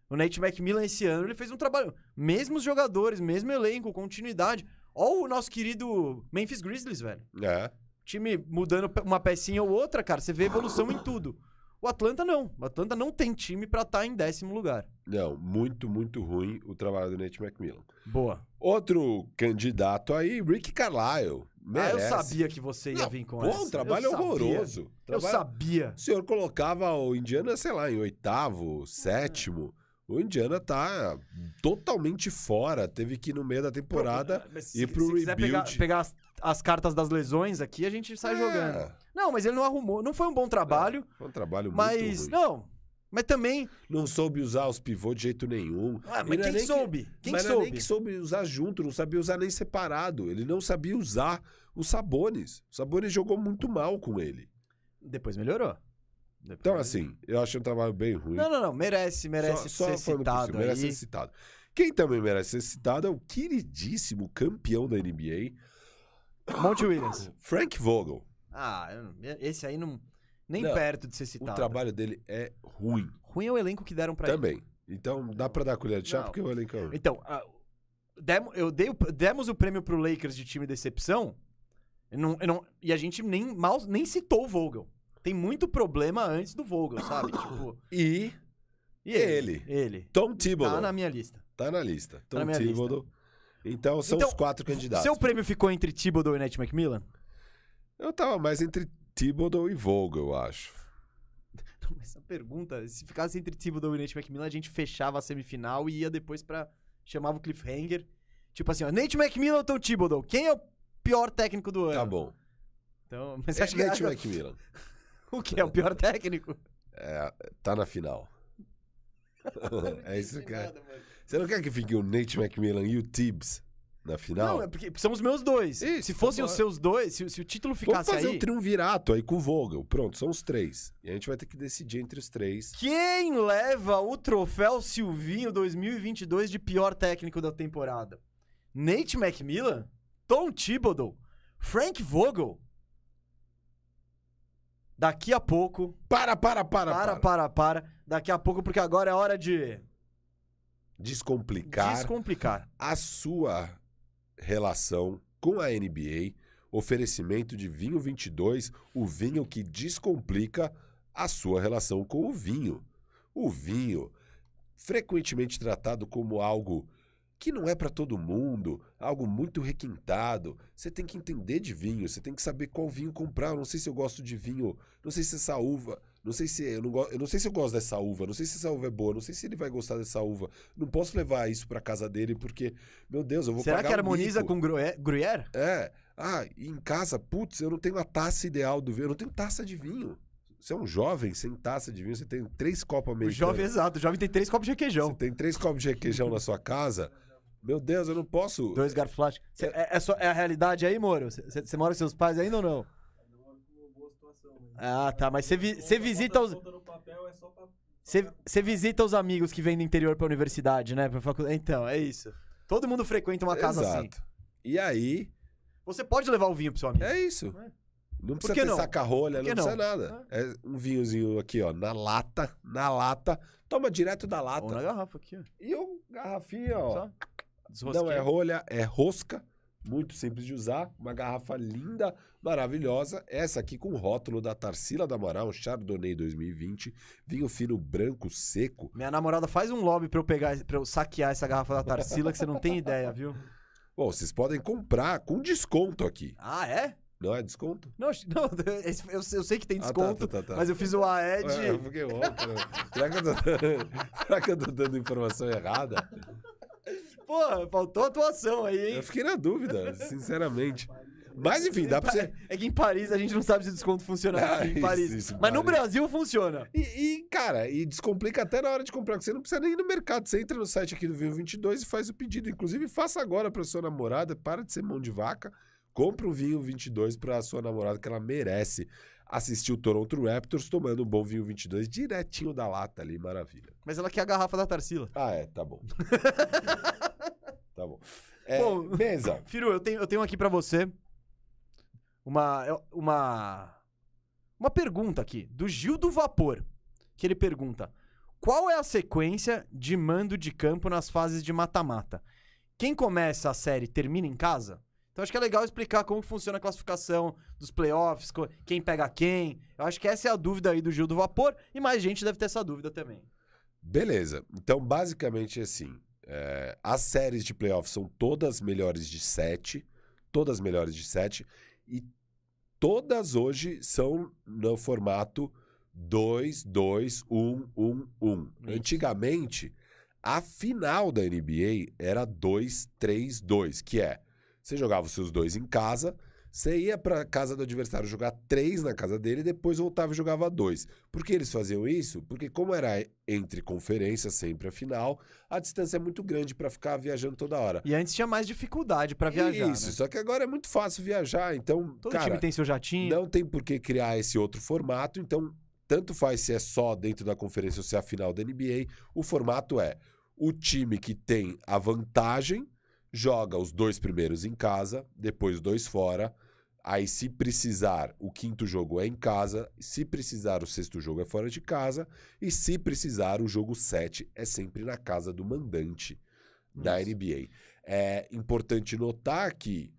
o Nate McMillan esse ano ele fez um trabalho. Mesmos jogadores, mesmo elenco, continuidade. Ó o nosso querido Memphis Grizzlies, velho. É. Time mudando uma pecinha ou outra, cara, você vê evolução em tudo. O Atlanta não. O Atlanta não tem time pra estar em décimo lugar. Não, muito, muito ruim o trabalho do Nate McMillan. Boa. Outro candidato aí, Rick Carlisle. Ah, eu Merece. sabia que você ia Não, vir com pô, essa. um trabalho Eu horroroso. Eu Trabalho- sabia. O senhor colocava o Indiana, sei lá, em oitavo, sétimo. O Indiana tá totalmente fora. Teve que ir no meio da temporada. Ir pro se quiser pegar, rebuild. pegar as, as cartas das lesões aqui, a gente sai É, jogando. Não, mas ele não arrumou. Não foi um bom trabalho, Foi um trabalho mas. muito ruim. Não. Mas também. Não soube usar os pivôs de jeito nenhum. Ah, mas é quem nem que- soube? Quem mas é soube? nem que soube usar junto, não sabia usar nem separado. Ele não sabia usar os Sabones. O Sabones jogou muito mal com ele. Depois melhorou. Então, assim, eu achei um trabalho bem ruim. Não, não, não. Merece, merece só, só ser no citado possível, merece ser citado. Quem também merece ser citado é o queridíssimo campeão da NBA, Monte Williams. Frank Vogel. Ah, esse aí não. Nem Não, perto de ser O citado. trabalho dele é ruim Ruim é o elenco que deram pra ele. também. Então dá pra dar colher de chá Não. porque o elenco é ruim. Então, ah, demo- eu dei, o- demos o prêmio pro Lakers de time decepção. eu não- eu não- e a gente nem, mal, nem citou o Vogel. Tem muito problema antes do Vogel, sabe? tipo, E e Ele. Ele. Tom Thibodeau. Tá na minha lista. Tá na lista. Tá Tom na minha lista. Thibodeau. Então são Então, os quatro candidatos. Seu prêmio ficou entre Thibodeau e Nate McMillan? Eu tava mais entre Thibodeau e Vogel, eu acho. Não, mas Essa pergunta, se ficasse entre Thibodeau e Nate McMillan, a gente fechava a semifinal e ia depois pra... Chamava o cliffhanger. Tipo assim, ó, Nate McMillan ou Tom Thibodeau? Quem é o pior técnico do ano? Tá bom. Então, mas É que Nate McMillan. o que é o pior técnico? É, tá na final. é isso que é. Você não quer que fique o Nate McMillan e o Tibbs na final? Não, é porque são os meus dois. Isso, se fossem os seus dois, se, se o título Vamos ficasse fazer aí... um triunvirato aí com o Vogel. Pronto, são os três. E a gente vai ter que decidir entre os três. Quem leva o troféu Silvinho 2022 de pior técnico da temporada? Nate McMillan? Tom Thibodeau? Frank Vogel? Daqui a pouco... Para, para, para, Para, para. para, para. Daqui a pouco, porque agora é hora de Descomplicar descomplicar. a sua relação com a NBA. Oferecimento de vinho 22, o vinho que descomplica a sua relação com o vinho. O vinho, frequentemente tratado como algo que não é para todo mundo, algo muito requintado. Você tem que entender de vinho, você tem que saber qual vinho comprar. Eu não sei se eu gosto de vinho, não sei se essa uva, não sei se eu não, go- eu não sei se eu gosto dessa uva, não sei se essa uva é boa, não sei se ele vai gostar dessa uva. Não posso levar isso para casa dele porque, meu Deus, eu vou Será pagar que harmoniza com Gruyère? É. Ah, em casa, putz, eu não tenho a taça ideal do vinho, eu não tenho taça de vinho. Você é um jovem sem taça de vinho, você tem três copos O americanos. jovem, exato. O jovem tem três copos de Você requeijão. tem três copos de requeijão na sua casa. Meu Deus, eu não posso. Dois garfos plásticos. Cê- É, é só- é a realidade aí, Moro? Você mora com seus pais ainda ou não? Ah, tá. Mas você visita os. Você visita os amigos que vêm do interior pra universidade, né? Pra facu... Então, é isso. Todo mundo frequenta uma casa assim. Exato. E aí, Você pode levar o vinho pro seu amigo. é isso. É. Não precisa ter não? saca-rolha, não que precisa não? nada. É um vinhozinho aqui, ó, na lata, na lata. Toma direto da Ou na lata. garrafa aqui, ó. E um garrafinha, ó. Só. Não é rolha, é rosca. Muito simples de usar. Uma garrafa linda, maravilhosa. Essa aqui com o rótulo da Tarsila do Amaral, Chardonnay 2020. Vinho fino branco, seco. Minha namorada faz um lobby pra eu pegar, para eu saquear essa garrafa da Tarsila que você não tem ideia, viu? Bom, vocês podem comprar com desconto aqui. Ah, é? Não é desconto? Não, não eu, eu sei que tem Ah, tá, desconto, tá, tá, tá. mas eu fiz o AE de... Ué, eu fiquei louco, né? Será que eu tô dando informação errada? Pô, faltou atuação aí, hein? Eu fiquei na dúvida, sinceramente. Mas enfim, dá pra você. É que em Paris a gente não sabe se o desconto funciona Ah, em isso, Paris. isso, Mas no Paris. Brasil funciona. E, e, cara, e descomplica até na hora de comprar, porque você não precisa nem ir no mercado. Você entra no site aqui do Vinho 22 e faz o pedido. Inclusive, faça agora pra sua namorada, para de ser mão de vaca. Compre um vinho 22 pra sua namorada, que ela merece assistir o Toronto Raptors tomando um bom vinho 22 direitinho da lata ali, maravilha. Mas ela quer a garrafa da Tarsila. Ah, é, tá bom. tá bom. É, Bom. Firu, eu tenho, eu tenho aqui pra você uma, uma, uma pergunta aqui, do Gil do Vapor, que ele pergunta, qual é a sequência de mando de campo nas fases de mata-mata? Quem começa a série termina em casa? Então acho que é legal explicar como funciona a classificação dos playoffs, quem pega quem. Eu acho que essa é a dúvida aí do Gil do Vapor e mais gente deve ter essa dúvida também. Beleza. Então, basicamente assim, é, as séries de playoffs são todas melhores de 7, todas melhores de 7, e todas hoje são no formato 2, 2, 1, 1, 1. Isso. Antigamente, a final da NBA era 2, 3, 2, que é, você jogava os seus dois em casa, você ia pra casa do adversário jogar três na casa dele e depois voltava e jogava dois. Por que eles faziam isso? Porque como era entre conferências sempre a final, a distância é muito grande pra ficar viajando toda hora. E antes tinha mais dificuldade pra viajar, Isso, né? só que agora é muito fácil viajar, então, Todo cara, time tem seu jatinho. não tem por que criar esse outro formato, então tanto faz se é só dentro da conferência ou se é a final da NBA, o formato é o time que tem a vantagem joga os dois primeiros em casa, depois dois fora. Aí, se precisar, o quinto jogo é em casa. Se precisar, o sexto jogo é fora de casa. E se precisar, o jogo 7 é sempre na casa do mandante da. NBA. É importante notar que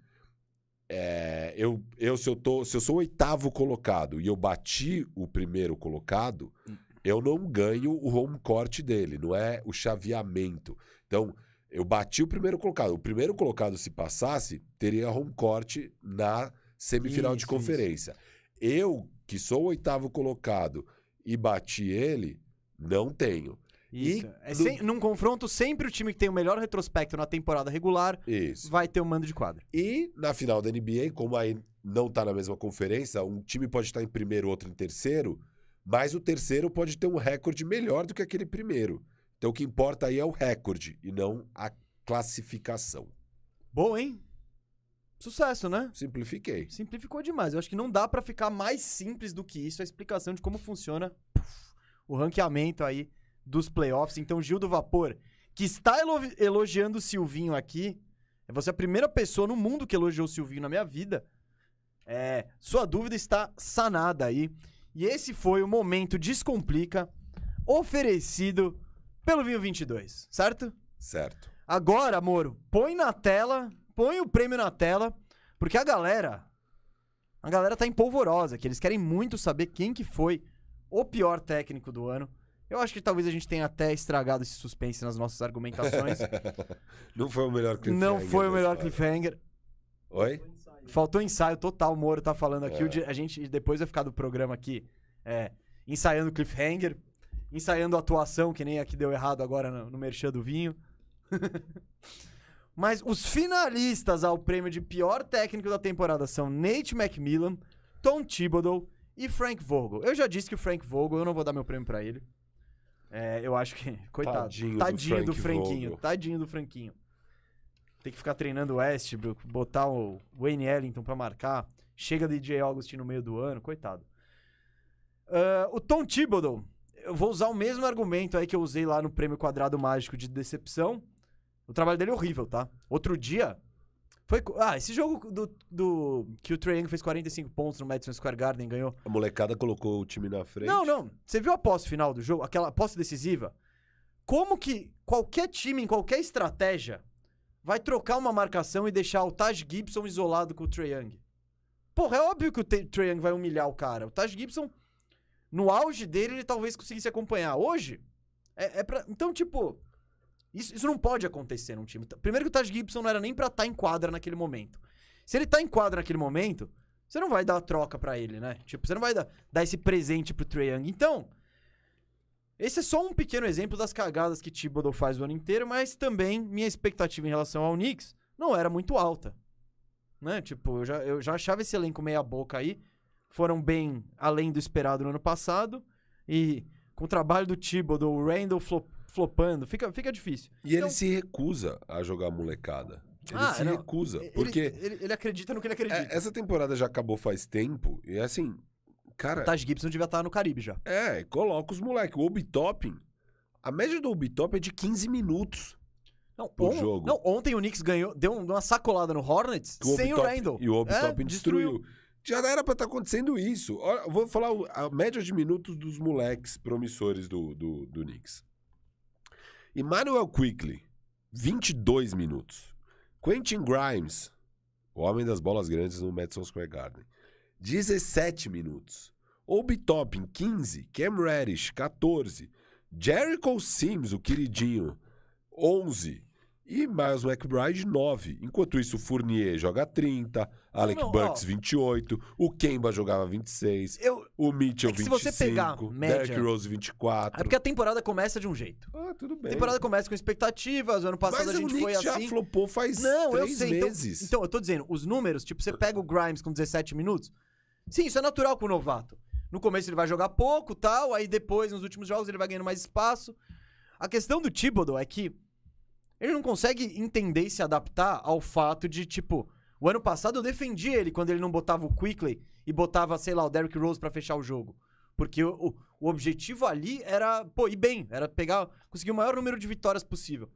é, eu, eu, se, eu tô, se eu sou o oitavo colocado e eu bati o primeiro colocado, Hum. eu não ganho o home court dele, não é o chaveamento. Então, eu bati o primeiro colocado. O primeiro colocado, se passasse, teria home court na semifinal de Isso, conferência. Eu, que sou o oitavo colocado e bati ele, não tenho. Isso. E É no- sem- num confronto, sempre o time que tem o melhor retrospecto na temporada regular Isso. vai ter o mando de quadra. E na final da NBA, como aí não tá na mesma conferência, um time pode estar em primeiro, outro em terceiro, mas o terceiro pode ter um recorde melhor do que aquele primeiro. Então o que importa aí é o recorde e não a classificação. Bom, hein? Sucesso, né? Simplifiquei. Simplificou demais. Eu acho que não dá pra ficar mais simples do que isso a explicação de como funciona puf, o ranqueamento aí dos playoffs. Então, Gil do Vapor, que está elo- elogiando o Silvinho aqui, é você a primeira pessoa no mundo que elogiou o Silvinho na minha vida. É, sua dúvida está sanada aí. E esse foi o momento Descomplica oferecido pelo Vinho 22, certo? Certo. Agora, Moro, põe na tela, põe o prêmio na tela, porque a galera, a galera tá empolvorosa, que eles querem muito saber quem que foi o pior técnico do ano. Eu acho que talvez a gente tenha até estragado esse suspense nas nossas argumentações. não foi o melhor cliffhanger. Não foi o melhor cliffhanger. Oi? Faltou ensaio total, o Moro tá falando aqui. É. A gente depois vai ficar do programa aqui é, ensaiando cliffhanger, ensaiando atuação, que nem a que deu errado agora no, no Merchan do Vinho. Mas os finalistas ao prêmio de pior técnico da temporada são Nate McMillan, Tom Thibodeau e Frank Vogel. Eu já disse que o Frank Vogel, eu não vou dar meu prêmio pra ele. É, eu acho que. Coitado. Tadinho Tadinho, do do, Franquinho. Vogel. Tadinho do Franquinho. Tem que ficar treinando o Westbrook, botar o Wayne Ellington pra marcar. Chega DJ Augustin no meio do ano, coitado. Ah, o Tom Thibodeau, eu vou usar o mesmo argumento aí que eu usei lá no Prêmio Quadrado Mágico de Decepção. O trabalho dele é horrível, tá? Outro dia. Foi. Ah, esse jogo do, do que o Trae Young fez 45 pontos no Madison Square Garden ganhou. A molecada colocou o time na frente. Não, não. Você viu a posse final do jogo? Aquela posse decisiva? Como que qualquer time, em qualquer estratégia, vai trocar uma marcação e deixar o Taj Gibson isolado com o Trae Young? Porra, é óbvio que o Trae Young vai humilhar o cara. O Taj Gibson, no auge dele, ele talvez conseguisse acompanhar. Hoje, é, é pra... Então, tipo... Isso, isso não pode acontecer num time. Primeiro que o Taj Gibson não era nem pra estar em quadra naquele momento. Se ele tá em quadra naquele momento, você não vai dar a troca pra ele, né? Tipo, você não vai dar, dar esse presente pro Trae Young. Então, esse é só um pequeno exemplo das cagadas que Thibodeau faz o ano inteiro, mas também minha expectativa em relação ao Knicks não era muito alta. Né? Tipo, eu já, eu já achava esse elenco meia boca aí. Foram bem além do esperado no ano passado. E com o trabalho do Thibodeau, o Randall flop- flopando, fica, fica difícil. E Então- ele se recusa a jogar molecada. Ele Ah, se não. recusa. Ele- Porque Ele, ele acredita no que ele acredita. é, essa temporada já acabou faz tempo. E assim, cara, O Taj Gibson devia estar no Caribe já. é, coloca os moleques. O Obi-Topping, a média do Obi-Top é de 15 minutos. Não, Por on- jogo. não, ontem o Knicks ganhou, deu um- uma sacolada no Hornets o sem o Randall. E o Obi-Topping É, destruiu. Já era pra estar acontecendo isso. Olha, eu vou falar a média de minutos dos moleques promissores do, do, do Knicks. Emmanuel Quickly, 22 minutos. Quentin Grimes, o homem das bolas grandes no Madison Square Garden, 17 minutos. Obi Toppin, 15. Cam Reddish, 14. Jericho Sims, o queridinho, 11. E Miles McBride, 9. Enquanto isso, o Fournier joga 30, Alec não, Burks, ó. 28, o Kemba jogava 26, Eu, o Mitchell, É que se 25, você pegar média- Derrick Rose, 24. é porque a temporada começa de um jeito. Ah, tudo A bem. temporada começa com expectativas, ano passado Mas a gente o foi já assim. flopou faz Não, eu três sei. Então, meses. então, eu tô dizendo, os números, tipo, você pega o Grimes com 17 minutos. Sim, isso é natural com o novato. No começo ele vai jogar pouco tal, aí depois, nos últimos jogos, ele vai ganhando mais espaço. A questão do Thibodeau é que ele não consegue entender e se adaptar ao fato de, tipo, o ano passado eu defendi ele quando ele não botava o Quickly e botava, sei lá, o Derrick Rose pra fechar o jogo. Porque o, o, o objetivo ali era, pô, ir bem, era pegar, conseguir o maior número de vitórias possível.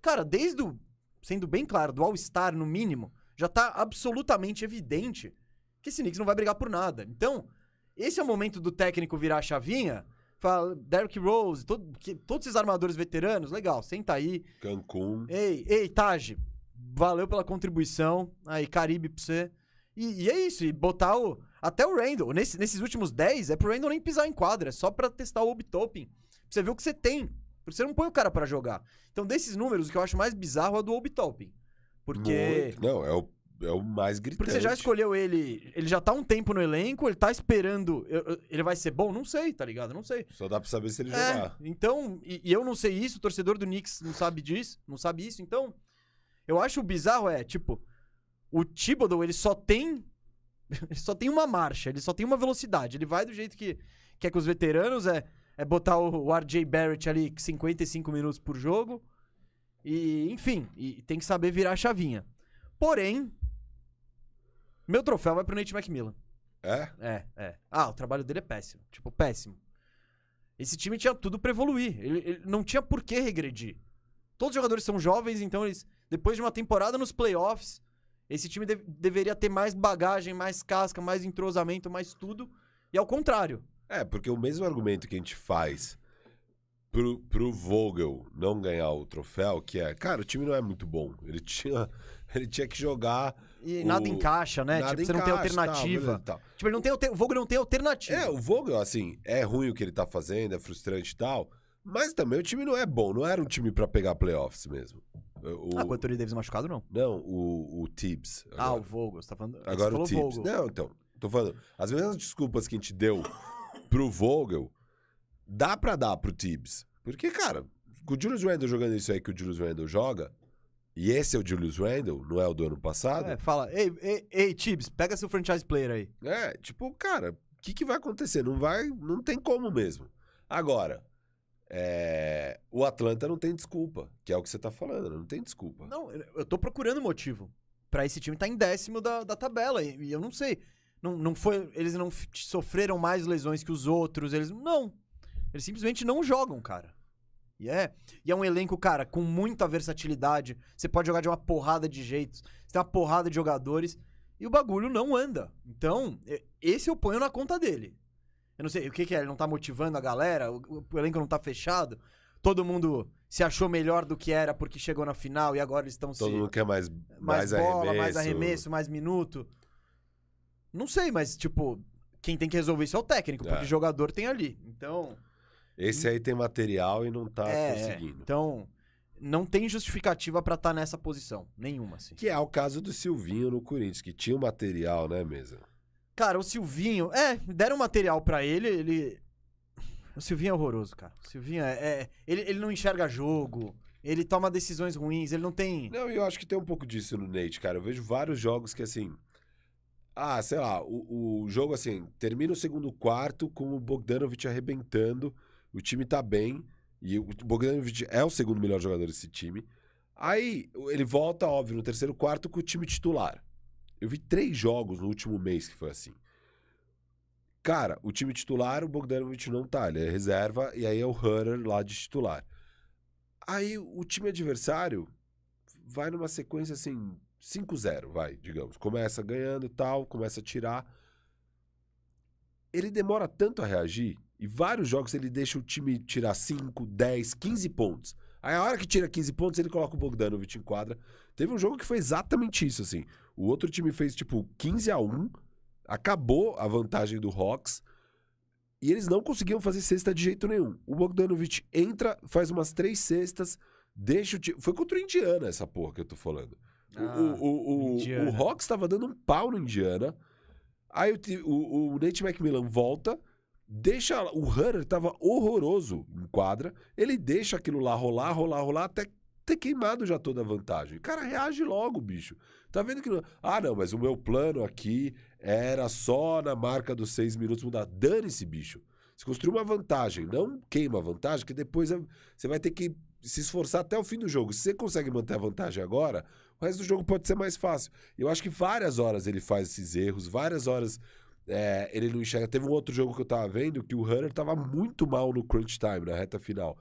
Cara, desde o sendo bem claro, do All-Star no mínimo, já tá absolutamente evidente que esse Knicks não vai brigar por nada. Então, esse é o momento do técnico virar a chavinha, fala, Derrick Rose, todo, que, todos esses armadores veteranos, legal, senta aí. Cancún. Ei, ei, Taj, valeu pela contribuição. Aí, Caribe pra você. E, e é isso, e botar o. Até o Randall. Nesse, nesses últimos 10, é pro Randall nem pisar em quadra, é só pra testar o Obitoping. Pra você ver o que você tem. Porque você não põe o cara pra jogar. Então, desses números, o que eu acho mais bizarro é o do Obitoping. Porque. Muito. Não, é o, é o mais gritante. Porque você já escolheu ele, ele já tá um tempo no elenco, ele tá esperando. eu- eu- Ele vai ser bom? Não sei, tá ligado? Não sei. Só dá pra saber se ele É, jogar. então, e, e eu não sei isso, o torcedor do Knicks não sabe disso, não sabe isso, então. Eu acho o bizarro é, tipo, o Thibodeau, ele só tem. Ele só tem uma marcha, ele só tem uma velocidade. Ele vai do jeito que quer que os veteranos é, é botar o, o RJ Barrett ali 55 minutos por jogo. E, enfim, e tem que saber virar a chavinha. Porém, meu troféu vai pro Nate McMillan. É? É, é. Ah, o trabalho dele é péssimo. Tipo, péssimo. Esse time tinha tudo pra evoluir. Ele, ele não tinha por que regredir. Todos os jogadores são jovens, então eles, depois de uma temporada nos playoffs, esse time de- deveria ter mais bagagem, mais casca, mais entrosamento, mais tudo. E ao contrário. É, porque o mesmo argumento que a gente faz pro, pro Vogel não ganhar o troféu, que é, cara, o time não é muito bom. Ele tinha, ele tinha que jogar. E O- nada encaixa, né? nada tipo, você não tem tal, alternativa. beleza, tal. Tipo, ele não tem, o Vogel não tem alternativa. É, o Vogel, assim, é ruim o que ele tá fazendo, é frustrante e tal. Mas também o time não é bom, não era um time pra pegar playoffs mesmo. O, Ah, com o Anthony Davis machucado, não. Não, o, o Tibbs. Ah, agora. o Vogel. Você tá falando... Agora o Tibbs. Não, então, tô falando, as mesmas desculpas que a gente deu pro Vogel, dá pra dar pro Tibbs. Porque, cara, com o Julius Randle jogando isso aí que o Julius Randle joga, e esse é o Julius Randle, não é o do ano passado, É, fala, ei, ei, ei, Tibbs, pega seu franchise player aí. É, tipo, cara, o que, que vai acontecer? Não vai, não tem como mesmo. Agora, é, o Atlanta não tem desculpa, que é o que você tá falando, não tem desculpa. Não, eu tô procurando motivo pra esse time estar em décimo da, da tabela. E, e eu não sei. Não, não foi. Eles não sofreram mais lesões que os outros. Eles. Não. Eles simplesmente não jogam, cara. E é. E é um elenco, cara, com muita versatilidade. Você pode jogar de uma porrada de jeitos. Você tem uma porrada de jogadores. E o bagulho não anda. Então, esse eu ponho na conta dele. Eu não sei, o que, que é? Ele não tá motivando a galera? O, o- elenco não tá fechado? Todo mundo se achou melhor do que era porque chegou na final e agora eles estão se Todo mundo quer mais, mais, mais, bola, arremesso. mais arremesso, mais minuto. Não sei, mas, tipo, quem tem que resolver isso é o técnico, porque É. jogador tem ali. Então. Esse aí tem material e não tá é, é. conseguindo. Então, não tem justificativa pra estar nessa posição. Nenhuma, assim. Que é o caso do Silvinho no Corinthians, que tinha o material, né, mesa? Cara, o Silvinho. É, deram material pra ele, ele. O Silvinho é horroroso, cara. O Silvinho é. é- ele, ele não enxerga jogo, ele toma decisões ruins, ele não tem. Não, e eu acho que tem um pouco disso no Nate, cara. Eu vejo vários jogos que, assim... Ah, sei lá, o, o jogo, assim, termina o segundo quarto com o Bogdanovich arrebentando, o time tá bem, e o Bogdanovich é o segundo melhor jogador desse time. Aí ele volta, óbvio, no terceiro quarto com o time titular. Eu vi três jogos no último mês que foi assim. Cara, o time titular, o Bogdanovich não tá, ele é reserva, e aí é o Hunter lá de titular. Aí o time adversário vai numa sequência assim, 5-0, vai, digamos. Começa ganhando tal, começa a tirar. Ele demora tanto a reagir, e vários jogos ele deixa o time tirar 5, 10, 15 pontos. Aí a hora que tira 15 pontos, ele coloca o Bogdanovich em quadra. Teve um jogo que foi exatamente isso, assim. O outro time fez, tipo, 15 a 1 acabou a vantagem do Hawks, e eles não conseguiam fazer cesta de jeito nenhum. O Bogdanovich entra, faz umas três cestas, deixa o time... Foi contra o Indiana essa porra que eu tô falando. O- Ah, o, o, o, Indiana. o Hawks tava dando um pau no Indiana. Aí o, o, o Nate McMillan volta, deixa. O Hunter tava horroroso em quadra. Ele deixa aquilo lá rolar, rolar, rolar, até ter queimado já toda a vantagem. Cara, reage logo, bicho. Tá vendo que. não- Ah, não, mas o meu plano aqui era só na marca dos seis minutos mudar. Dane-se, bicho. Você construiu uma vantagem, não queima a vantagem, que depois é- você vai ter que se esforçar até o fim do jogo. Se você consegue manter a vantagem agora, o resto do jogo pode ser mais fácil. Eu acho que várias horas ele faz esses erros, várias horas é, ele não enxerga. Teve um outro jogo que eu tava vendo que o Hunter tava muito mal no crunch time, na reta final.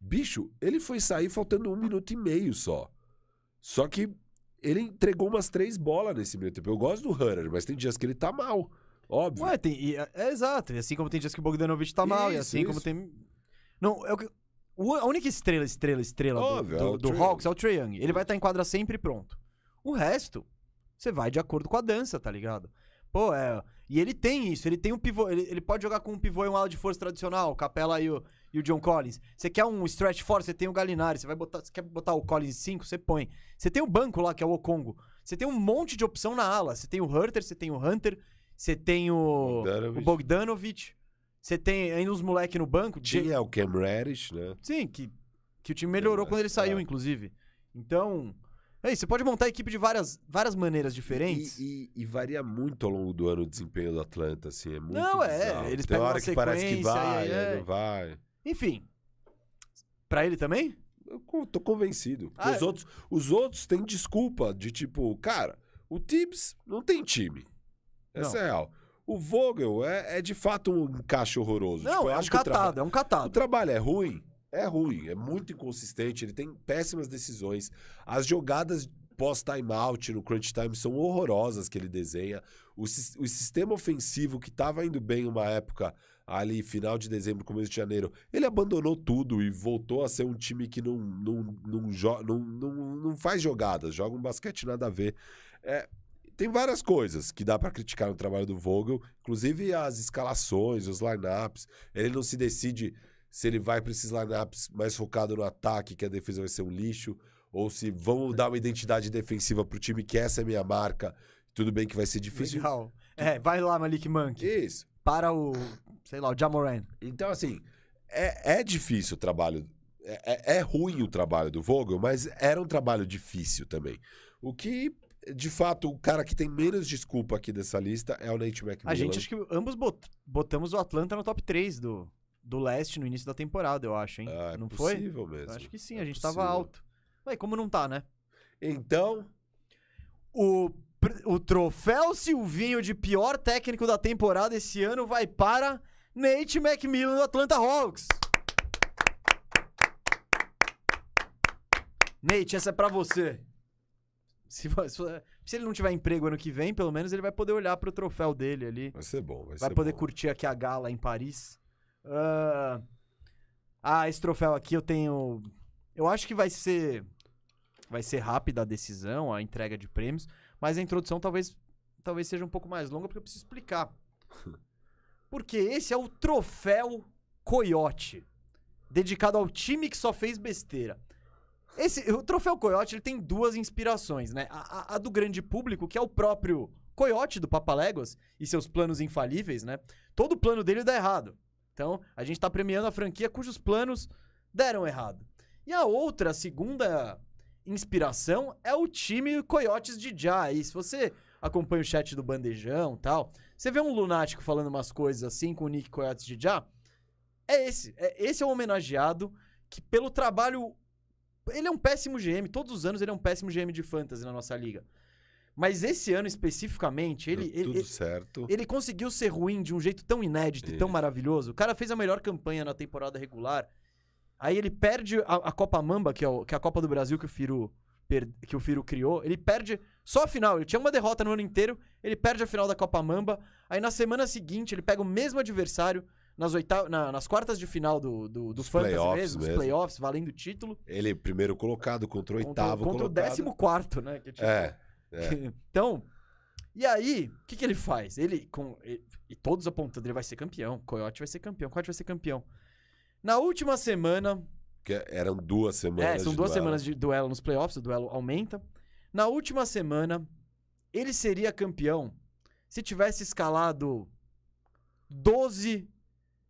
Bicho, ele foi sair faltando um minuto e meio só. Só que ele entregou umas três bolas nesse meio tempo. Eu gosto do Hunter, mas tem dias que ele tá mal. Óbvio. Ué, tem, e, é, é exato. E assim como tem dias que o Bogdanovich tá mal, e Isso, assim como isso. tem. Não, é o que- a única estrela, estrela, estrela do- Óbvio, do, é o do Hawks é o Trae Young. Ele vai estar em quadra sempre pronto. O resto, você vai de acordo com a dança, tá ligado? Pô, é. E ele tem isso, ele tem um pivô. Ele, ele pode jogar com um pivô e um ala de força tradicional, o Capela e o, e o John Collins. Você quer um stretch force, você tem o Galinari. Você vai botar. Você quer botar o Collins 5, você põe. Você tem o banco lá, que é o Okongo. Você tem um monte de opção na ala. Você tem o Hurter, você tem o Hunter, você tem o. Bogdanovich. O Bogdanovich. Você tem ainda uns moleque no banco. Tinha o Cam Reddish, né? Sim, que, que o time melhorou É, quando ele saiu, é. inclusive. Então. É você pode montar a equipe de várias, várias maneiras diferentes. E, e- e varia muito ao longo do ano o desempenho do Atlanta, assim. É muito Não, é, bizarro. eles Tem pegam hora que parece que vai, é. não vai. Enfim. Pra ele também? Eu tô convencido. Ah, os, é. outros, os outros têm desculpa de tipo, cara, o Tibbs não tem time. Essa Não. é real. O Vogel é, é de fato um encaixe horroroso. Não, Tipo, eu é um acho que o traba- catado, é um O catado. trabalho é ruim? É ruim, é muito inconsistente, ele tem péssimas decisões. As jogadas pós-timeout no crunch time são horrorosas que ele desenha. O, o sistema ofensivo que estava indo bem uma época, ali final de dezembro, começo de janeiro, ele abandonou tudo e voltou a ser um time que não, não, não, não, não, não faz jogadas, joga um basquete nada a ver. É, tem várias coisas que dá para criticar no trabalho do Vogel, inclusive as escalações, os lineups. Ele não se decide se ele vai esses lineups mais focado no ataque, que a defesa vai ser um lixo, ou se vão dar uma identidade defensiva pro time, que essa é a minha marca. Tudo bem que vai ser difícil. Legal. É, vai lá, Malik Monk. Isso. Para o, sei lá, o Jamoran. Então, assim, é, é difícil o trabalho. É, é- é ruim o trabalho do Vogel, mas era um trabalho difícil também. O que, de fato, o cara que tem menos desculpa aqui dessa lista é o Nate McMillan. A gente, acho que ambos bot- botamos o Atlanta no top 3 do, do leste no início da temporada, eu acho, hein? Ah, é não foi? possível mesmo. Eu acho que sim, É a gente tava possível. alto. Ué, como não tá, né? Então, O, o troféu Silvinho de pior técnico da temporada esse ano vai para Nate McMillan do Atlanta Hawks. Nate, essa é pra você. Se, vo- se, se ele não tiver emprego ano que vem, pelo menos ele vai poder olhar pro troféu dele ali. vai ser bom. Vai, Vai ser poder bom. curtir aqui a gala em Paris. Ah, ah, esse troféu aqui eu tenho. Eu acho que vai ser. Vai ser rápida a decisão, a entrega de prêmios. Mas a introdução talvez, talvez seja um pouco mais longa, porque eu preciso explicar. Porque esse é o troféu Coyote. Dedicado ao time que só fez besteira. Esse, o troféu Coyote ele tem duas inspirações, né? A, a- a do grande público, que é o próprio Coyote do Papaléguas e seus planos infalíveis, né? Todo o plano dele dá errado. Então, a gente tá premiando a franquia cujos planos deram errado. E a outra, a segunda inspiração, é o time Coyotes de Já. E se você acompanha o chat do Bandejão tal, você vê um lunático falando umas coisas assim com o Nick Coyotes de Já, é esse. É, esse é o homenageado que, pelo trabalho. Ele é um péssimo GM, todos os anos ele é um péssimo GM de fantasy na nossa liga. Mas esse ano especificamente, ele, Deu tudo ele, certo. ele conseguiu ser ruim de um jeito tão inédito e tão Isso. maravilhoso. O cara fez a melhor campanha na temporada regular. Aí ele perde a, a Copa Mamba, que é, o- que é a Copa do Brasil que o Firo per- que o Firo criou. Ele perde só a final. Ele tinha uma derrota no ano inteiro. Ele perde a final da Copa Mamba. Aí na semana seguinte ele pega o mesmo adversário nas, oita na- nas quartas de final do, do, do playoffs mesmo, mesmo. playoffs, valendo o título. Ele, primeiro colocado contra o Contra, oitavo contra o colocado. décimo quarto, né? que é tipo- É, é. então, e aí, o que, que ele faz? Ele, com, e, e todos apontando, ele vai ser campeão. Coyote vai ser campeão. Coyote vai ser campeão. Na última semana, Que eram duas semanas. é, são duas duelo. semanas de duelo nos playoffs, o duelo aumenta. Na última semana, ele seria campeão se tivesse escalado 12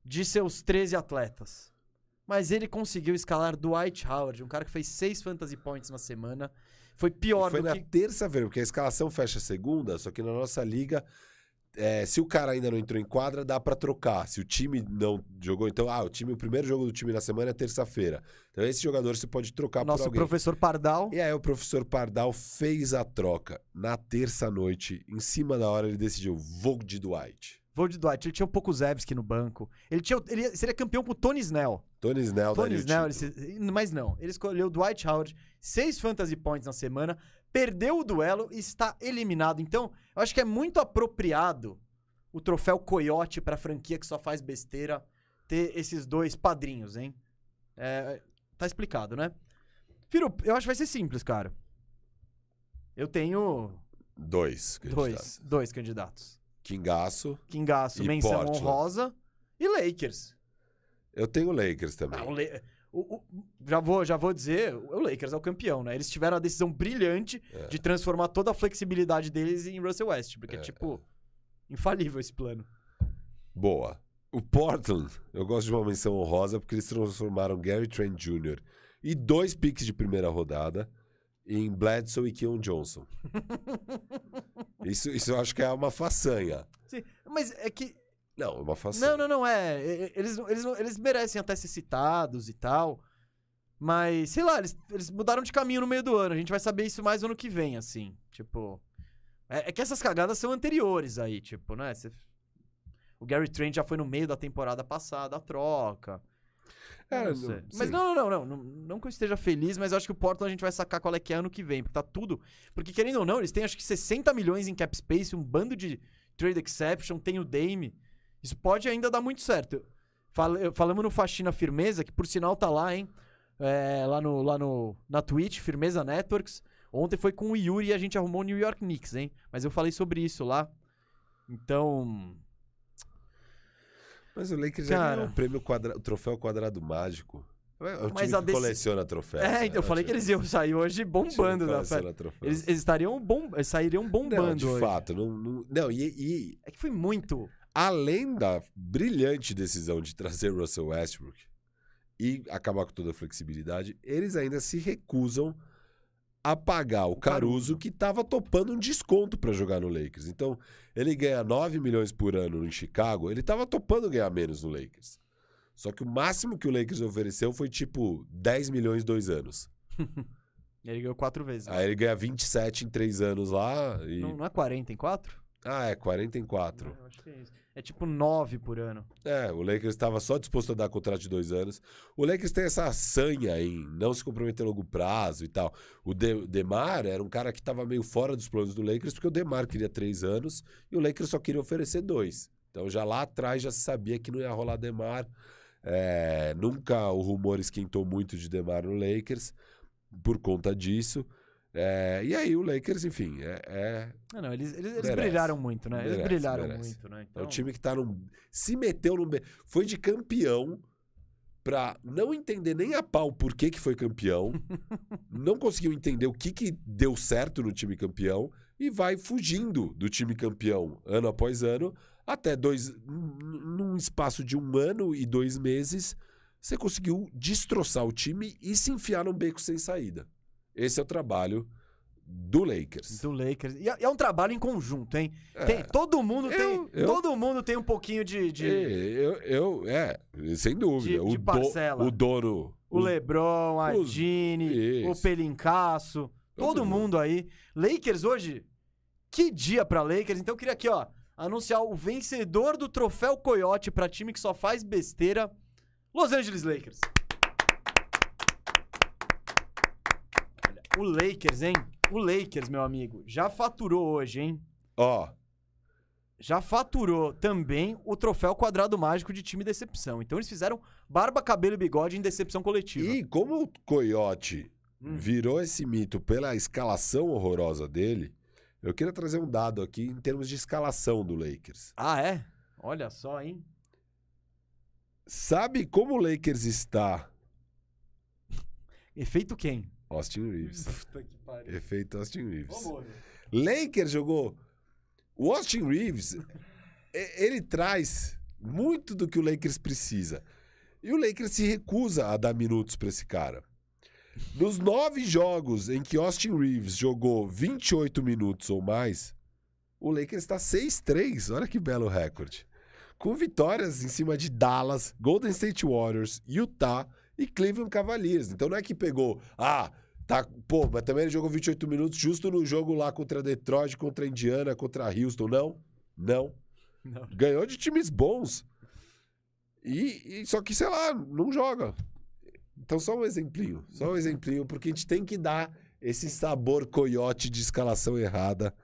de seus 13 atletas. Mas ele conseguiu escalar Dwight Howard, um cara que fez 6 fantasy points na semana. Foi pior Foi do na que terça-feira, porque a escalação fecha segunda, só que na nossa liga, é, se o cara ainda não entrou em quadra, dá pra trocar. Se o time não jogou, então, ah, o time, o primeiro jogo do time na semana é terça-feira. Então esse jogador você pode trocar por nosso alguém. professor Pardal. E aí o professor Pardal fez a troca na terça-noite, em cima da hora ele decidiu, vou de Dwight. Vou de Dwight. Ele tinha o Pokusevski no banco. Ele, tinha, ele seria campeão com o Tony Snell. Tony Snell Tony Snell, ele mas não. Ele escolheu o Dwight Howard, seis fantasy points na semana, perdeu o duelo e está eliminado. Então, eu acho que é muito apropriado o troféu Coyote pra franquia que só faz besteira ter esses dois padrinhos, hein? É, tá explicado, né? Firo, eu acho que vai ser simples, cara. Eu tenho Dois. dois, dois candidatos. Kingaço. Kingaço, menção Portland. honrosa e Lakers. Eu tenho Lakers também. Ah, o La- o- o- já, vou, já vou dizer, o Lakers é o campeão, né? Eles tiveram a decisão brilhante É. de transformar toda a flexibilidade deles em Russell West, porque é, tipo infalível esse plano. Boa. O Portland, eu gosto de uma menção honrosa porque eles transformaram Gary Trent Jr. e dois picks de primeira rodada em Bledsoe e Keon Johnson. Isso, isso eu acho que é uma façanha. Sim, mas é que Não, uma façanha. não, não, não é. Eles, eles, eles merecem até ser citados e tal. Mas, sei lá, eles, eles mudaram de caminho no meio do ano. A gente vai saber isso mais ano que vem, assim. Tipo. É, é que essas cagadas são anteriores aí, tipo, né? Cê- o Gary Trent já foi no meio da temporada passada, a troca. É, não não-. Mas não, não, não, não. Não que eu esteja feliz, mas eu acho que o Portland a gente vai sacar qual é que é ano que vem. Porque tá tudo. Porque querendo ou não, eles têm acho que 60 milhões em cap space, um bando de trade exception, tem o Dame. Isso pode ainda dar muito certo. Fal- Falamos no Faxina Firmeza, que por sinal tá lá, hein? É, lá no, lá no, na Twitch, Firmeza Networks. Ontem foi com o Yuri e a gente arrumou o New York Knicks, hein? Mas eu falei sobre isso lá. Então. Mas o Lakers já Cara. ganhou o prêmio quadra... o troféu quadrado mágico. É o Mas time a que deci- coleciona troféus. É, né? então eu falei que eles iam sair hoje bombando da festa. Eles, eles estariam bom, eles sairiam bombando Não, de hoje. fato. Não, não, não, e, e É que foi muito. Além da brilhante decisão de trazer Russell Westbrook e acabar com toda a flexibilidade, eles ainda se recusam a pagar o, Caruso, que estava topando um desconto para jogar no Lakers. Então, ele ganha 9 milhões por ano em Chicago, ele estava topando ganhar menos no Lakers. Só que o máximo que o Lakers ofereceu foi tipo 10 milhões dois anos. Ele ganhou quatro vezes. Aí ele ganha 27 em três anos lá e... Não, não é 40 em quatro? Ah, é 44. Não, eu acho que é isso. É tipo 9 por ano. É, o Lakers estava só disposto a dar contrato de dois anos. O Lakers tem essa sanha em não se comprometer a longo prazo e tal. O De Demar era um cara que estava meio fora dos planos do Lakers, porque o Demar queria três anos e o Lakers só queria oferecer dois. Então já lá atrás já se sabia que não ia rolar Demar. É, nunca o rumor esquentou muito de Demar no Lakers por conta disso. É, e aí o Lakers, enfim, é, é Não, não, eles, eles, eles brilharam muito, né? Eles Merece, brilharam merece. muito, né? É Então, o time que tá num. Se meteu no. Foi de campeão pra não entender nem a pau por que, que foi campeão. não conseguiu entender o que, que deu certo no time campeão. E vai fugindo do time campeão ano após ano. Até dois. Num espaço de um ano e dois meses, você conseguiu destroçar o time e se enfiar num beco sem saída. Esse é o trabalho do Lakers. do Lakers. E é, é um trabalho em conjunto, hein? É. Tem, todo mundo Eu- tem. eu- Todo mundo tem um pouquinho de. de- É, Eu, eu, é, sem dúvida. De- de o, parcela. o dono. o os- Lebron, a os- Gini, o. Pelincaço, todo, Todo mundo. mundo aí. Lakers hoje, que dia pra Lakers. Então eu queria aqui, ó, anunciar o vencedor do troféu Coyote pra time que só faz besteira, Los Angeles Lakers. Olha, O Lakers, hein? O Lakers, meu amigo, já faturou hoje, hein? Ó, já faturou também o troféu quadrado mágico de time decepção. Então eles fizeram barba, cabelo e bigode em decepção coletiva. e como o Coyote Hum. virou esse mito pela escalação horrorosa dele, eu queria trazer um dado aqui em termos de escalação do Lakers. Ah, é? Olha só, hein? Sabe como o Lakers está? Efeito quem? Austin Reeves. Puta que pariu. Efeito Austin Reeves. Vamos. Lakers jogou. O Austin Reeves, ele traz muito do que o Lakers precisa. E o Lakers se recusa a dar minutos para esse cara. Nos nove jogos em que Austin Reeves jogou 28 minutos ou mais, o Lakers está 6-3. Olha que belo recorde. Com vitórias em cima de Dallas, Golden State Warriors, Utah e Cleveland Cavaliers. Então não é que pegou, ah, tá, pô, mas também ele jogou 28 minutos justo no jogo lá contra Detroit, contra Indiana, contra Houston. Não, não. Não. Ganhou de times bons. E, e- só que, sei lá, não joga. Então, só um exemplinho. Só um exemplinho, porque a gente tem que dar esse sabor coiote de escalação errada.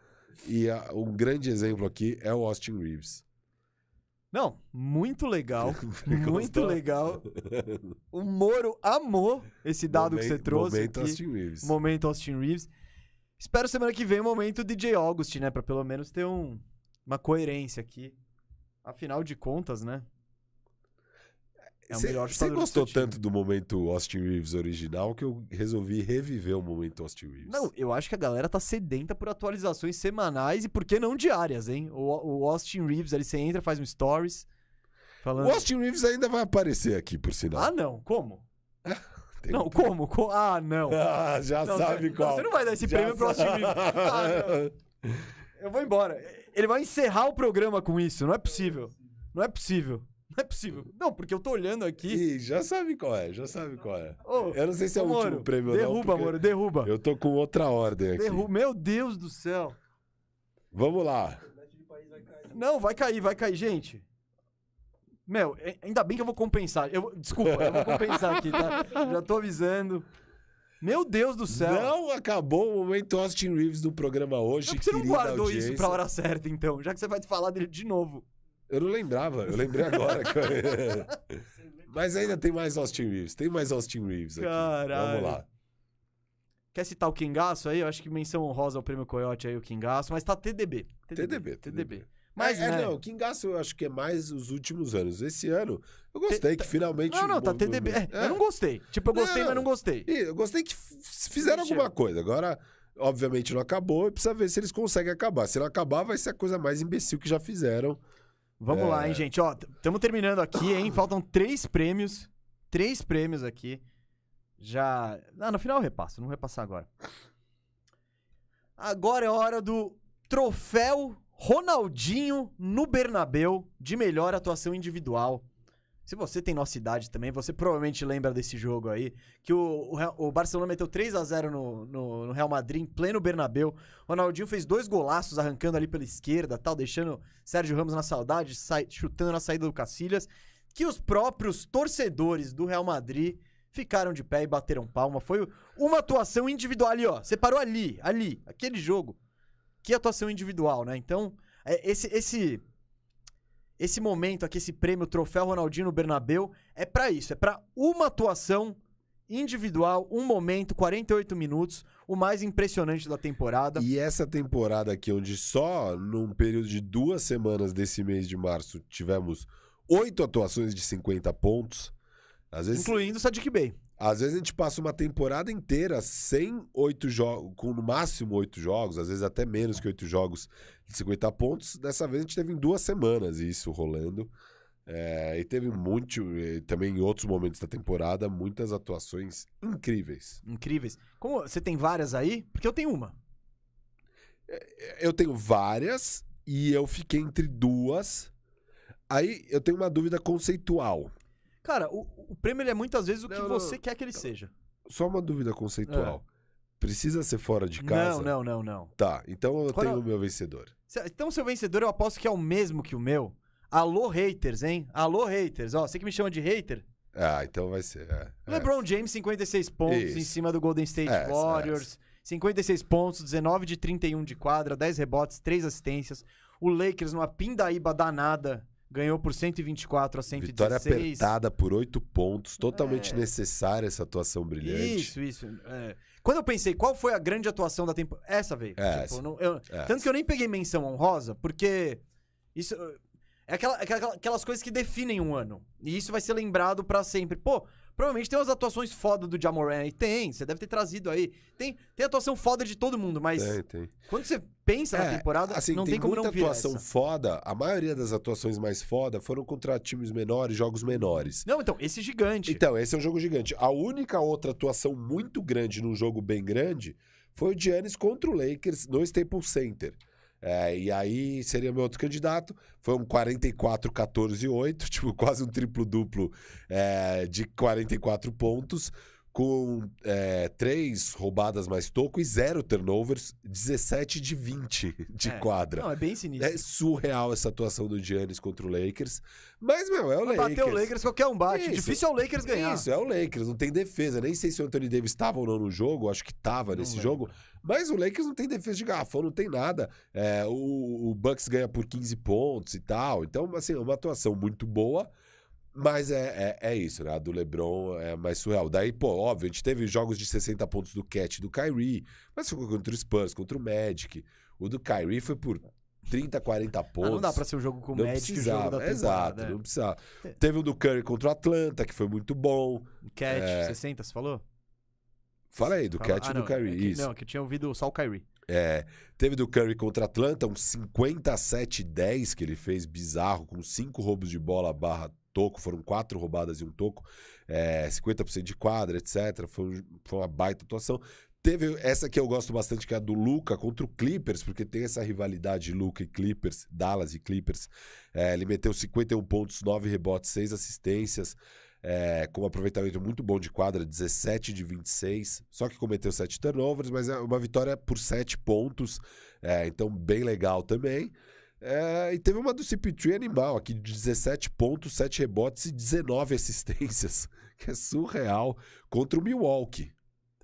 E a- um grande exemplo aqui é o Austin Reeves. Não, muito legal. muito legal. O Moro amou esse dado que você Momento- trouxe Momento aqui. Austin Reeves. Momento Austin Reeves. Espero semana que vem o momento DJ August, né? Pra pelo menos ter um, uma coerência aqui. Afinal de contas, né? É o melhor Você gostou tanto do momento Austin Reeves original que eu resolvi reviver o momento Austin Reeves. Não, eu acho que a galera tá sedenta por atualizações semanais e por que não diárias, hein? O, o Austin Reeves, ali você entra, faz um stories. Falando. O Austin Reeves ainda vai aparecer aqui, por sinal. Ah, não. Como? Não, como? Co- Ah, não. Ah, já Não, sabe você, qual. Não, você não vai dar esse Já prêmio pro Austin sabe. Reeves. Ah. Eu vou embora. Ele vai encerrar o programa com isso. Não é possível. Não é possível. Não é possível. Não, porque eu tô olhando aqui. Ih, já sabe qual é, já sabe qual é. Ô, Eu não sei se é o último prêmio ou não. Derruba, Moro, derruba. Eu tô com outra ordem aqui. Derruba. Meu Deus do céu. Vamos lá. Não, vai cair, vai cair, gente. Meu, é- ainda bem que eu vou compensar. Eu, desculpa, eu vou compensar aqui, tá? Já tô avisando. Meu Deus do céu. Não acabou o momento Austin Reeves do programa hoje. Por que você não guardou isso audiência. pra hora certa, então? Já que você vai falar dele de novo. Eu não lembrava, eu lembrei agora. Mas ainda tem mais Austin Reeves, tem mais Austin Reeves aqui. Caralho. Vamos lá. Quer citar o Kingaço aí? Eu acho que menção honrosa ao prêmio Coyote aí, o Kingaço, mas tá TDB. TDB, TDB. Mas, é, é, né? não, Kingaço eu acho que é mais os últimos anos. Esse ano, eu gostei que finalmente... Não, não, tá TDB. É, Eu não gostei. Tipo, eu gostei, Não. mas não gostei. Eu gostei que fizeram alguma coisa. Agora, obviamente, não acabou e precisa ver se eles conseguem acabar. Se não acabar, vai ser a coisa mais imbecil que já fizeram. Vamos É. lá, hein, gente. Ó, estamos terminando aqui, hein? Faltam três prêmios. Três prêmios aqui. Já. Ah, no final eu repasso, não vou repassar agora. Agora é hora do troféu Ronaldinho no Bernabeu de melhor atuação individual. Se você tem nossa idade também, você provavelmente lembra desse jogo aí. Que o, o o Barcelona meteu 3 a 0 no, no, no Real Madrid, em pleno Bernabeu. Ronaldinho fez dois golaços arrancando ali pela esquerda, tal, deixando Sérgio Ramos na saudade, sai- chutando na saída do Cacilhas. Que os próprios torcedores do Real Madrid ficaram de pé e bateram palma. Foi uma atuação individual ali, ó. Você parou ali, ali, aquele jogo. Que atuação individual, né? Então, é, esse, esse, esse momento aqui, esse prêmio Troféu Ronaldinho no Bernabeu, é pra isso. É pra uma atuação individual, um momento, 48 minutos, o mais impressionante da temporada. E essa temporada aqui, onde só num período de duas semanas desse mês de março tivemos oito atuações de 50 pontos. Às vezes, Incluindo o Sadiq Bey. Às vezes a gente passa uma temporada inteira sem oito jogos, com no máximo oito jogos, às vezes até menos que oito jogos de 50 pontos. Dessa vez a gente teve em duas semanas isso rolando. É, e teve muito, e também em outros momentos da temporada, muitas atuações incríveis. Incríveis. Como você tem várias aí? Porque eu tenho uma. Eu tenho várias e eu fiquei entre duas. Aí eu tenho uma dúvida conceitual. Cara, o, o prêmio ele é muitas vezes o que Não, você não. quer que ele seja. Só uma dúvida conceitual. Precisa ser fora de casa? É. Não, não, não, não. Tá, então eu Quando tenho o meu vencedor. Então, seu vencedor, eu aposto que é o mesmo que o meu. Alô, haters, hein? Alô, haters. Ó, você que me chama de hater. Ah, então vai ser. é, é. LeBron James, 56 pontos Isso. em cima do Golden State Essa, Warriors. 56 pontos, 19 de 31 de quadra, 10 rebotes, 3 assistências. O Lakers, numa pindaíba danada, ganhou por 124 a 116. Vitória apertada por oito pontos, totalmente É. necessária essa atuação brilhante. Isso, isso. é. Quando eu pensei, qual foi a grande atuação da temporada? Essa veio. É, Tipo, não- eu- É. Tanto que eu nem peguei menção honrosa, porque isso é aquela, é aquela- aquelas coisas que definem um ano. E isso vai ser lembrado pra sempre. Pô, provavelmente tem umas atuações foda do Jamoran aí. Tem, você deve ter trazido aí. Tem, tem atuação foda de todo mundo, mas Tem, tem. quando você pensa na É, temporada, assim, não tem, tem, como muita não vir atuação essa. foda. A maioria das atuações mais foda foram contra times menores, jogos menores. Não, então, esse gigante. Então, esse é um jogo gigante. A única outra atuação muito grande num jogo bem grande foi o Giannis contra o Lakers no Staples Center. É, e aí seria meu outro candidato. Foi um 44, 14 e 8, tipo, quase um triplo-duplo é, de 44 pontos. Com é, três roubadas mais toco e zero turnovers, 17 de 20 de É. quadra. Não, é bem sinistro. É surreal essa atuação do Giannis contra o Lakers. Mas, meu, é o Lakers. bater o Lakers, qualquer um bate. Isso. Difícil é o Lakers ganhar. Isso, é o Lakers, não tem defesa. Nem sei se o Anthony Davis estava ou não no jogo, acho que estava nesse lembro. jogo. Mas o Lakers não tem defesa de garrafão, não tem nada. É, o, o Bucks ganha por 15 pontos e tal. Então, assim, é uma atuação muito boa. Mas é, é, é isso, né? A do LeBron é mais surreal. Daí, pô, óbvio, a gente teve jogos de 60 pontos do Cat e do Kyrie, mas foi contra o Spurs, contra o Magic. O do Kyrie foi por 30, 40 Ah, pontos. não dá pra ser o jogo com o Não Magic precisava, exato, é. não precisava. É. Teve o do Curry contra o Atlanta, que foi muito bom. Cat, É. 60, você falou? Fala aí, do Fala- Cat ah, e do não, Kyrie, é que- isso. Não, que eu tinha ouvido só o Kyrie. É, teve do Curry contra Atlanta, um 57-10 que ele fez bizarro, com cinco roubos de bola barra toco, foram quatro roubadas e um toco, é, 50% de quadra, etc. Foi, foi uma baita atuação. Teve essa que eu gosto bastante, que é a do Luca contra o Clippers, porque tem essa rivalidade de Luca e Clippers, Dallas e Clippers. É, ele meteu 51 pontos, 9 rebotes, 6 assistências, é, com um aproveitamento muito bom de quadra, 17 de 26. Só que cometeu 7 turnovers, mas é uma vitória por 7 pontos, é, então bem legal também. É, e teve uma do CP3 animal aqui, de 17 pontos, 7 rebotes e 19 assistências, que é surreal, contra o Milwaukee.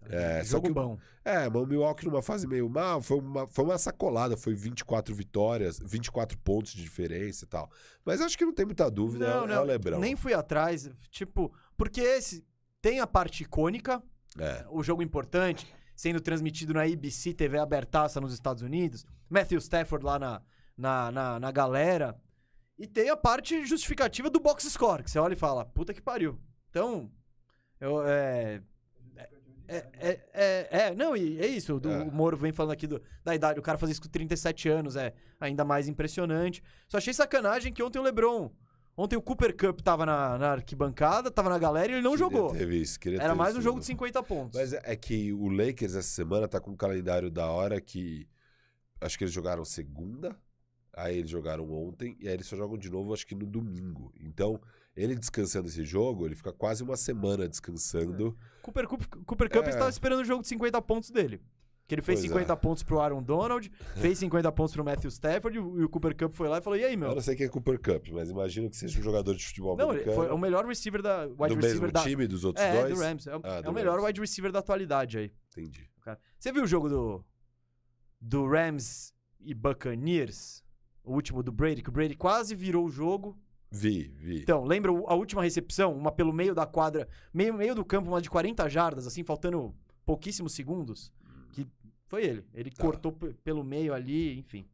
É, só jogo que bom. É, mas o Milwaukee numa fase meio mal, foi uma, foi uma sacolada, foi 24 vitórias, 24 pontos de diferença e tal. Mas acho que não tem muita dúvida, é, Não, é não, o Lebrão. nem fui atrás, tipo, porque esse tem a parte icônica, É, o jogo importante, sendo transmitido na ABC, TV abertaça nos Estados Unidos, Matthew Stafford lá na, na, na, na galera, e tem a parte justificativa do box score, que você olha e fala, puta que pariu. Então, eu, é... É, é, é, é, não, e é isso. do- É. O Moro vem falando aqui do- da idade. O cara fazer isso com 37 anos é ainda mais impressionante. Só achei sacanagem que ontem o Lebron. Ontem o Cooper Cup tava na, na arquibancada, tava na galera e ele não queria jogou. queria Era mais um jogo de 50 pontos. Mas é é que o Lakers essa semana tá com um calendário da hora que. Acho que eles jogaram segunda, aí eles jogaram ontem, e aí eles só jogam de novo, acho que no domingo. Então, ele descansando esse jogo, ele fica quase uma semana descansando. Cooper, Cup, Cooper Cup É. estava esperando o jogo de 50 pontos dele. Que ele fez Pois 50 é. pontos pro Aaron Donald, fez 50 pontos pro Matthew Stafford, e o Cooper Cup foi lá e falou: e aí, Eu meu? não sei quem é Cooper Cup, mas imagino que seja um jogador de futebol Não, ele americano. foi o melhor receiver da. Wide do receiver mesmo da. time dos outros É, dois? do Rams. É, o- Ah, é do o melhor Rams. wide receiver da atualidade aí. Entendi. Você viu o jogo do. Do Rams e Buccaneers? O último do Brady, que o Brady quase virou o jogo. Vi, vi. Então, lembra a última recepção? Uma pelo meio da quadra, meio, meio do campo, uma de 40 jardas, assim, faltando pouquíssimos segundos. Que foi ele. Ele Tá. cortou pe- pelo meio ali, enfim.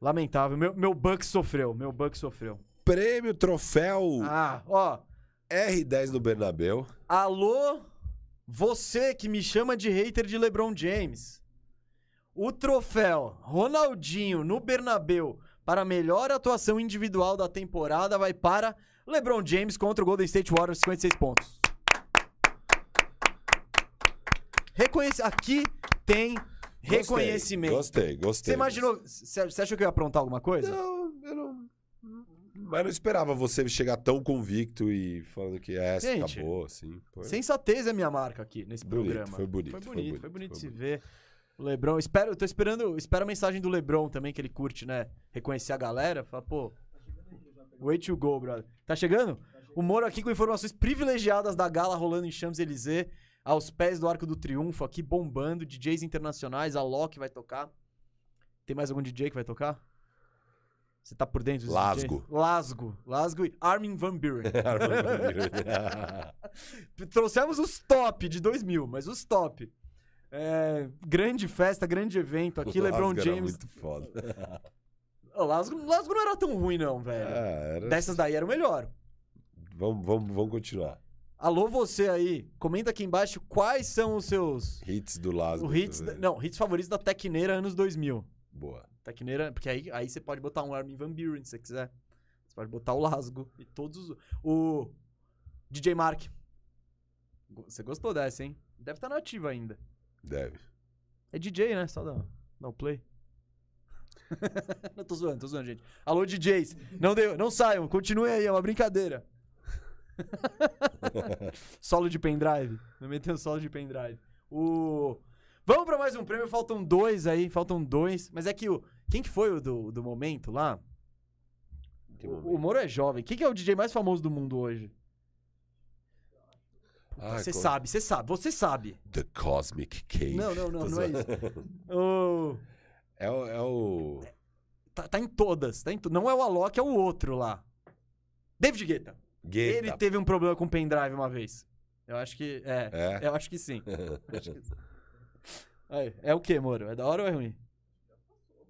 Lamentável. Meu, meu Buck sofreu. Meu Buck sofreu. Prêmio Troféu Ah, ó. R10 no Bernabéu. Alô, você que me chama de hater de LeBron James. O troféu Ronaldinho no Bernabeu para a melhor atuação individual da temporada vai para LeBron James contra o Golden State Warriors, 56 pontos. Reconhece... Aqui tem Gostei, reconhecimento. Gostei, gostei. Você imaginou... Você achou que eu ia aprontar alguma coisa? Não, eu não. Mas não esperava você chegar tão convicto e falando que é essa, Gente, acabou, assim. Foi- Sensatez é minha marca aqui nesse Bonito, programa. foi bonito, Foi foi bonito, bonito, foi bonito foi se bonito. ver. O Lebron, espero, eu tô esperando, espero a mensagem do Lebron também, que ele curte, né? Reconhecer a galera. Fala, pô. Way to go, brother. Tá chegando? O Moro aqui com informações privilegiadas da gala rolando em Champs-Élysées, aos pés do Arco do Triunfo, aqui bombando. DJs internacionais, a Loki vai tocar. Tem mais algum DJ que vai tocar? Você tá por dentro dos Lasgo. DJs? Lasgo. Lasgo e Armin Van Buren. Trouxemos os top de 2000, mas os top. É, grande festa, grande evento aqui. LeBron Lasgo era James. muito foda. O Lasgo, Lasgo não era tão ruim, não, velho. Ah, era- Dessas daí era o melhor. Vamos, vamos, vamos continuar. Alô, você aí. Comenta aqui embaixo quais são os seus. Hits do Lasgo. Hits. também. Não, hits favoritos da Tecneira anos 2000. Boa. Tecneira, porque aí, aí você pode botar um Armin Van Buren se você quiser. Você pode botar o Lasgo e todos os. O DJ Mark. Você gostou dessa, hein? Deve estar nativa ainda. Deve. É DJ, né? Só dá, dá o play. não, tô zoando, tô zoando, gente. Alô, DJs. Não, deu, não saiam, continuem aí, é uma brincadeira. solo de pendrive. Não meteu solo de pendrive. O... Vamos pra mais um prêmio. Faltam dois aí. Faltam dois. Mas é que o. Quem que foi o do, do momento lá? Que O, momento? o Moro é jovem. Quem que é o DJ mais famoso do mundo hoje? Você co- sabe, você sabe, você sabe. The Cosmic Cave. Não, não, não, não é isso. O- É o. É o... Tá, tá em todas. Tá em to- Não é o Alok, é o outro lá. David Guetta. Guetta. Ele teve um problema com o pendrive uma vez. Eu acho que. É. É? Eu acho que sim. Acho que sim. Aí, é o que, Moro? É da hora ou é ruim?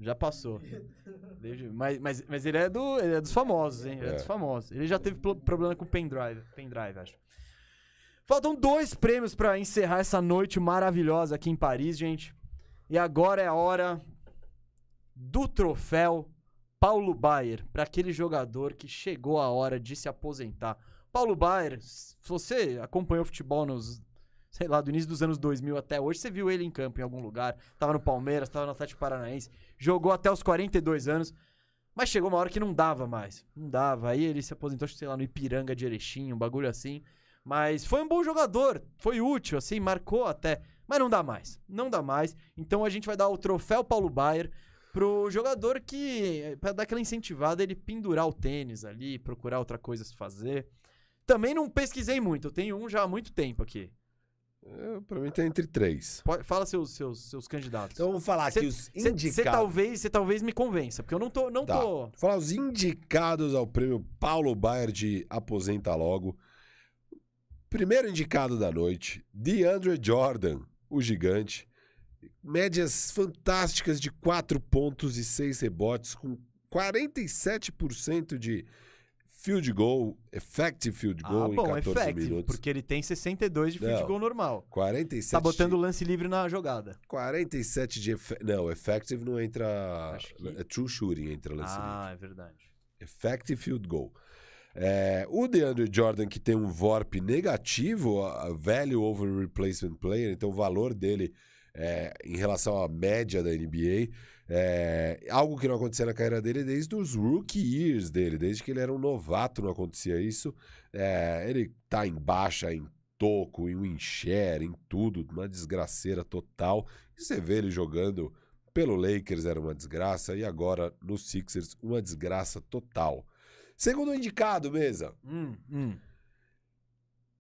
Já passou. David- Mas, mas, mas ele, é do, ele é dos famosos, hein? Ele é, É. dos famosos. Ele já teve pro- problema com o pendrive. Pendrive, acho. Faltam dois prêmios pra encerrar essa noite maravilhosa aqui em Paris, gente. E agora é a hora do troféu Paulo Baier, para aquele jogador que chegou a hora de se aposentar. Paulo Baier, se você acompanhou futebol nos, sei lá, do início dos anos 2000 até hoje, você viu ele em campo em algum lugar, tava no Palmeiras, tava no Atlético Paranaense, jogou até os 42 anos, mas chegou uma hora que não dava mais, não dava. Aí ele se aposentou, sei lá, no Ipiranga de Erechim, um bagulho assim. Mas foi um bom jogador, foi útil, assim, marcou até. Mas não dá mais, não dá mais. Então a gente vai dar o troféu Paulo Baier pro jogador que, pra dar aquela incentivada, ele pendurar o tênis ali, procurar outra coisa se fazer. Também não pesquisei muito, eu tenho um já há muito tempo aqui. É, pra mim tá entre três. Pode- fala seus, seus, seus candidatos. Então vamos falar aqui Cê- os Você indicados. talvez, cê talvez me convença, porque eu não tô. Não Tá. tô... Vou falar os indicados ao prêmio Paulo Baier de Aposenta Logo. Primeiro indicado da noite, DeAndre Jordan, o gigante. Médias fantásticas de 4 pontos e 6 rebotes, com 47% de field goal, effective field goal ah, em bom, 14 effective, minutos. porque ele tem 62 de field Não. goal normal. 47 Tá botando o lance livre na jogada. 47 de efe... não, effective não entra, que- é true shooting entra lance livre. Ah, é verdade. Effective field goal. É, o DeAndre Jordan, que tem um VORP negativo, value over replacement player, então o valor dele é, em relação à média da NBA, é algo que não acontecia na carreira dele desde os rookie years dele, desde que ele era um novato não acontecia isso. É, ele tá em baixa, em toco, em win em tudo, uma desgraceira total. E você vê ele jogando pelo Lakers era uma desgraça e agora no Sixers uma desgraça total. Segundo indicado, mesa, Hum, hum.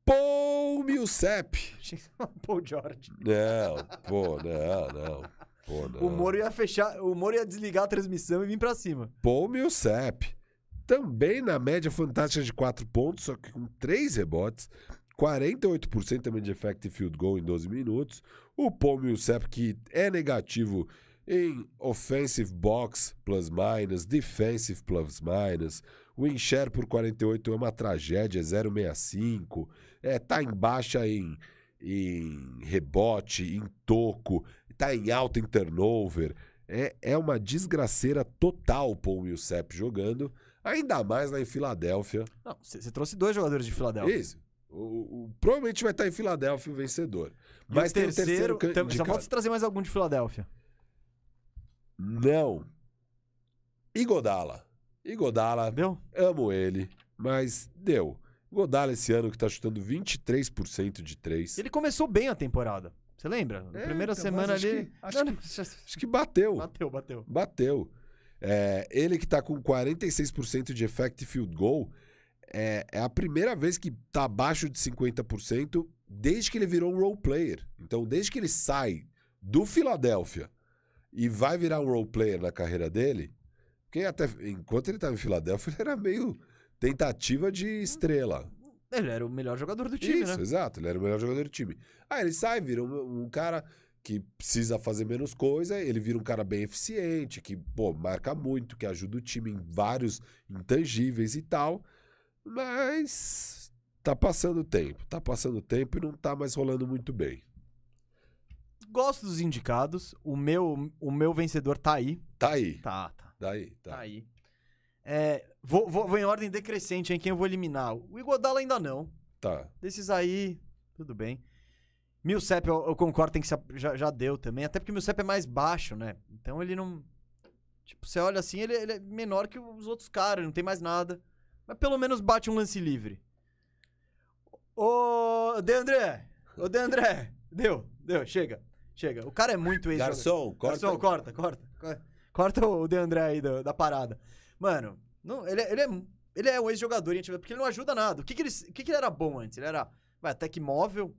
Paul Millsap. Paul George. Não, pô, não, não. Pô, não. O Moro ia fechar, o Moro ia desligar a transmissão e vir pra cima. Paul Millsap. Também na média fantástica de 4 pontos, só que com 3 rebotes. 48% também de effective field goal em 12 minutos. O Paul Millsap, que é negativo em offensive box plus minus, defensive plus minus. O share por 48 é uma tragédia, 0,65. É, tá em baixa em, em rebote, em toco, tá em alta em turnover. É, é uma desgraceira total o Paul Millsap jogando, ainda mais lá em Filadélfia. Não, você trouxe dois jogadores de Filadélfia. Isso. O, o- provavelmente vai estar em Filadélfia o vencedor. E Mas o tem o terceiro can- Só falta trazer mais algum de Filadélfia. Não. Igodala. Igodala, Entendeu? amo ele, mas deu. Igodala esse ano que tá chutando 23% de 3. Ele começou bem a temporada. Você lembra? Na É, primeira então, semana acho ali. que- acho Não, que- não, Acho que bateu. Bateu, bateu. Bateu. É, ele que tá com 46% de effective field goal, é, é a primeira vez que tá abaixo de 50% desde que ele virou um role player. Então, desde que ele sai do Filadélfia e vai virar um role player na carreira dele, porque até enquanto ele tava em Filadélfia, ele era meio tentativa de estrela. Ele era o melhor jogador do time, Isso, né? exato. Ele era o melhor jogador do time. Aí ele sai, vira um, um cara que precisa fazer menos coisa, ele vira um cara bem eficiente, que, pô, marca muito, que ajuda o time em vários intangíveis e tal. Mas tá passando o tempo. Tá passando o tempo e não tá mais rolando muito bem. Gosto dos indicados. O meu, o meu vencedor tá aí. Tá aí. Tá, tá. Daí, Tá tá. aí. É, vou, vou, vou em ordem decrescente em quem eu vou eliminar. O Igodala ainda não. Tá. Desses aí, tudo bem. Millsap, eu, eu concordo, tem que se, já, já deu também. Até porque o Millsap é mais baixo, né? Então ele não... Tipo, você olha assim, ele, ele é menor que os outros caras, não tem mais nada. Mas pelo menos bate um lance livre. Ô, De André! Ô, De André! Deu, deu, chega. Chega. O cara é muito ex Garçom, corta. Garçom, corta, corta. co- Corta o De André aí da parada. Mano, não, ele, é- ele é, ele é um ex-jogador, porque ele não ajuda nada. O que, que, ele, o que, que ele era bom antes? Ele era vai, até que móvel,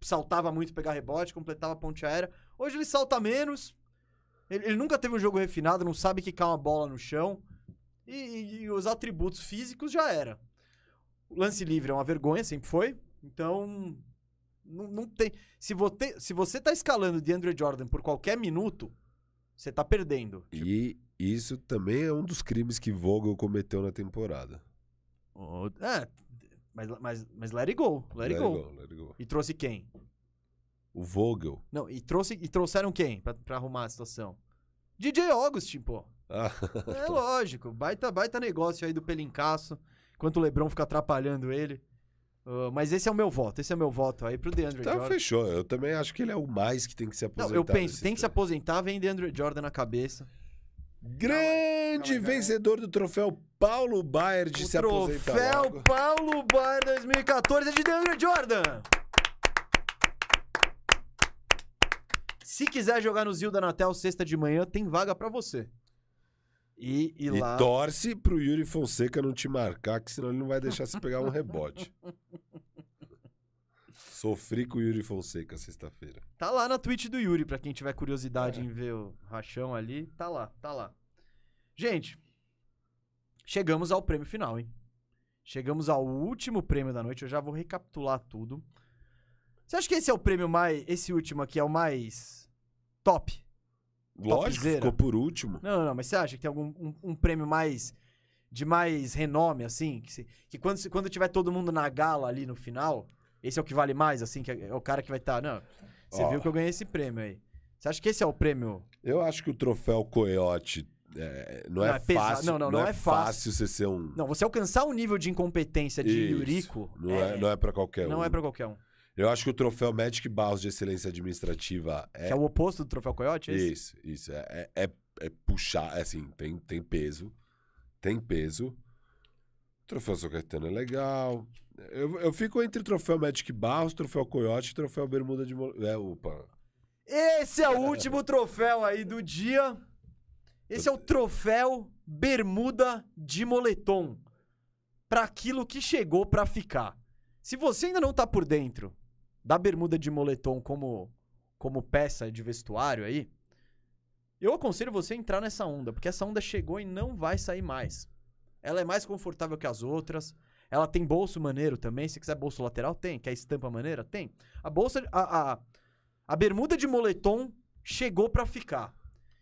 saltava muito pegar rebote, completava a ponte aérea. Hoje ele salta menos. Ele, ele nunca teve um jogo refinado, não sabe quicar uma bola no chão. E, e- e os atributos físicos já era. O lance livre é uma vergonha, sempre foi. Então, não, não tem. Se você, se você tá escalando de Andrew Jordan por qualquer minuto, você tá perdendo. E isso também é um dos crimes que Vogel cometeu na temporada. O- É, mas, mas, mas let it go. Let, it go. let it go. E trouxe quem? O Vogel. Não, e, trouxe, e trouxeram quem pra, pra arrumar a situação? DJ Augustin, pô. Ah, É lógico. Baita, baita negócio aí do Pelincaço. Enquanto o Lebron fica atrapalhando ele. Ah, mas esse é o meu voto. Esse é o meu voto aí pro DeAndre então Jordan. fechou. Eu também acho que ele é o mais que tem que se Não, aposentar. eu penso, tem que se aposentar, vem DeAndre Jordan na cabeça. Grande Calma vencedor do troféu Paulo Baier de O se aposentar troféu logo. Paulo Baier 2014 é de DeAndre Jordan. Se quiser jogar no Zilda Natel sexta de manhã, tem vaga pra você. E, e E lá. torce pro Yuri Fonseca não te marcar, que senão ele não vai deixar você pegar um rebote. Sofri com o Yuri Fonseca sexta-feira. Tá lá na Twitch do Yuri, pra quem tiver curiosidade É. em ver o rachão ali. Tá lá, tá lá. Gente, chegamos ao prêmio final, hein? Chegamos ao último prêmio da noite. Eu já vou recapitular tudo. Você acha que esse é o prêmio mais. Esse último aqui é o mais top? Lógico, Topzera. ficou por último. Não, não, não, mas você acha que tem algum um, um prêmio mais. de mais renome, assim? Que, se- que quando, quando tiver todo mundo na gala ali no final, esse é o que vale mais, assim? Que é, é o cara que vai estar. não, você Ó. viu que eu ganhei esse prêmio aí. Você acha que esse é o prêmio? Eu acho que o troféu Coyote é, não, Não, é, é fácil. não, não, não é, é fácil. fácil você ser um. Não, você alcançar o nível de incompetência de Isso. Yuriko. Não é, não é pra qualquer um. não é pra qualquer um. Eu acho que o troféu Magic Barros de Excelência Administrativa Que é. é o oposto do troféu Coyote? esse? Isso, isso. É, é, é- é puxar, é assim, tem, tem peso. Tem peso. O troféu São Caetano é legal. Eu, eu fico entre o troféu Magic Barros, troféu Coyote e troféu Bermuda de. Mo- É, opa. Esse é o último troféu aí do dia. Esse é o troféu Bermuda de Moletom. Pra aquilo que chegou pra ficar. Se você ainda não tá por dentro da bermuda de moletom como, como peça de vestuário aí, eu aconselho você a entrar nessa onda, porque essa onda chegou e não vai sair mais. Ela é mais confortável que as outras. Ela tem bolso maneiro também. Se quiser bolso lateral, tem. Quer estampa maneira? Tem. A bolsa. A, a, a bermuda de moletom chegou pra ficar.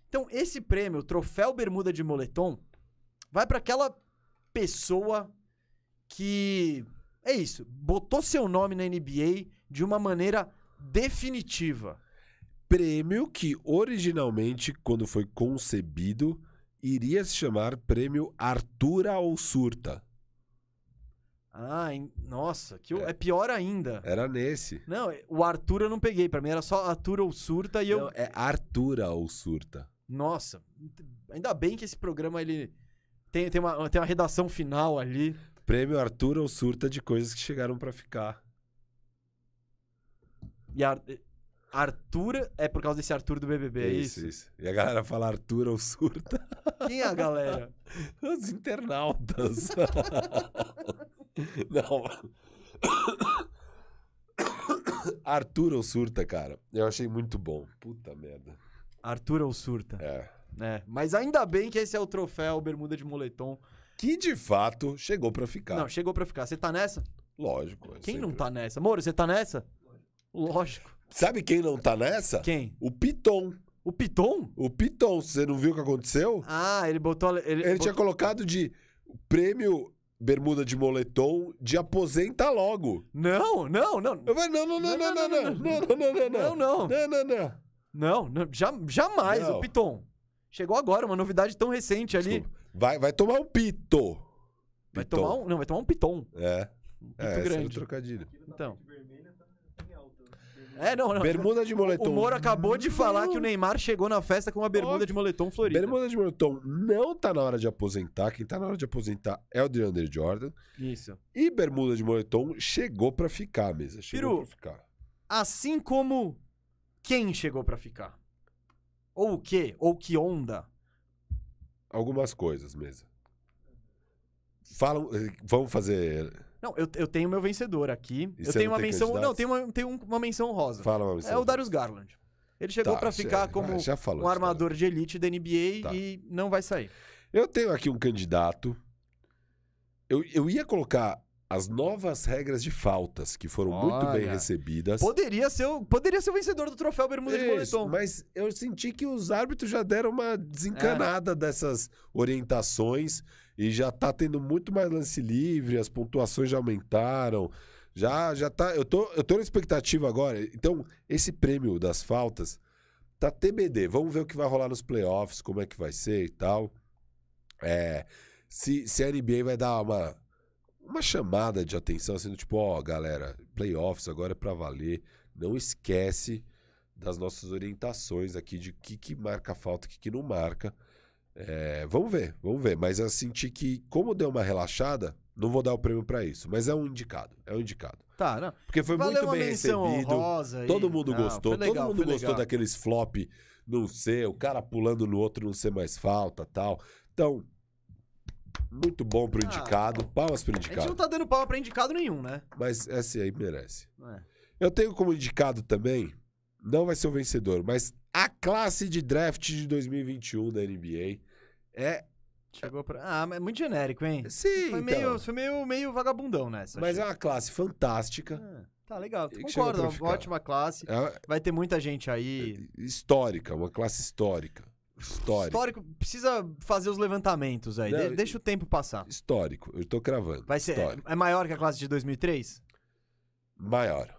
Então, esse prêmio, o troféu bermuda de moletom, vai pra aquela pessoa que. É isso. Botou seu nome na NBA de uma maneira definitiva. Prêmio que originalmente, quando foi concebido, iria se chamar Prêmio Artura ou Surta. Ah, em- nossa, que o- é pior ainda. Era nesse. Não, o Arthur eu não peguei. Pra mim era só Arthur ou Surta e eu. Não, é Artura ou Surta. Nossa, ainda bem que esse programa ele tem, tem, uma, tem uma redação final ali. Prêmio Artura ou Surta de coisas que chegaram pra ficar. E Ar... Arthur é por causa desse Arthur do BBB, é isso? isso. E a galera fala Artura ou Surta. Quem é a galera? Os internautas. Não. Arthur ou Surta, cara. Eu achei muito bom. Puta merda. Arthur ou Surta? É. É, mas ainda bem que esse é o troféu Bermuda de Moletom. Que de fato chegou pra ficar. Não, chegou pra ficar. Você tá nessa? Lógico. é Quem não sempre. tá nessa? Moro, você tá nessa? Lógico. Sabe quem não tá nessa? Quem? O Piton. O Piton? O Piton, você não viu o que aconteceu? Ah, ele botou. Ele, Ele botou- tinha colocado de prêmio Bermuda de Moletom de aposenta logo. Não, não, não. Eu falei, não, não, não, não, não, não, não, não, não, não, Não, não. não, não, não. Não, não, já, jamais Não. o Piton. Chegou agora, uma novidade tão recente ali. Desculpa. Vai, vai tomar um pito. Vai Piton. tomar um. Não, vai tomar um Piton. É, Um pito é esse era o grande. trocadilho. Então. É, não, não. Bermuda de moletom. O Moro acabou de falar Não. que o Neymar chegou na festa com uma bermuda Óbvio. de moletom florida. Bermuda de moletom não tá na hora de aposentar. Quem tá na hora de aposentar é o DeAndre Jordan. Isso. E bermuda de moletom chegou pra ficar, mesa. Chegou Firu. pra ficar. Assim como quem chegou pra ficar? Ou o quê? Ou que onda? Algumas coisas, mesa. Falam, eh, vamos fazer. Não, eu, eu tenho meu vencedor aqui. E eu tenho uma menção. Não, tem uma, tem um- uma menção rosa. Fala uma é missão. o Darius Garland. Ele chegou Tá, já- ficar como ah, já falou um armador de elite da NBA Tá. e não vai sair. Eu tenho aqui um candidato. Eu, eu ia colocar as novas regras de faltas, que foram muito bem Olha. recebidas. Poderia ser, o, poderia ser o vencedor do troféu Bermuda de Isso, Moletom. mas eu senti que os árbitros já deram uma desencanada dessas orientações e já tá tendo muito mais lance livre, as pontuações já aumentaram. Já já tá, eu tô eu tô na expectativa agora. Então, esse prêmio das faltas tá TBD. Vamos ver o que vai rolar nos playoffs, como é que vai ser e tal. É, se, se a NBA vai dar uma uma chamada de atenção assim, tipo, ó, galera, playoffs agora é pra valer. Não esquece das nossas orientações aqui de o que, que marca falta, o que, que não marca. É, vamos ver, vamos ver. Mas eu senti que, como deu uma relaxada, não vou dar o prêmio pra isso. Mas é um indicado, é um indicado. Tá, não. Porque foi Valeu muito bem recebido. Todo mundo Não, gostou. legal, todo mundo gostou daqueles flop não ser, o cara pulando no outro não ser mais falta tal. Então, muito bom pro Ah, indicado. Palmas pro A gente não indicado. tá dando palma pra indicado nenhum, né? Mas esse aí merece. É. Eu tenho como indicado também, não vai ser o vencedor, mas a classe de draft de 2021 da NBA é. Chegou pra. Ah, mas é muito genérico, hein? Sim, Foi então, meio, foi meio, meio vagabundão nessa. mas é achei. uma classe fantástica. Ah, Tá legal. Concordo, uma ótima classe. É Vai ter muita gente aí. histórica, uma classe histórica. Histórica. Histórico, precisa fazer os levantamentos aí. Não, De- deixa o tempo passar. Histórico, eu tô cravando. Vai ser. Histórico. É maior que a classe de 2003? Maior.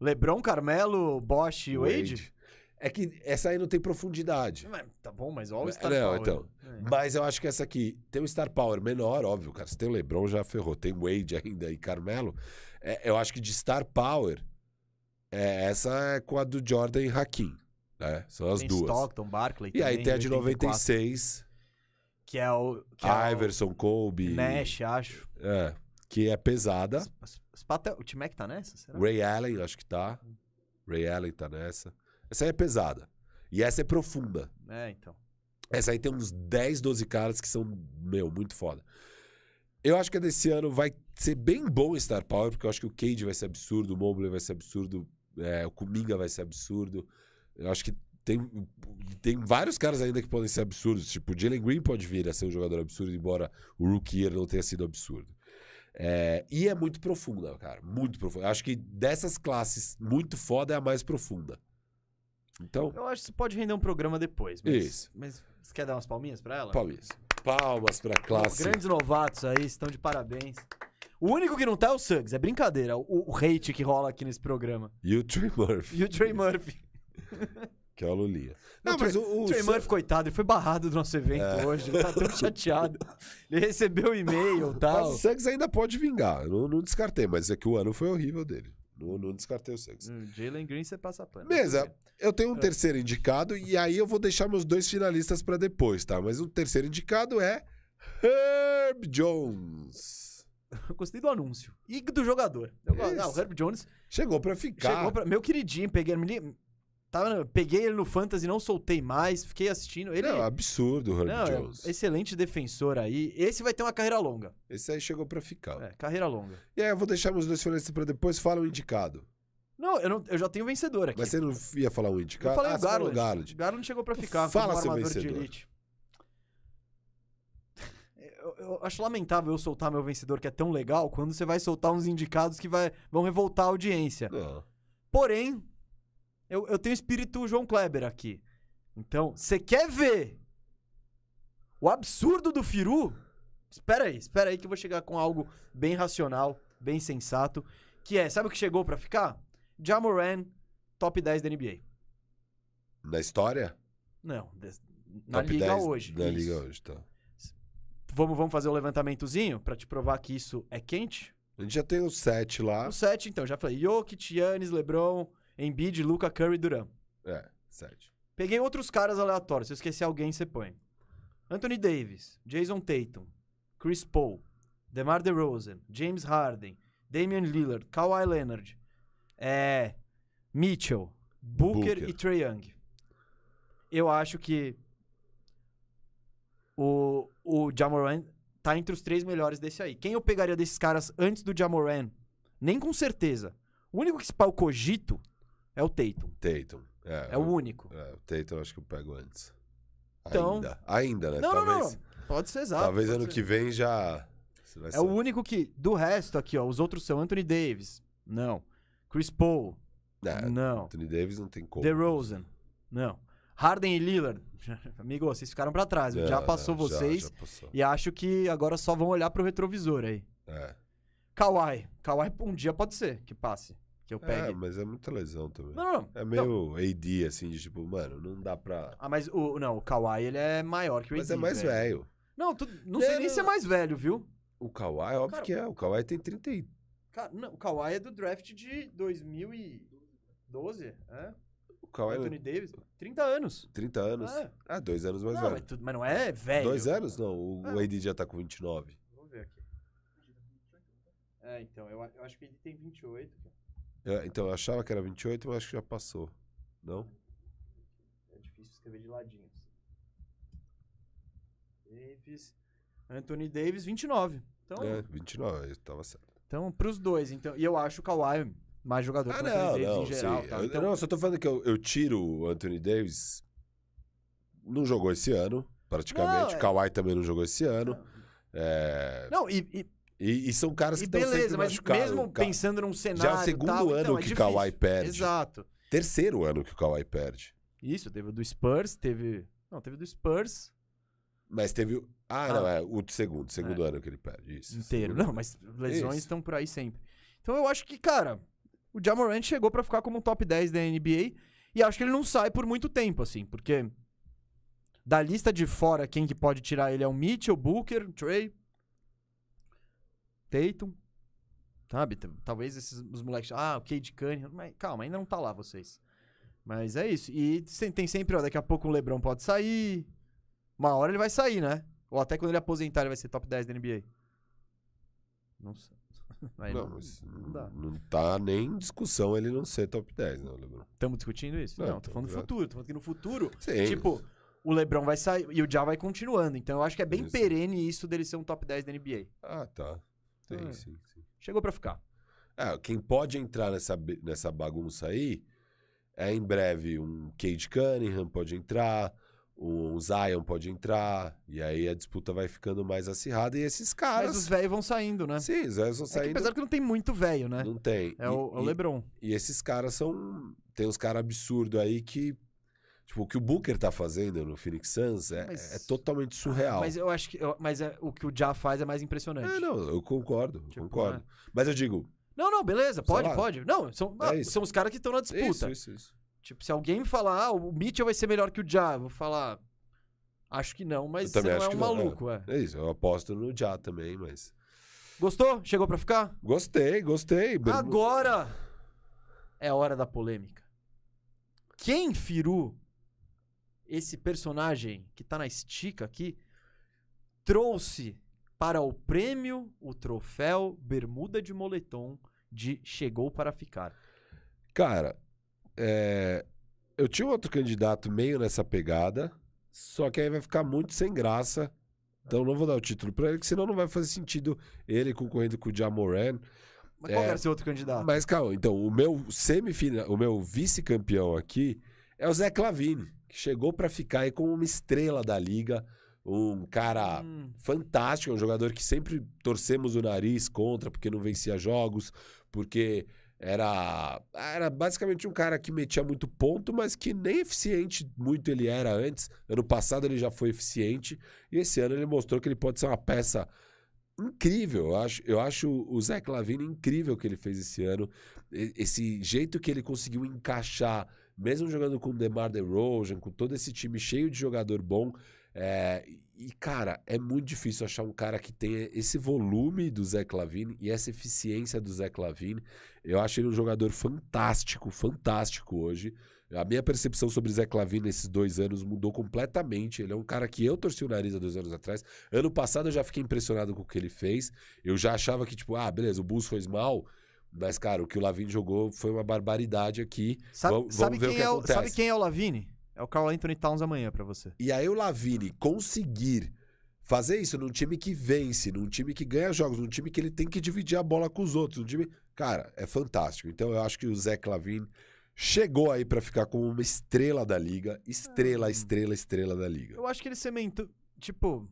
Lebron, Carmelo, Bosch e Wade? É que essa aí não tem profundidade. Mas Tá bom, mas olha o Star Não, Power. então. É. Mas eu acho que essa aqui tem um Star Power menor, óbvio, cara. Se tem o LeBron, já ferrou. Tem Wade ainda e Carmelo. É, eu acho que de Star Power, é, essa é com a do Jordan e Hakim. Né? São as Tem duas. Stockton, Barkley e aí também, tem a de 84, 96, Que é o... Que é Iverson, Kobe. o Nash, acho. É, que é pesada. As- as- as pata- O T-Mac tá nessa? Será? Ray Allen, acho que tá. Ray Allen tá nessa. Essa aí é pesada. E essa é profunda. É, então. Essa aí tem uns 10, 12 caras que são, meu, muito foda. Eu acho que desse ano vai ser bem bom Star Power, porque eu acho que o Cade vai ser absurdo, o Mobley vai ser absurdo, é, o Kuminga vai ser absurdo. Eu acho que tem, tem vários caras ainda que podem ser absurdos. Tipo, o Jalen Green pode vir a ser um jogador absurdo, embora o Rookie year não tenha sido absurdo. É, e é muito profunda, cara. Muito profunda. Eu acho que dessas classes, muito foda é a mais profunda. Então, Eu acho que isso pode render um programa depois. Mas, Isso. Mas você quer dar umas palminhas pra ela? palmas. Palmas pra classe. Grandes novatos aí, estão de parabéns. O único que não tá é o Suggs, é brincadeira. O, o hate que rola aqui nesse programa. E o Trey Murphy, E o Trey Murphy. que é o Lulinha. Não, Não, mas o, O o Trey Murphy, coitado, ele foi barrado do nosso evento É. hoje. Ele tá tão chateado. Ele recebeu e-mail e Mas tal. o Suggs ainda pode vingar. Eu não, não descartei, mas é que o ano foi horrível dele. Não, não descartei o Suggs. Hum, Jalen Green, você passa pano. Mesa, eu tenho um É. terceiro indicado e aí eu vou deixar meus dois finalistas pra depois, tá? Mas o terceiro indicado é Herb Jones. Eu gostei do anúncio. E do jogador. Eu. Ah, o Herb Jones Chegou pra ficar. chegou pra... Meu queridinho, peguei, me tava, peguei ele no Fantasy, não soltei mais, fiquei assistindo. Ele Não, absurdo o Herb Não, é Jones. um excelente defensor aí. Esse vai ter uma carreira longa. Esse aí chegou pra ficar. É, carreira longa. E aí eu vou deixar meus dois finalistas pra depois. Fala o indicado. Não, eu, não, eu já tenho um vencedor aqui. Mas você não ia falar um eu indicado? falei ah, o Garland. o Garland. Garland chegou pra ficar Fala como seu vencedor. elite. Eu, eu acho lamentável eu soltar meu vencedor, que é tão legal, quando você vai soltar uns indicados que vai, vão revoltar a audiência. Não. Porém, eu, eu tenho espírito João Kleber aqui. Então, você quer ver o absurdo do Firu? Espera aí, espera aí que eu vou chegar com algo bem racional, bem sensato, que é, sabe o que chegou pra ficar? Jamoran, top 10 da NBA. Na história? Não, des- na Top liga 10 hoje. Na liga hoje, tá. Vamos, vamos fazer o levantamentozinho pra te provar que isso é quente? A gente já tem o 7 lá. O 7, então, já falei. Jokic, Giannis, LeBron, Embiid, Luca, Curry, Duran. É, sete. Peguei outros caras aleatórios. Se eu esquecer alguém, você põe. Anthony Davis, Jason Tatum, Chris Paul, DeMar DeRozan, James Harden, Damian Lillard, Kawhi Leonard, é, Mitchell, Booker, Booker. e Trae Young. Eu acho que o, o Jamoran tá entre os três melhores desse aí. Quem eu pegaria desses caras antes do Jamoran? Nem com certeza. O único que se pá, eu cogito é o Tatum. Tatum. É, É o único. É, o Tatum eu acho que eu pego antes. Então- Ainda. Ainda, né? Não, não, talvez, não, não. Pode ser exato. Talvez ano ser. que vem já. É o ser- único que. Do resto aqui, ó. Os outros são Anthony Davis. Não. Chris Paul. É, Não. Anthony Davis não tem como. DeRozan. Não. Harden e Lillard. Amigo, vocês ficaram pra trás. É, já passou já- vocês. já passou. E acho que agora só vão olhar pro retrovisor aí. É. Kawhi. Kawhi um dia pode ser que passe. Que eu É, pegue. mas é muita lesão também. Não, não, não. É Não. meio AD, assim, de tipo, mano, não dá pra. Ah, mas o, não, o Kawhi ele é maior que o Mas AD, é mais velho. Não, tu- não É, sei nem não- se é mais velho, viu? O Kawhi, óbvio Cara- que é. O Kawhi tem 30 e... Cara, não, o Kawhi é do draft de 2012, é? O Kawhi Anthony Davis, 30 anos. 30 anos. É. Ah, dois anos mais Não, velho. mas, tu- mas não é velho. Dois anos? Não, o, o É. AD já tá com 29. Vamos ver aqui. É, então, eu, eu acho que ele tem 28. cara. É, então, eu achava que era 28, mas acho que já passou. Não? É difícil escrever de ladinho. assim. Davis. Anthony Davis, 29. Então, É, 29, eu tava certo. então pros dois. Então, e eu acho o Kawhi mais jogador Ah, que o Anthony não, Davis não, em geral. tá? Eu, Então, não, eu só tô falando que eu, eu tiro o Anthony Davis. Não jogou esse ano, praticamente. Não, é- O Kawhi também não jogou esse ano. É, Não, e, e- e, e são caras e que estão sempre beleza, mas machucados. mesmo O Ka- pensando num cenário. Já é o segundo tal, ano então, é que o difícil. Kawhi perde. Exato. Terceiro ano que o Kawhi perde. Isso, teve o do Spurs, teve. Não, teve do Spurs Mas teve. o- Ah, Ah. não, é o segundo, segundo ano que ele perde. Isso. inteiro. segundo Não, mas lesões estão por aí sempre. Então eu acho que, cara, o Jamorant chegou pra ficar como um top 10 da NBA e acho que ele não sai por muito tempo, assim, porque da lista de fora, quem que pode tirar ele é o Mitchell, Booker, Trey, Tatum, sabe? Talvez esses os moleques, ah, o Cade Cunningham, mas calma, ainda não tá lá vocês. Mas é isso. E tem sempre, ó, daqui a pouco o LeBron pode sair. Uma hora ele vai sair, né? Ou até quando ele aposentar, ele vai ser top 10 da NBA. Não sei. Aí Não, não, não dá. não tá nem em discussão ele não ser top 10, não, Lebron. Estamos discutindo isso? Não, Não, tô falando do futuro. Tô falando que no futuro, Sim. tipo, o LeBron vai sair e o Ja vai continuando. Então eu acho que é bem Isso. perene isso dele ser um top 10 da NBA. Ah, tá. Tem, Ah. sim, sim. Chegou pra ficar. É, quem pode entrar nessa, nessa bagunça aí é em breve um Cade Cunningham pode entrar, um Zion pode entrar, e aí a disputa vai ficando mais acirrada. E esses Mas caras. os velhos vão saindo, né? Sim, os velhos vão É que saindo. apesar que não tem muito velho, né? Não tem. É E- o, é o e- LeBron. E esses caras são. Tem uns caras absurdos aí que. Tipo, o que o Booker tá fazendo no Phoenix Suns é, Mas- é totalmente surreal. Mas eu acho que. eu- mas é, o que o Ja faz é mais impressionante. É, não, eu concordo, Tipo, concordo. né? Mas eu digo. Não, não, beleza, pode, pode. Não, são, É ah, são os caras que estão na disputa. Isso, isso, isso. Tipo, se alguém me falar, ah, o Mitchell vai ser melhor que o Ja, eu vou falar. Acho que não, mas você não é um não, é. maluco, é. É isso, eu aposto no Já também, mas. Gostou? Chegou pra ficar? Gostei, gostei. Agora é a hora da polêmica. Quem, Firu, esse personagem que tá na estica aqui, trouxe para o prêmio o troféu Bermuda de Moletom de Chegou para Ficar? Cara, é, eu tinha outro candidato meio nessa pegada, só que aí vai ficar muito sem graça. Então não vou dar o título pra ele, que senão não vai fazer sentido ele concorrendo com o Jamoran. Mas qual É, era seu outro candidato? Mas calma, então, o meu semifinal, o meu vice-campeão aqui é o Zé Clavini, que chegou pra ficar aí como uma estrela da liga, um cara Hum, fantástico, um jogador que sempre torcemos o nariz contra porque não vencia jogos, porque era era basicamente um cara que metia muito ponto, mas que nem eficiente muito ele era antes. Ano passado ele já foi eficiente e esse ano ele mostrou que ele pode ser uma peça incrível. Eu acho, eu acho o Zé Clavini incrível o que ele fez esse ano. E- Esse jeito que ele conseguiu encaixar, mesmo jogando com o DeMar DeRozan, com todo esse time cheio de jogador bom, É, e, cara, é muito difícil achar um cara que tenha esse volume do Zé Clavini e essa eficiência do Zé Clavini. Eu acho ele um jogador fantástico, fantástico hoje. A minha percepção sobre Zé Clavini nesses dois anos mudou completamente. Ele é um cara que eu torci o nariz há dois anos atrás. Ano passado eu já fiquei impressionado com o que ele fez. Eu já achava que, tipo, ah, beleza, o Bulls foi mal. Mas, cara, o que o Lavini jogou foi uma barbaridade aqui. Sabe, vamos, sabe ver o quem que é o, acontece. sabe quem é o Lavini? É o Carl Anthony Towns amanhã pra você. E aí o Lavini conseguir fazer isso num time que vence, num time que ganha jogos, num time que ele tem que dividir a bola com os outros, time, cara, é fantástico. Então eu acho que o Zé Clavin chegou aí pra ficar como uma estrela da liga, estrela, Hum. estrela, estrela da liga. Eu acho que ele cementou. Tipo.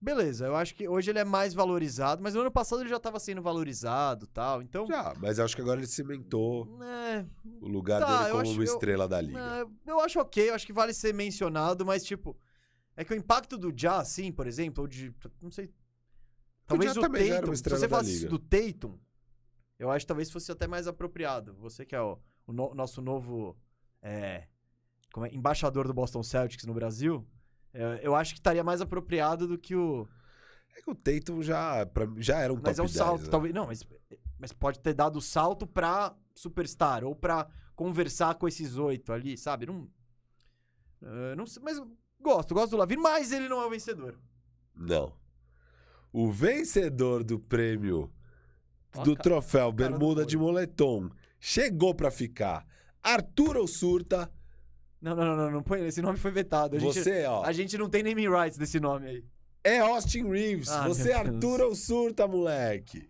Beleza, eu acho que hoje ele é mais valorizado, mas no ano passado ele já tava sendo valorizado e tal. Então. Já, mas eu acho que agora ele cimentou É, o lugar Tá, dele como acho- uma eu- estrela da liga. é, eu acho ok, eu acho que vale ser mencionado, mas tipo. É que o impacto do Ja, assim, por exemplo, ou de. Não sei. Talvez o era Tatum. Se estrela você falasse do Tatum, eu acho que talvez fosse até mais apropriado. Você que é o, o no- nosso novo. é, como é, embaixador do Boston Celtics no Brasil. É, eu acho que estaria mais apropriado do que o. É que o Tatum já, pra já era um Mas top é o 10, salto, né? talvez. Não, mas, mas pode ter dado o salto pra superstar ou pra conversar com esses oito ali, sabe? Não. eh, não sei, mas gosto, gosto do Lavine, mas ele não é o vencedor. Não. O vencedor do prêmio Ó, do ca- troféu cara Bermuda de Moletom chegou pra ficar. Arthur Surta, Não, não, não, não, não põe. Esse nome foi vetado. A gente, você, ó, a gente não tem naming rights desse nome aí. é Austin Reeves. Ah, você, Deus. Arthur Surta, moleque.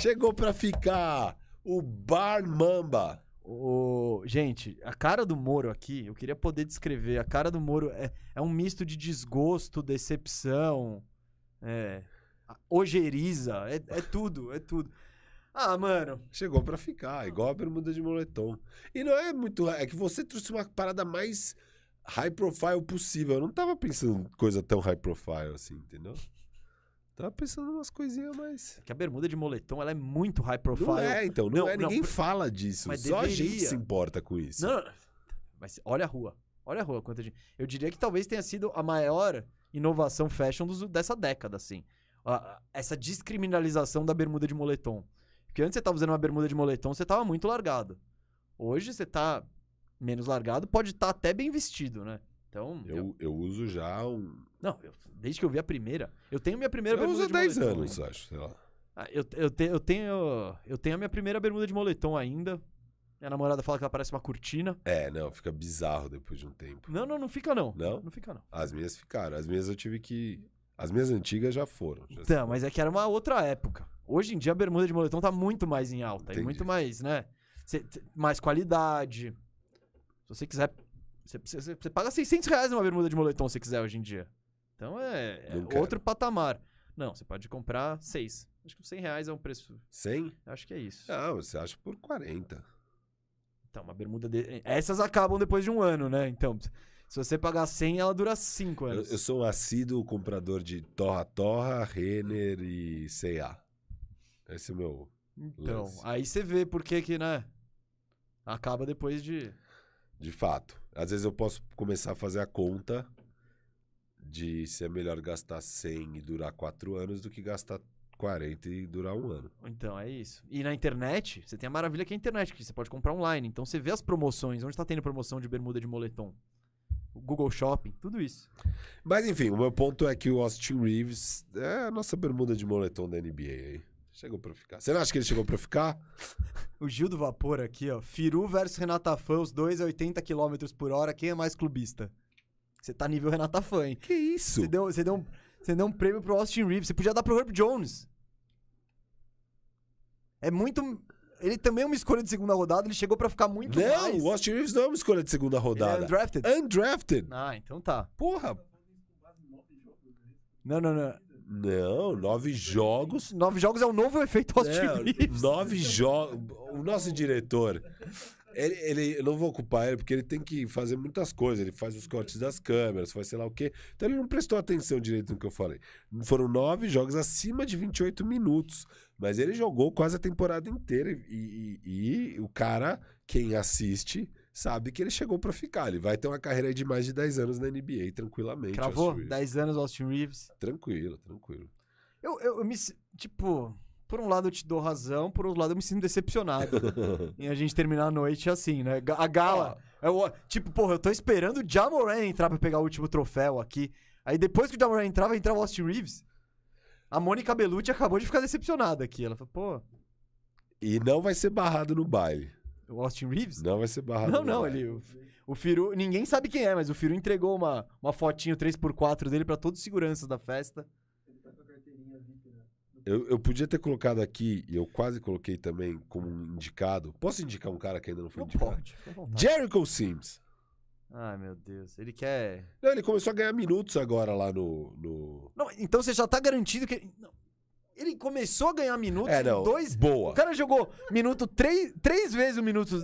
Chegou pra ficar. O Bar Mamba. O... Gente, a cara do Moro aqui, eu queria poder descrever. A cara do Moro é, é um misto de desgosto, decepção, é, ojeriza, é, é tudo, é tudo. Ah, mano, Chegou pra ficar, igual a bermuda de moletom. E não é muito. É que você trouxe uma parada mais high profile possível. Eu não tava pensando em coisa tão high profile assim, entendeu? Tava pensando em umas coisinhas mais. que a bermuda de moletom ela é muito high profile. Não é, então. Não, Não, é. não, Ninguém por- fala disso. mas Só a gente deveria. se importa com isso. Não, não, mas olha a rua. Olha a rua, quanta gente. Eu diria que talvez tenha sido a maior inovação fashion dos- dessa década, assim. A- essa descriminalização da bermuda de moletom. Porque antes você tava usando uma bermuda de moletom, você tava muito largado. Hoje você tá menos largado, pode estar até bem vestido, né? Então, eu- Eu, eu uso já um. não, eu- desde que eu vi a primeira. Eu tenho minha primeira Eu bermuda uso há de 10 moletom anos, ainda. acho. Sei lá. Ah, eu, eu, te- eu tenho eu tenho a minha primeira bermuda de moletom ainda. Minha namorada fala que ela parece uma cortina. É, não, fica bizarro depois de um tempo. Não, não, não fica não. Não? Não fica não. As minhas ficaram. As minhas eu tive que. As minhas antigas já foram. já Então, mas é que era uma outra época. Hoje em dia a bermuda de moletom tá muito mais em alta. E Entendi. muito mais, né? Cê- mais qualidade. Se você quiser. Você, paga 600 reais numa bermuda de moletom se você quiser hoje em dia. Então é, é outro patamar. Não, você pode comprar 6. Acho que 100 reais é um preço. 100? Acho que é isso. Não, você acha por 40. Então, uma bermuda. De... Essas acabam depois de um ano, né? Então, se você pagar 100, ela dura 5 Eu, anos. eu sou um assíduo comprador de Torra Torra, Renner e C&A. Esse é o meu. Então, lance. aí você vê por que que, né? Acaba depois de. De fato. Às vezes eu posso começar a fazer a conta de se é melhor gastar 100 e durar 4 anos do que gastar 40 e durar um ano. Então, é isso. E na internet, você tem a maravilha que é a internet, que você pode comprar online. Então você vê as promoções, onde tá tendo promoção de bermuda de moletom. O Google Shopping, tudo isso. Mas enfim, o meu ponto é que o Austin Reeves é a nossa bermuda de moletom da NBA aí. Chegou pra ficar. Você não acha que ele chegou pra ficar? O Gil do Vapor aqui, ó. Firu versus Renata Fã, os dois a 80 km por hora. Quem é mais clubista? Você tá nível Renata Fã, hein? Que isso? Você deu, você, deu um, você deu um prêmio pro Austin Reeves. Você podia dar pro Herb Jones. É muito. Ele também é uma escolha de segunda rodada. Ele chegou pra ficar muito Não, mais. o Austin Reeves não é uma escolha de segunda Ele é rodada. undrafted. Undrafted. Ah, então tá. Porra. Não, não, não. Não, nove jogos. Nove jogos é o novo efeito Austin É, nove jogos. O nosso diretor, ele, ele, eu não vou ocupar ele porque ele tem que fazer muitas coisas. Ele faz os cortes das câmeras, faz sei lá o quê. Então ele não prestou atenção direito no que eu falei. Foram nove jogos acima de 28 minutos. Mas ele jogou quase a temporada inteira. E, e- e o cara, quem assiste, sabe que ele chegou pra ficar. Ele vai ter uma carreira de mais de 10 anos na NBA, tranquilamente. Cravou? Austin Reeves. 10 anos Austin Reeves. Tranquilo, tranquilo. Eu, eu, eu me. Tipo, por um lado eu te dou razão, por outro lado eu me sinto decepcionado em a gente terminar a noite assim, né? A gala. é o- tipo, porra, eu tô esperando o Jamoran entrar pra pegar o último troféu aqui. Aí depois que o Jamoran entrar, vai entrar o Austin Reeves. A Mônica Bellucci acabou de ficar decepcionada aqui. Ela falou, pô, E não vai ser barrado no baile. O Austin Reeves? Não vai ser barrado Não, não, ele. O, o Firu. Ninguém sabe quem é, mas o Firu entregou uma, uma fotinho 3x4 dele pra todos os seguranças da festa. Eu, eu podia ter colocado aqui, e eu quase coloquei também como um indicado. Posso indicar um cara que ainda não foi Não indicado? pode. Jericho Sims. Ai, meu Deus. Ele quer. Não, ele começou a ganhar minutos agora lá no. no... Não, então você já tá garantido que. Não. Ele começou a ganhar minutos É, não. dois. Boa. O cara jogou minuto três, três vezes o minutos.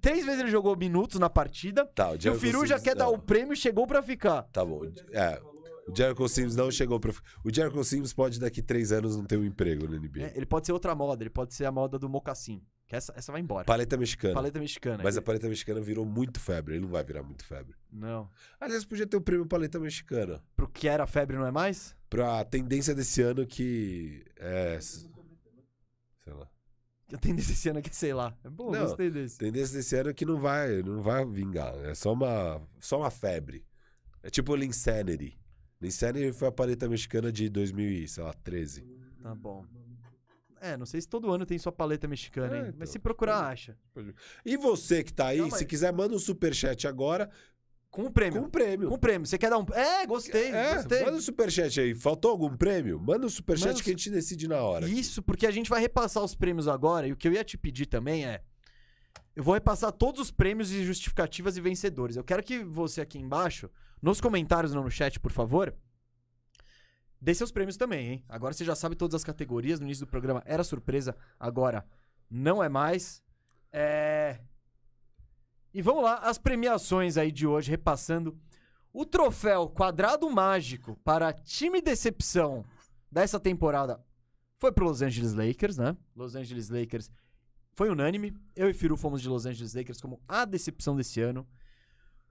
Três vezes ele jogou minutos na partida. Tá, o E o Firu já quer dar não. o prêmio e chegou pra ficar. Tá bom. É. O Jericho Sims não chegou pra. O Jericho Sims pode daqui três anos não ter um emprego no NBA. É, ele pode ser outra moda, ele pode ser a moda do mocassim. Que essa, essa vai embora. Paleta mexicana. Paleta mexicana. Mas a paleta mexicana virou muito febre. Ele não vai virar muito febre. Não. Aliás, podia ter o prêmio paleta mexicana. Pro que era febre não é mais? Pra tendência desse ano que. É. Sei lá. Eu tenho desse ano aqui, sei lá. É bom, Não. gostei desse. Tendência desse ano que não vai, não vai vingar. É só uma, só uma febre. É tipo o Linsanity. Linsanity foi a paleta mexicana de 2013. Tá bom. É, não sei se todo ano tem sua paleta mexicana, É, hein? então. Mas se procurar, acha. E você que tá aí, Calma se aí. quiser, manda um superchat agora Com o com prêmio. um prêmio. Com o prêmio. Você quer dar um. É, gostei. é, gostei. manda um superchat aí. Faltou algum prêmio? Manda um superchat Manda que a gente decide na hora. aqui. Isso, porque a gente vai repassar os prêmios agora. E o que eu ia te pedir também é. Eu vou repassar todos os prêmios e justificativas e vencedores. Eu quero que você aqui embaixo, nos comentários, não no chat, por favor, dê seus prêmios também, hein? Agora você já sabe todas as categorias. No início do programa era surpresa, agora não é mais. É. E vamos lá, as premiações aí de hoje, repassando. O troféu Quadrado Mágico para time decepção dessa temporada foi pro Los Angeles Lakers, né? Los Angeles Lakers foi unânime. Eu e Firu fomos de Los Angeles Lakers como a decepção desse ano.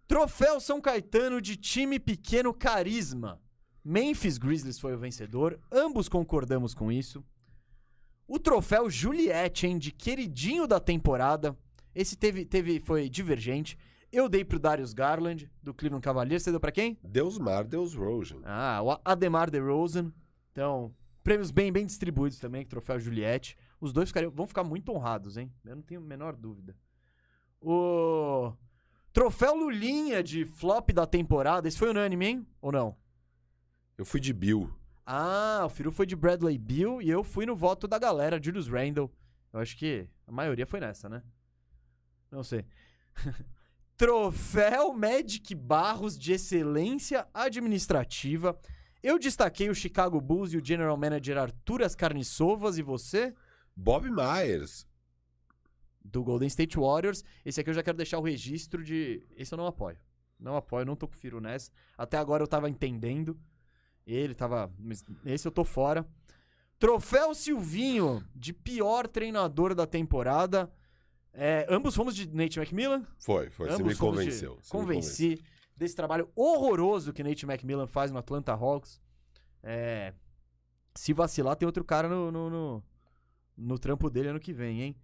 Troféu São Caetano de time pequeno carisma. Memphis Grizzlies foi o vencedor. Ambos concordamos com isso. O troféu Juliette, hein, de queridinho da temporada. Esse teve, teve foi divergente. Eu dei pro Darius Garland, do Cleveland Cavaliers. Você deu pra quem? Deus Mar, Deus Rojan. Ah, o Ademar DeRozan. Então, prêmios bem, bem distribuídos também, troféu Juliette. Os dois ficariam- vão ficar muito honrados, hein? Eu não tenho a menor dúvida. O troféu Lulinha de flop da temporada. Esse foi unânime, hein? Ou não? Eu fui de Bill. Ah, o Firu foi de Bradley Bill e eu fui no voto da galera, Julius Randle. Eu acho que a maioria foi nessa, né? Não sei. Troféu Magic Barros de Excelência Administrativa. Eu destaquei o Chicago Bulls e o General Manager Arthur Ascarnissovas e você? Bob Myers. Do Golden State Warriors. Esse aqui eu já quero deixar o registro de... Esse eu não apoio. Não apoio, não tô com o Firu nessa. Até agora eu tava entendendo. Ele tava... Esse eu tô fora. Troféu Silvinho, de pior treinador da temporada. É, ambos fomos de Nate McMillan. Foi, foi. Você ambos me fomos de- convenceu. você me Convenci desse trabalho horroroso que Nate McMillan faz no Atlanta Hawks. É, se vacilar, tem outro cara no, no, no, no trampo dele ano que vem, hein?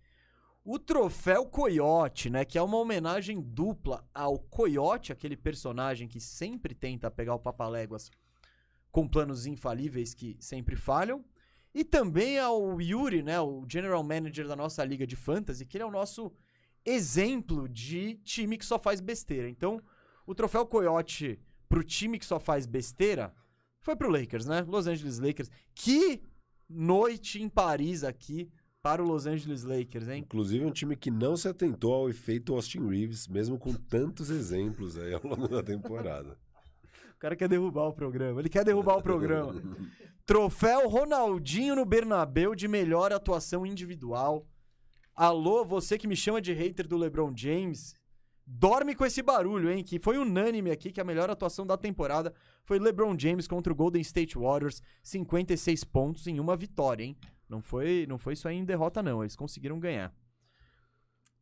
O troféu Coyote, né? Que é uma homenagem dupla ao Coyote, aquele personagem que sempre tenta pegar o Papaléguas com planos infalíveis que sempre falham. E também ao Yuri, né? O general manager da nossa liga de fantasy, que ele é o nosso exemplo de time que só faz besteira. Então, o troféu Coyote pro time que só faz besteira foi pro Lakers, né? Los Angeles Lakers. Que noite em Paris aqui para o Los Angeles Lakers, hein? Inclusive um time que não se atentou ao efeito Austin Reeves, mesmo com tantos exemplos aí ao longo da temporada. O cara quer derrubar o programa. Ele quer derrubar o programa. Troféu Ronaldinho no Bernabéu de melhor atuação individual. Alô, você que me chama de hater do LeBron James. Dorme com esse barulho, hein? Que foi unânime aqui que a melhor atuação da temporada foi LeBron James contra o Golden State Warriors, 56 pontos em uma vitória, hein? Não foi, não foi isso aí em derrota não, eles conseguiram ganhar.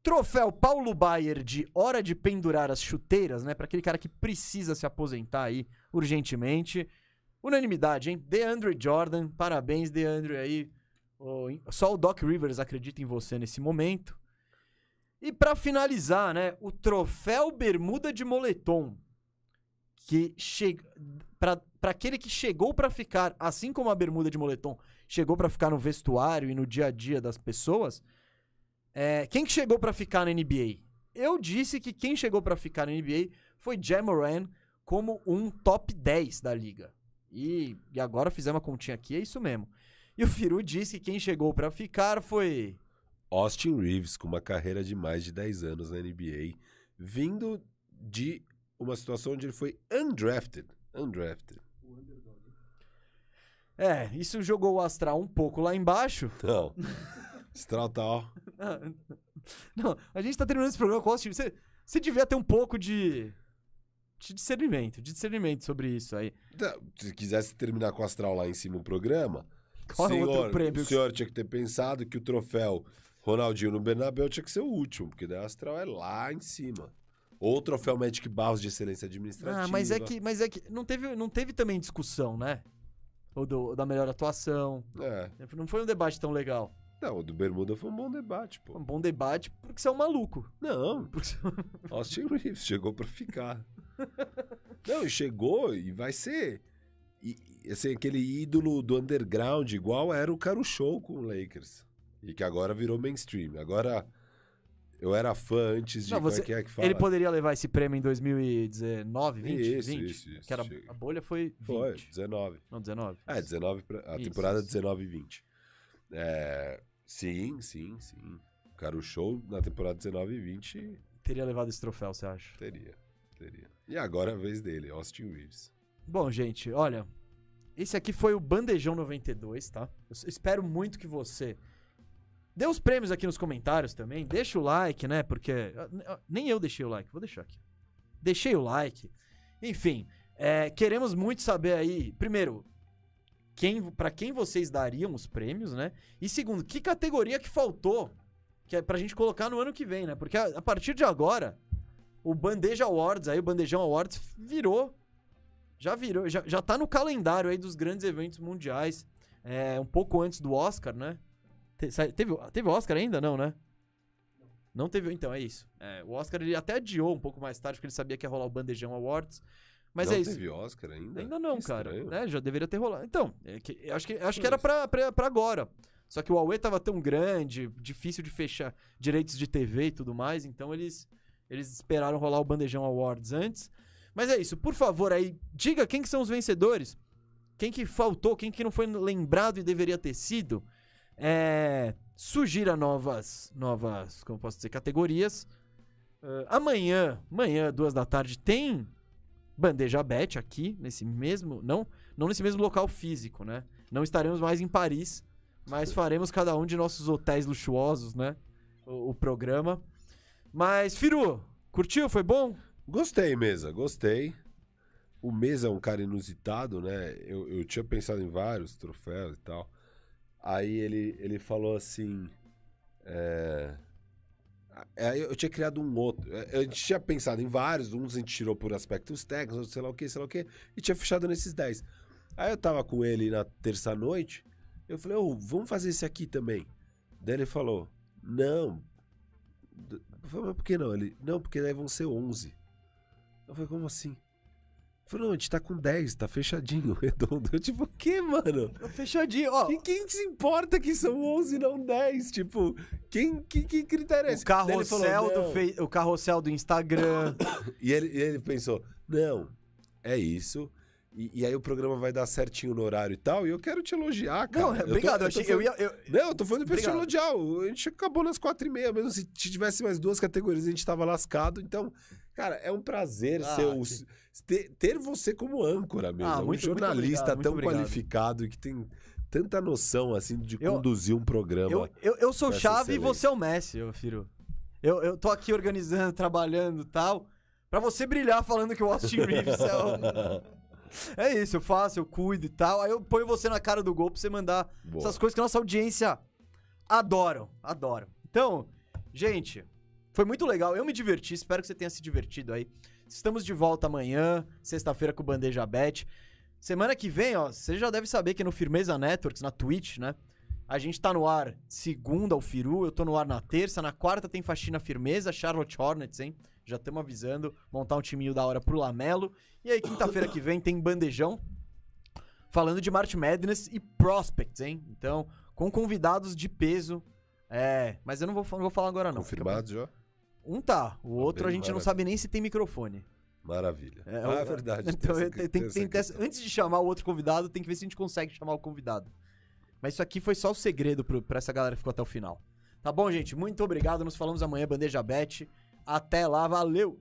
Troféu Paulo Baier de hora de pendurar as chuteiras, né? Pra aquele cara que precisa se aposentar aí urgentemente. Unanimidade, hein? DeAndre Jordan, parabéns, DeAndre aí. Só o Doc Rivers acredita em você nesse momento. E pra finalizar, né? O troféu Bermuda de Moletom. Que chega. Pra aquele que chegou pra ficar, assim como a Bermuda de Moletom chegou pra ficar no vestuário e no dia a dia das pessoas. É, quem que chegou pra ficar na NBA? Eu disse que quem chegou pra ficar na NBA foi Jamoran como um top 10 da liga. E, e agora fizemos uma continha aqui, é isso mesmo. E o Firu disse que quem chegou pra ficar foi Austin Reeves, com uma carreira de mais de 10 anos na NBA, vindo de uma situação onde ele foi undrafted. Undrafted. É, isso jogou o Astral um pouco lá embaixo. Não. Astral tá, ó. Não, a gente tá terminando esse programa com o Austin. Você, você devia ter um pouco de, de discernimento, de discernimento sobre isso aí. Tá, Se quisesse terminar com o Astral lá em cima o programa, Qual é senhor, prêmio o senhor tinha que ter pensado que o troféu Ronaldinho no Bernabéu tinha que ser o último, porque daí o Astral é lá em cima. Ou o troféu Magic Barros de excelência administrativa. Ah, mas é que, mas é que não teve, não teve também discussão, né? Ou do, da melhor atuação. É. Não foi um debate tão legal. Não, o do Bermuda foi um bom debate, Foi um pô. bom debate porque você é um maluco. Não, Porque você- Austin Reeves chegou pra ficar. Não, chegou e vai ser e, assim, aquele ídolo do underground, igual era o Caro Show com o Lakers. E que agora virou mainstream. Agora, eu era fã antes de. Não, você- é que fala? Ele poderia levar esse prêmio em 2019, 20, Isso, 20? isso, isso, Que era, chega. a bolha foi 20. Foi, 19. Não, 19. É, 19 pra, a temporada isso. 19 e 20. É, sim, sim, sim. O Caro Show na temporada 19 e 20 Teria levado esse troféu, você acha? teria. Teria. E agora é a vez dele, Austin Reeves. Bom, gente, olha. Esse aqui foi o Bandejão 92, tá? Eu espero muito que você dê os prêmios aqui nos comentários também. Deixa o like, né? Porque ah, ah, nem eu deixei o like. Vou deixar aqui. Deixei o like. Enfim, é, queremos muito saber aí, primeiro, quem, para quem vocês dariam os prêmios, né? E segundo, que categoria que faltou que é pra gente colocar no ano que vem, né? Porque a, a partir de agora, o Bandeja Awards, aí o Bandejão Awards virou já virou, já, já tá no calendário aí dos grandes eventos mundiais. É, um pouco antes do Oscar, né? Te- teve, teve Oscar ainda? Não, né? Não teve, então, é isso. É, o Oscar ele até adiou um pouco mais tarde, porque ele sabia que ia rolar o Bandejão Awards. Mas Não é isso. teve Oscar ainda? Ainda não, Que cara. Né? Já deveria ter rolado. Então, é que- eu acho que, acho que era pra, pra, pra agora. Só que o Huawei tava tão grande, difícil de fechar direitos de TV e tudo mais, então eles, eles esperaram rolar o Bandejão Awards antes. Mas é isso, por favor aí, diga quem que são os vencedores. Quem que faltou, quem que não foi lembrado e deveria ter sido. É, sugira novas, novas, como posso dizer, categorias. Ah, amanhã, amanhã, duas da tarde, tem Bandeja Bet aqui, nesse mesmo. Não, não nesse mesmo local físico, né? Não estaremos mais em Paris, mas faremos cada um de nossos hotéis luxuosos, né? O, o programa. Mas, Firu, curtiu? Foi bom? Gostei, Mesa, gostei. O Mesa é um cara inusitado, né? Eu, eu tinha pensado em vários troféus e tal. Aí ele, ele falou assim. É... é, eu tinha criado um outro. é, gente tinha pensado em vários, uns a gente tirou por aspectos técnicos, outros sei lá o que, sei lá o que, e tinha fechado nesses 10. Aí eu tava com ele na terça-noite, eu falei, ô, vamos fazer esse aqui também. Daí ele falou, não. Eu falei, mas por que não? Ele, não, porque daí vão ser 11. Eu falei, como assim? Ele falou, não, a gente tá com 10, tá fechadinho, redondo. Eu, tipo, o que, mano? Fechadinho, ó. E quem se importa que são 11 e não 10? Tipo, quem, que, que critério é esse? O carrossel, falou, do fei- o carrossel do Instagram. E ele, e ele pensou, não, é isso. E, e aí o programa vai dar certinho no horário e tal. E eu quero te elogiar, cara. não, Eu tô- obrigado. Eu, eu tô achei, eu ia. eu- Não, eu tô falando pra te elogiar. A gente acabou nas quatro e meia, mesmo se tivesse mais duas categorias, a gente tava lascado. Então, cara, é um prazer Ah, ser o- ter, ter você como âncora mesmo. Ah, um muito- muito jornalista obrigado, tão qualificado e que tem tanta noção, assim, de Eu- conduzir um programa. Eu, eu, eu sou chave e excelente. você é o Messi, eu Firu. Eu, eu tô aqui organizando, trabalhando e tal. Pra você brilhar falando que o Austin Reeves é o. É isso, eu faço, eu cuido e tal. Aí eu ponho você na cara do gol pra você mandar Boa. essas coisas que a nossa audiência adoram. Adoram. Então, gente, Foi muito legal, eu me diverti, espero que você tenha se divertido aí. Estamos de volta amanhã, sexta-feira com o Bandeja Bet. Semana que vem, ó, você já deve saber que no Firmeza Networks, na Twitch, né? A gente tá no ar segunda, o Firu, eu tô no ar na terça, na quarta tem faxina firmeza, Charlotte Hornets, hein? Já estamos avisando, montar um timinho da hora pro Lamelo. E aí, quinta-feira que vem tem bandejão falando de March Madness e Prospects, hein? Então, com convidados de peso. É, mas eu não vou, não vou falar agora não. Confirmado já? Um tá, o outro a gente não maravilha. sabe nem se tem microfone. Maravilha. É, ah, é verdade. Então, tem te- tem, tem tem essa- questão. antes de chamar o outro convidado, tem que ver se a gente consegue chamar o convidado. Mas isso aqui foi só o segredo pro, pra essa galera que ficou até o final. Tá bom, gente? Muito obrigado. Nos falamos amanhã, Bandeja Bet. Até lá, valeu!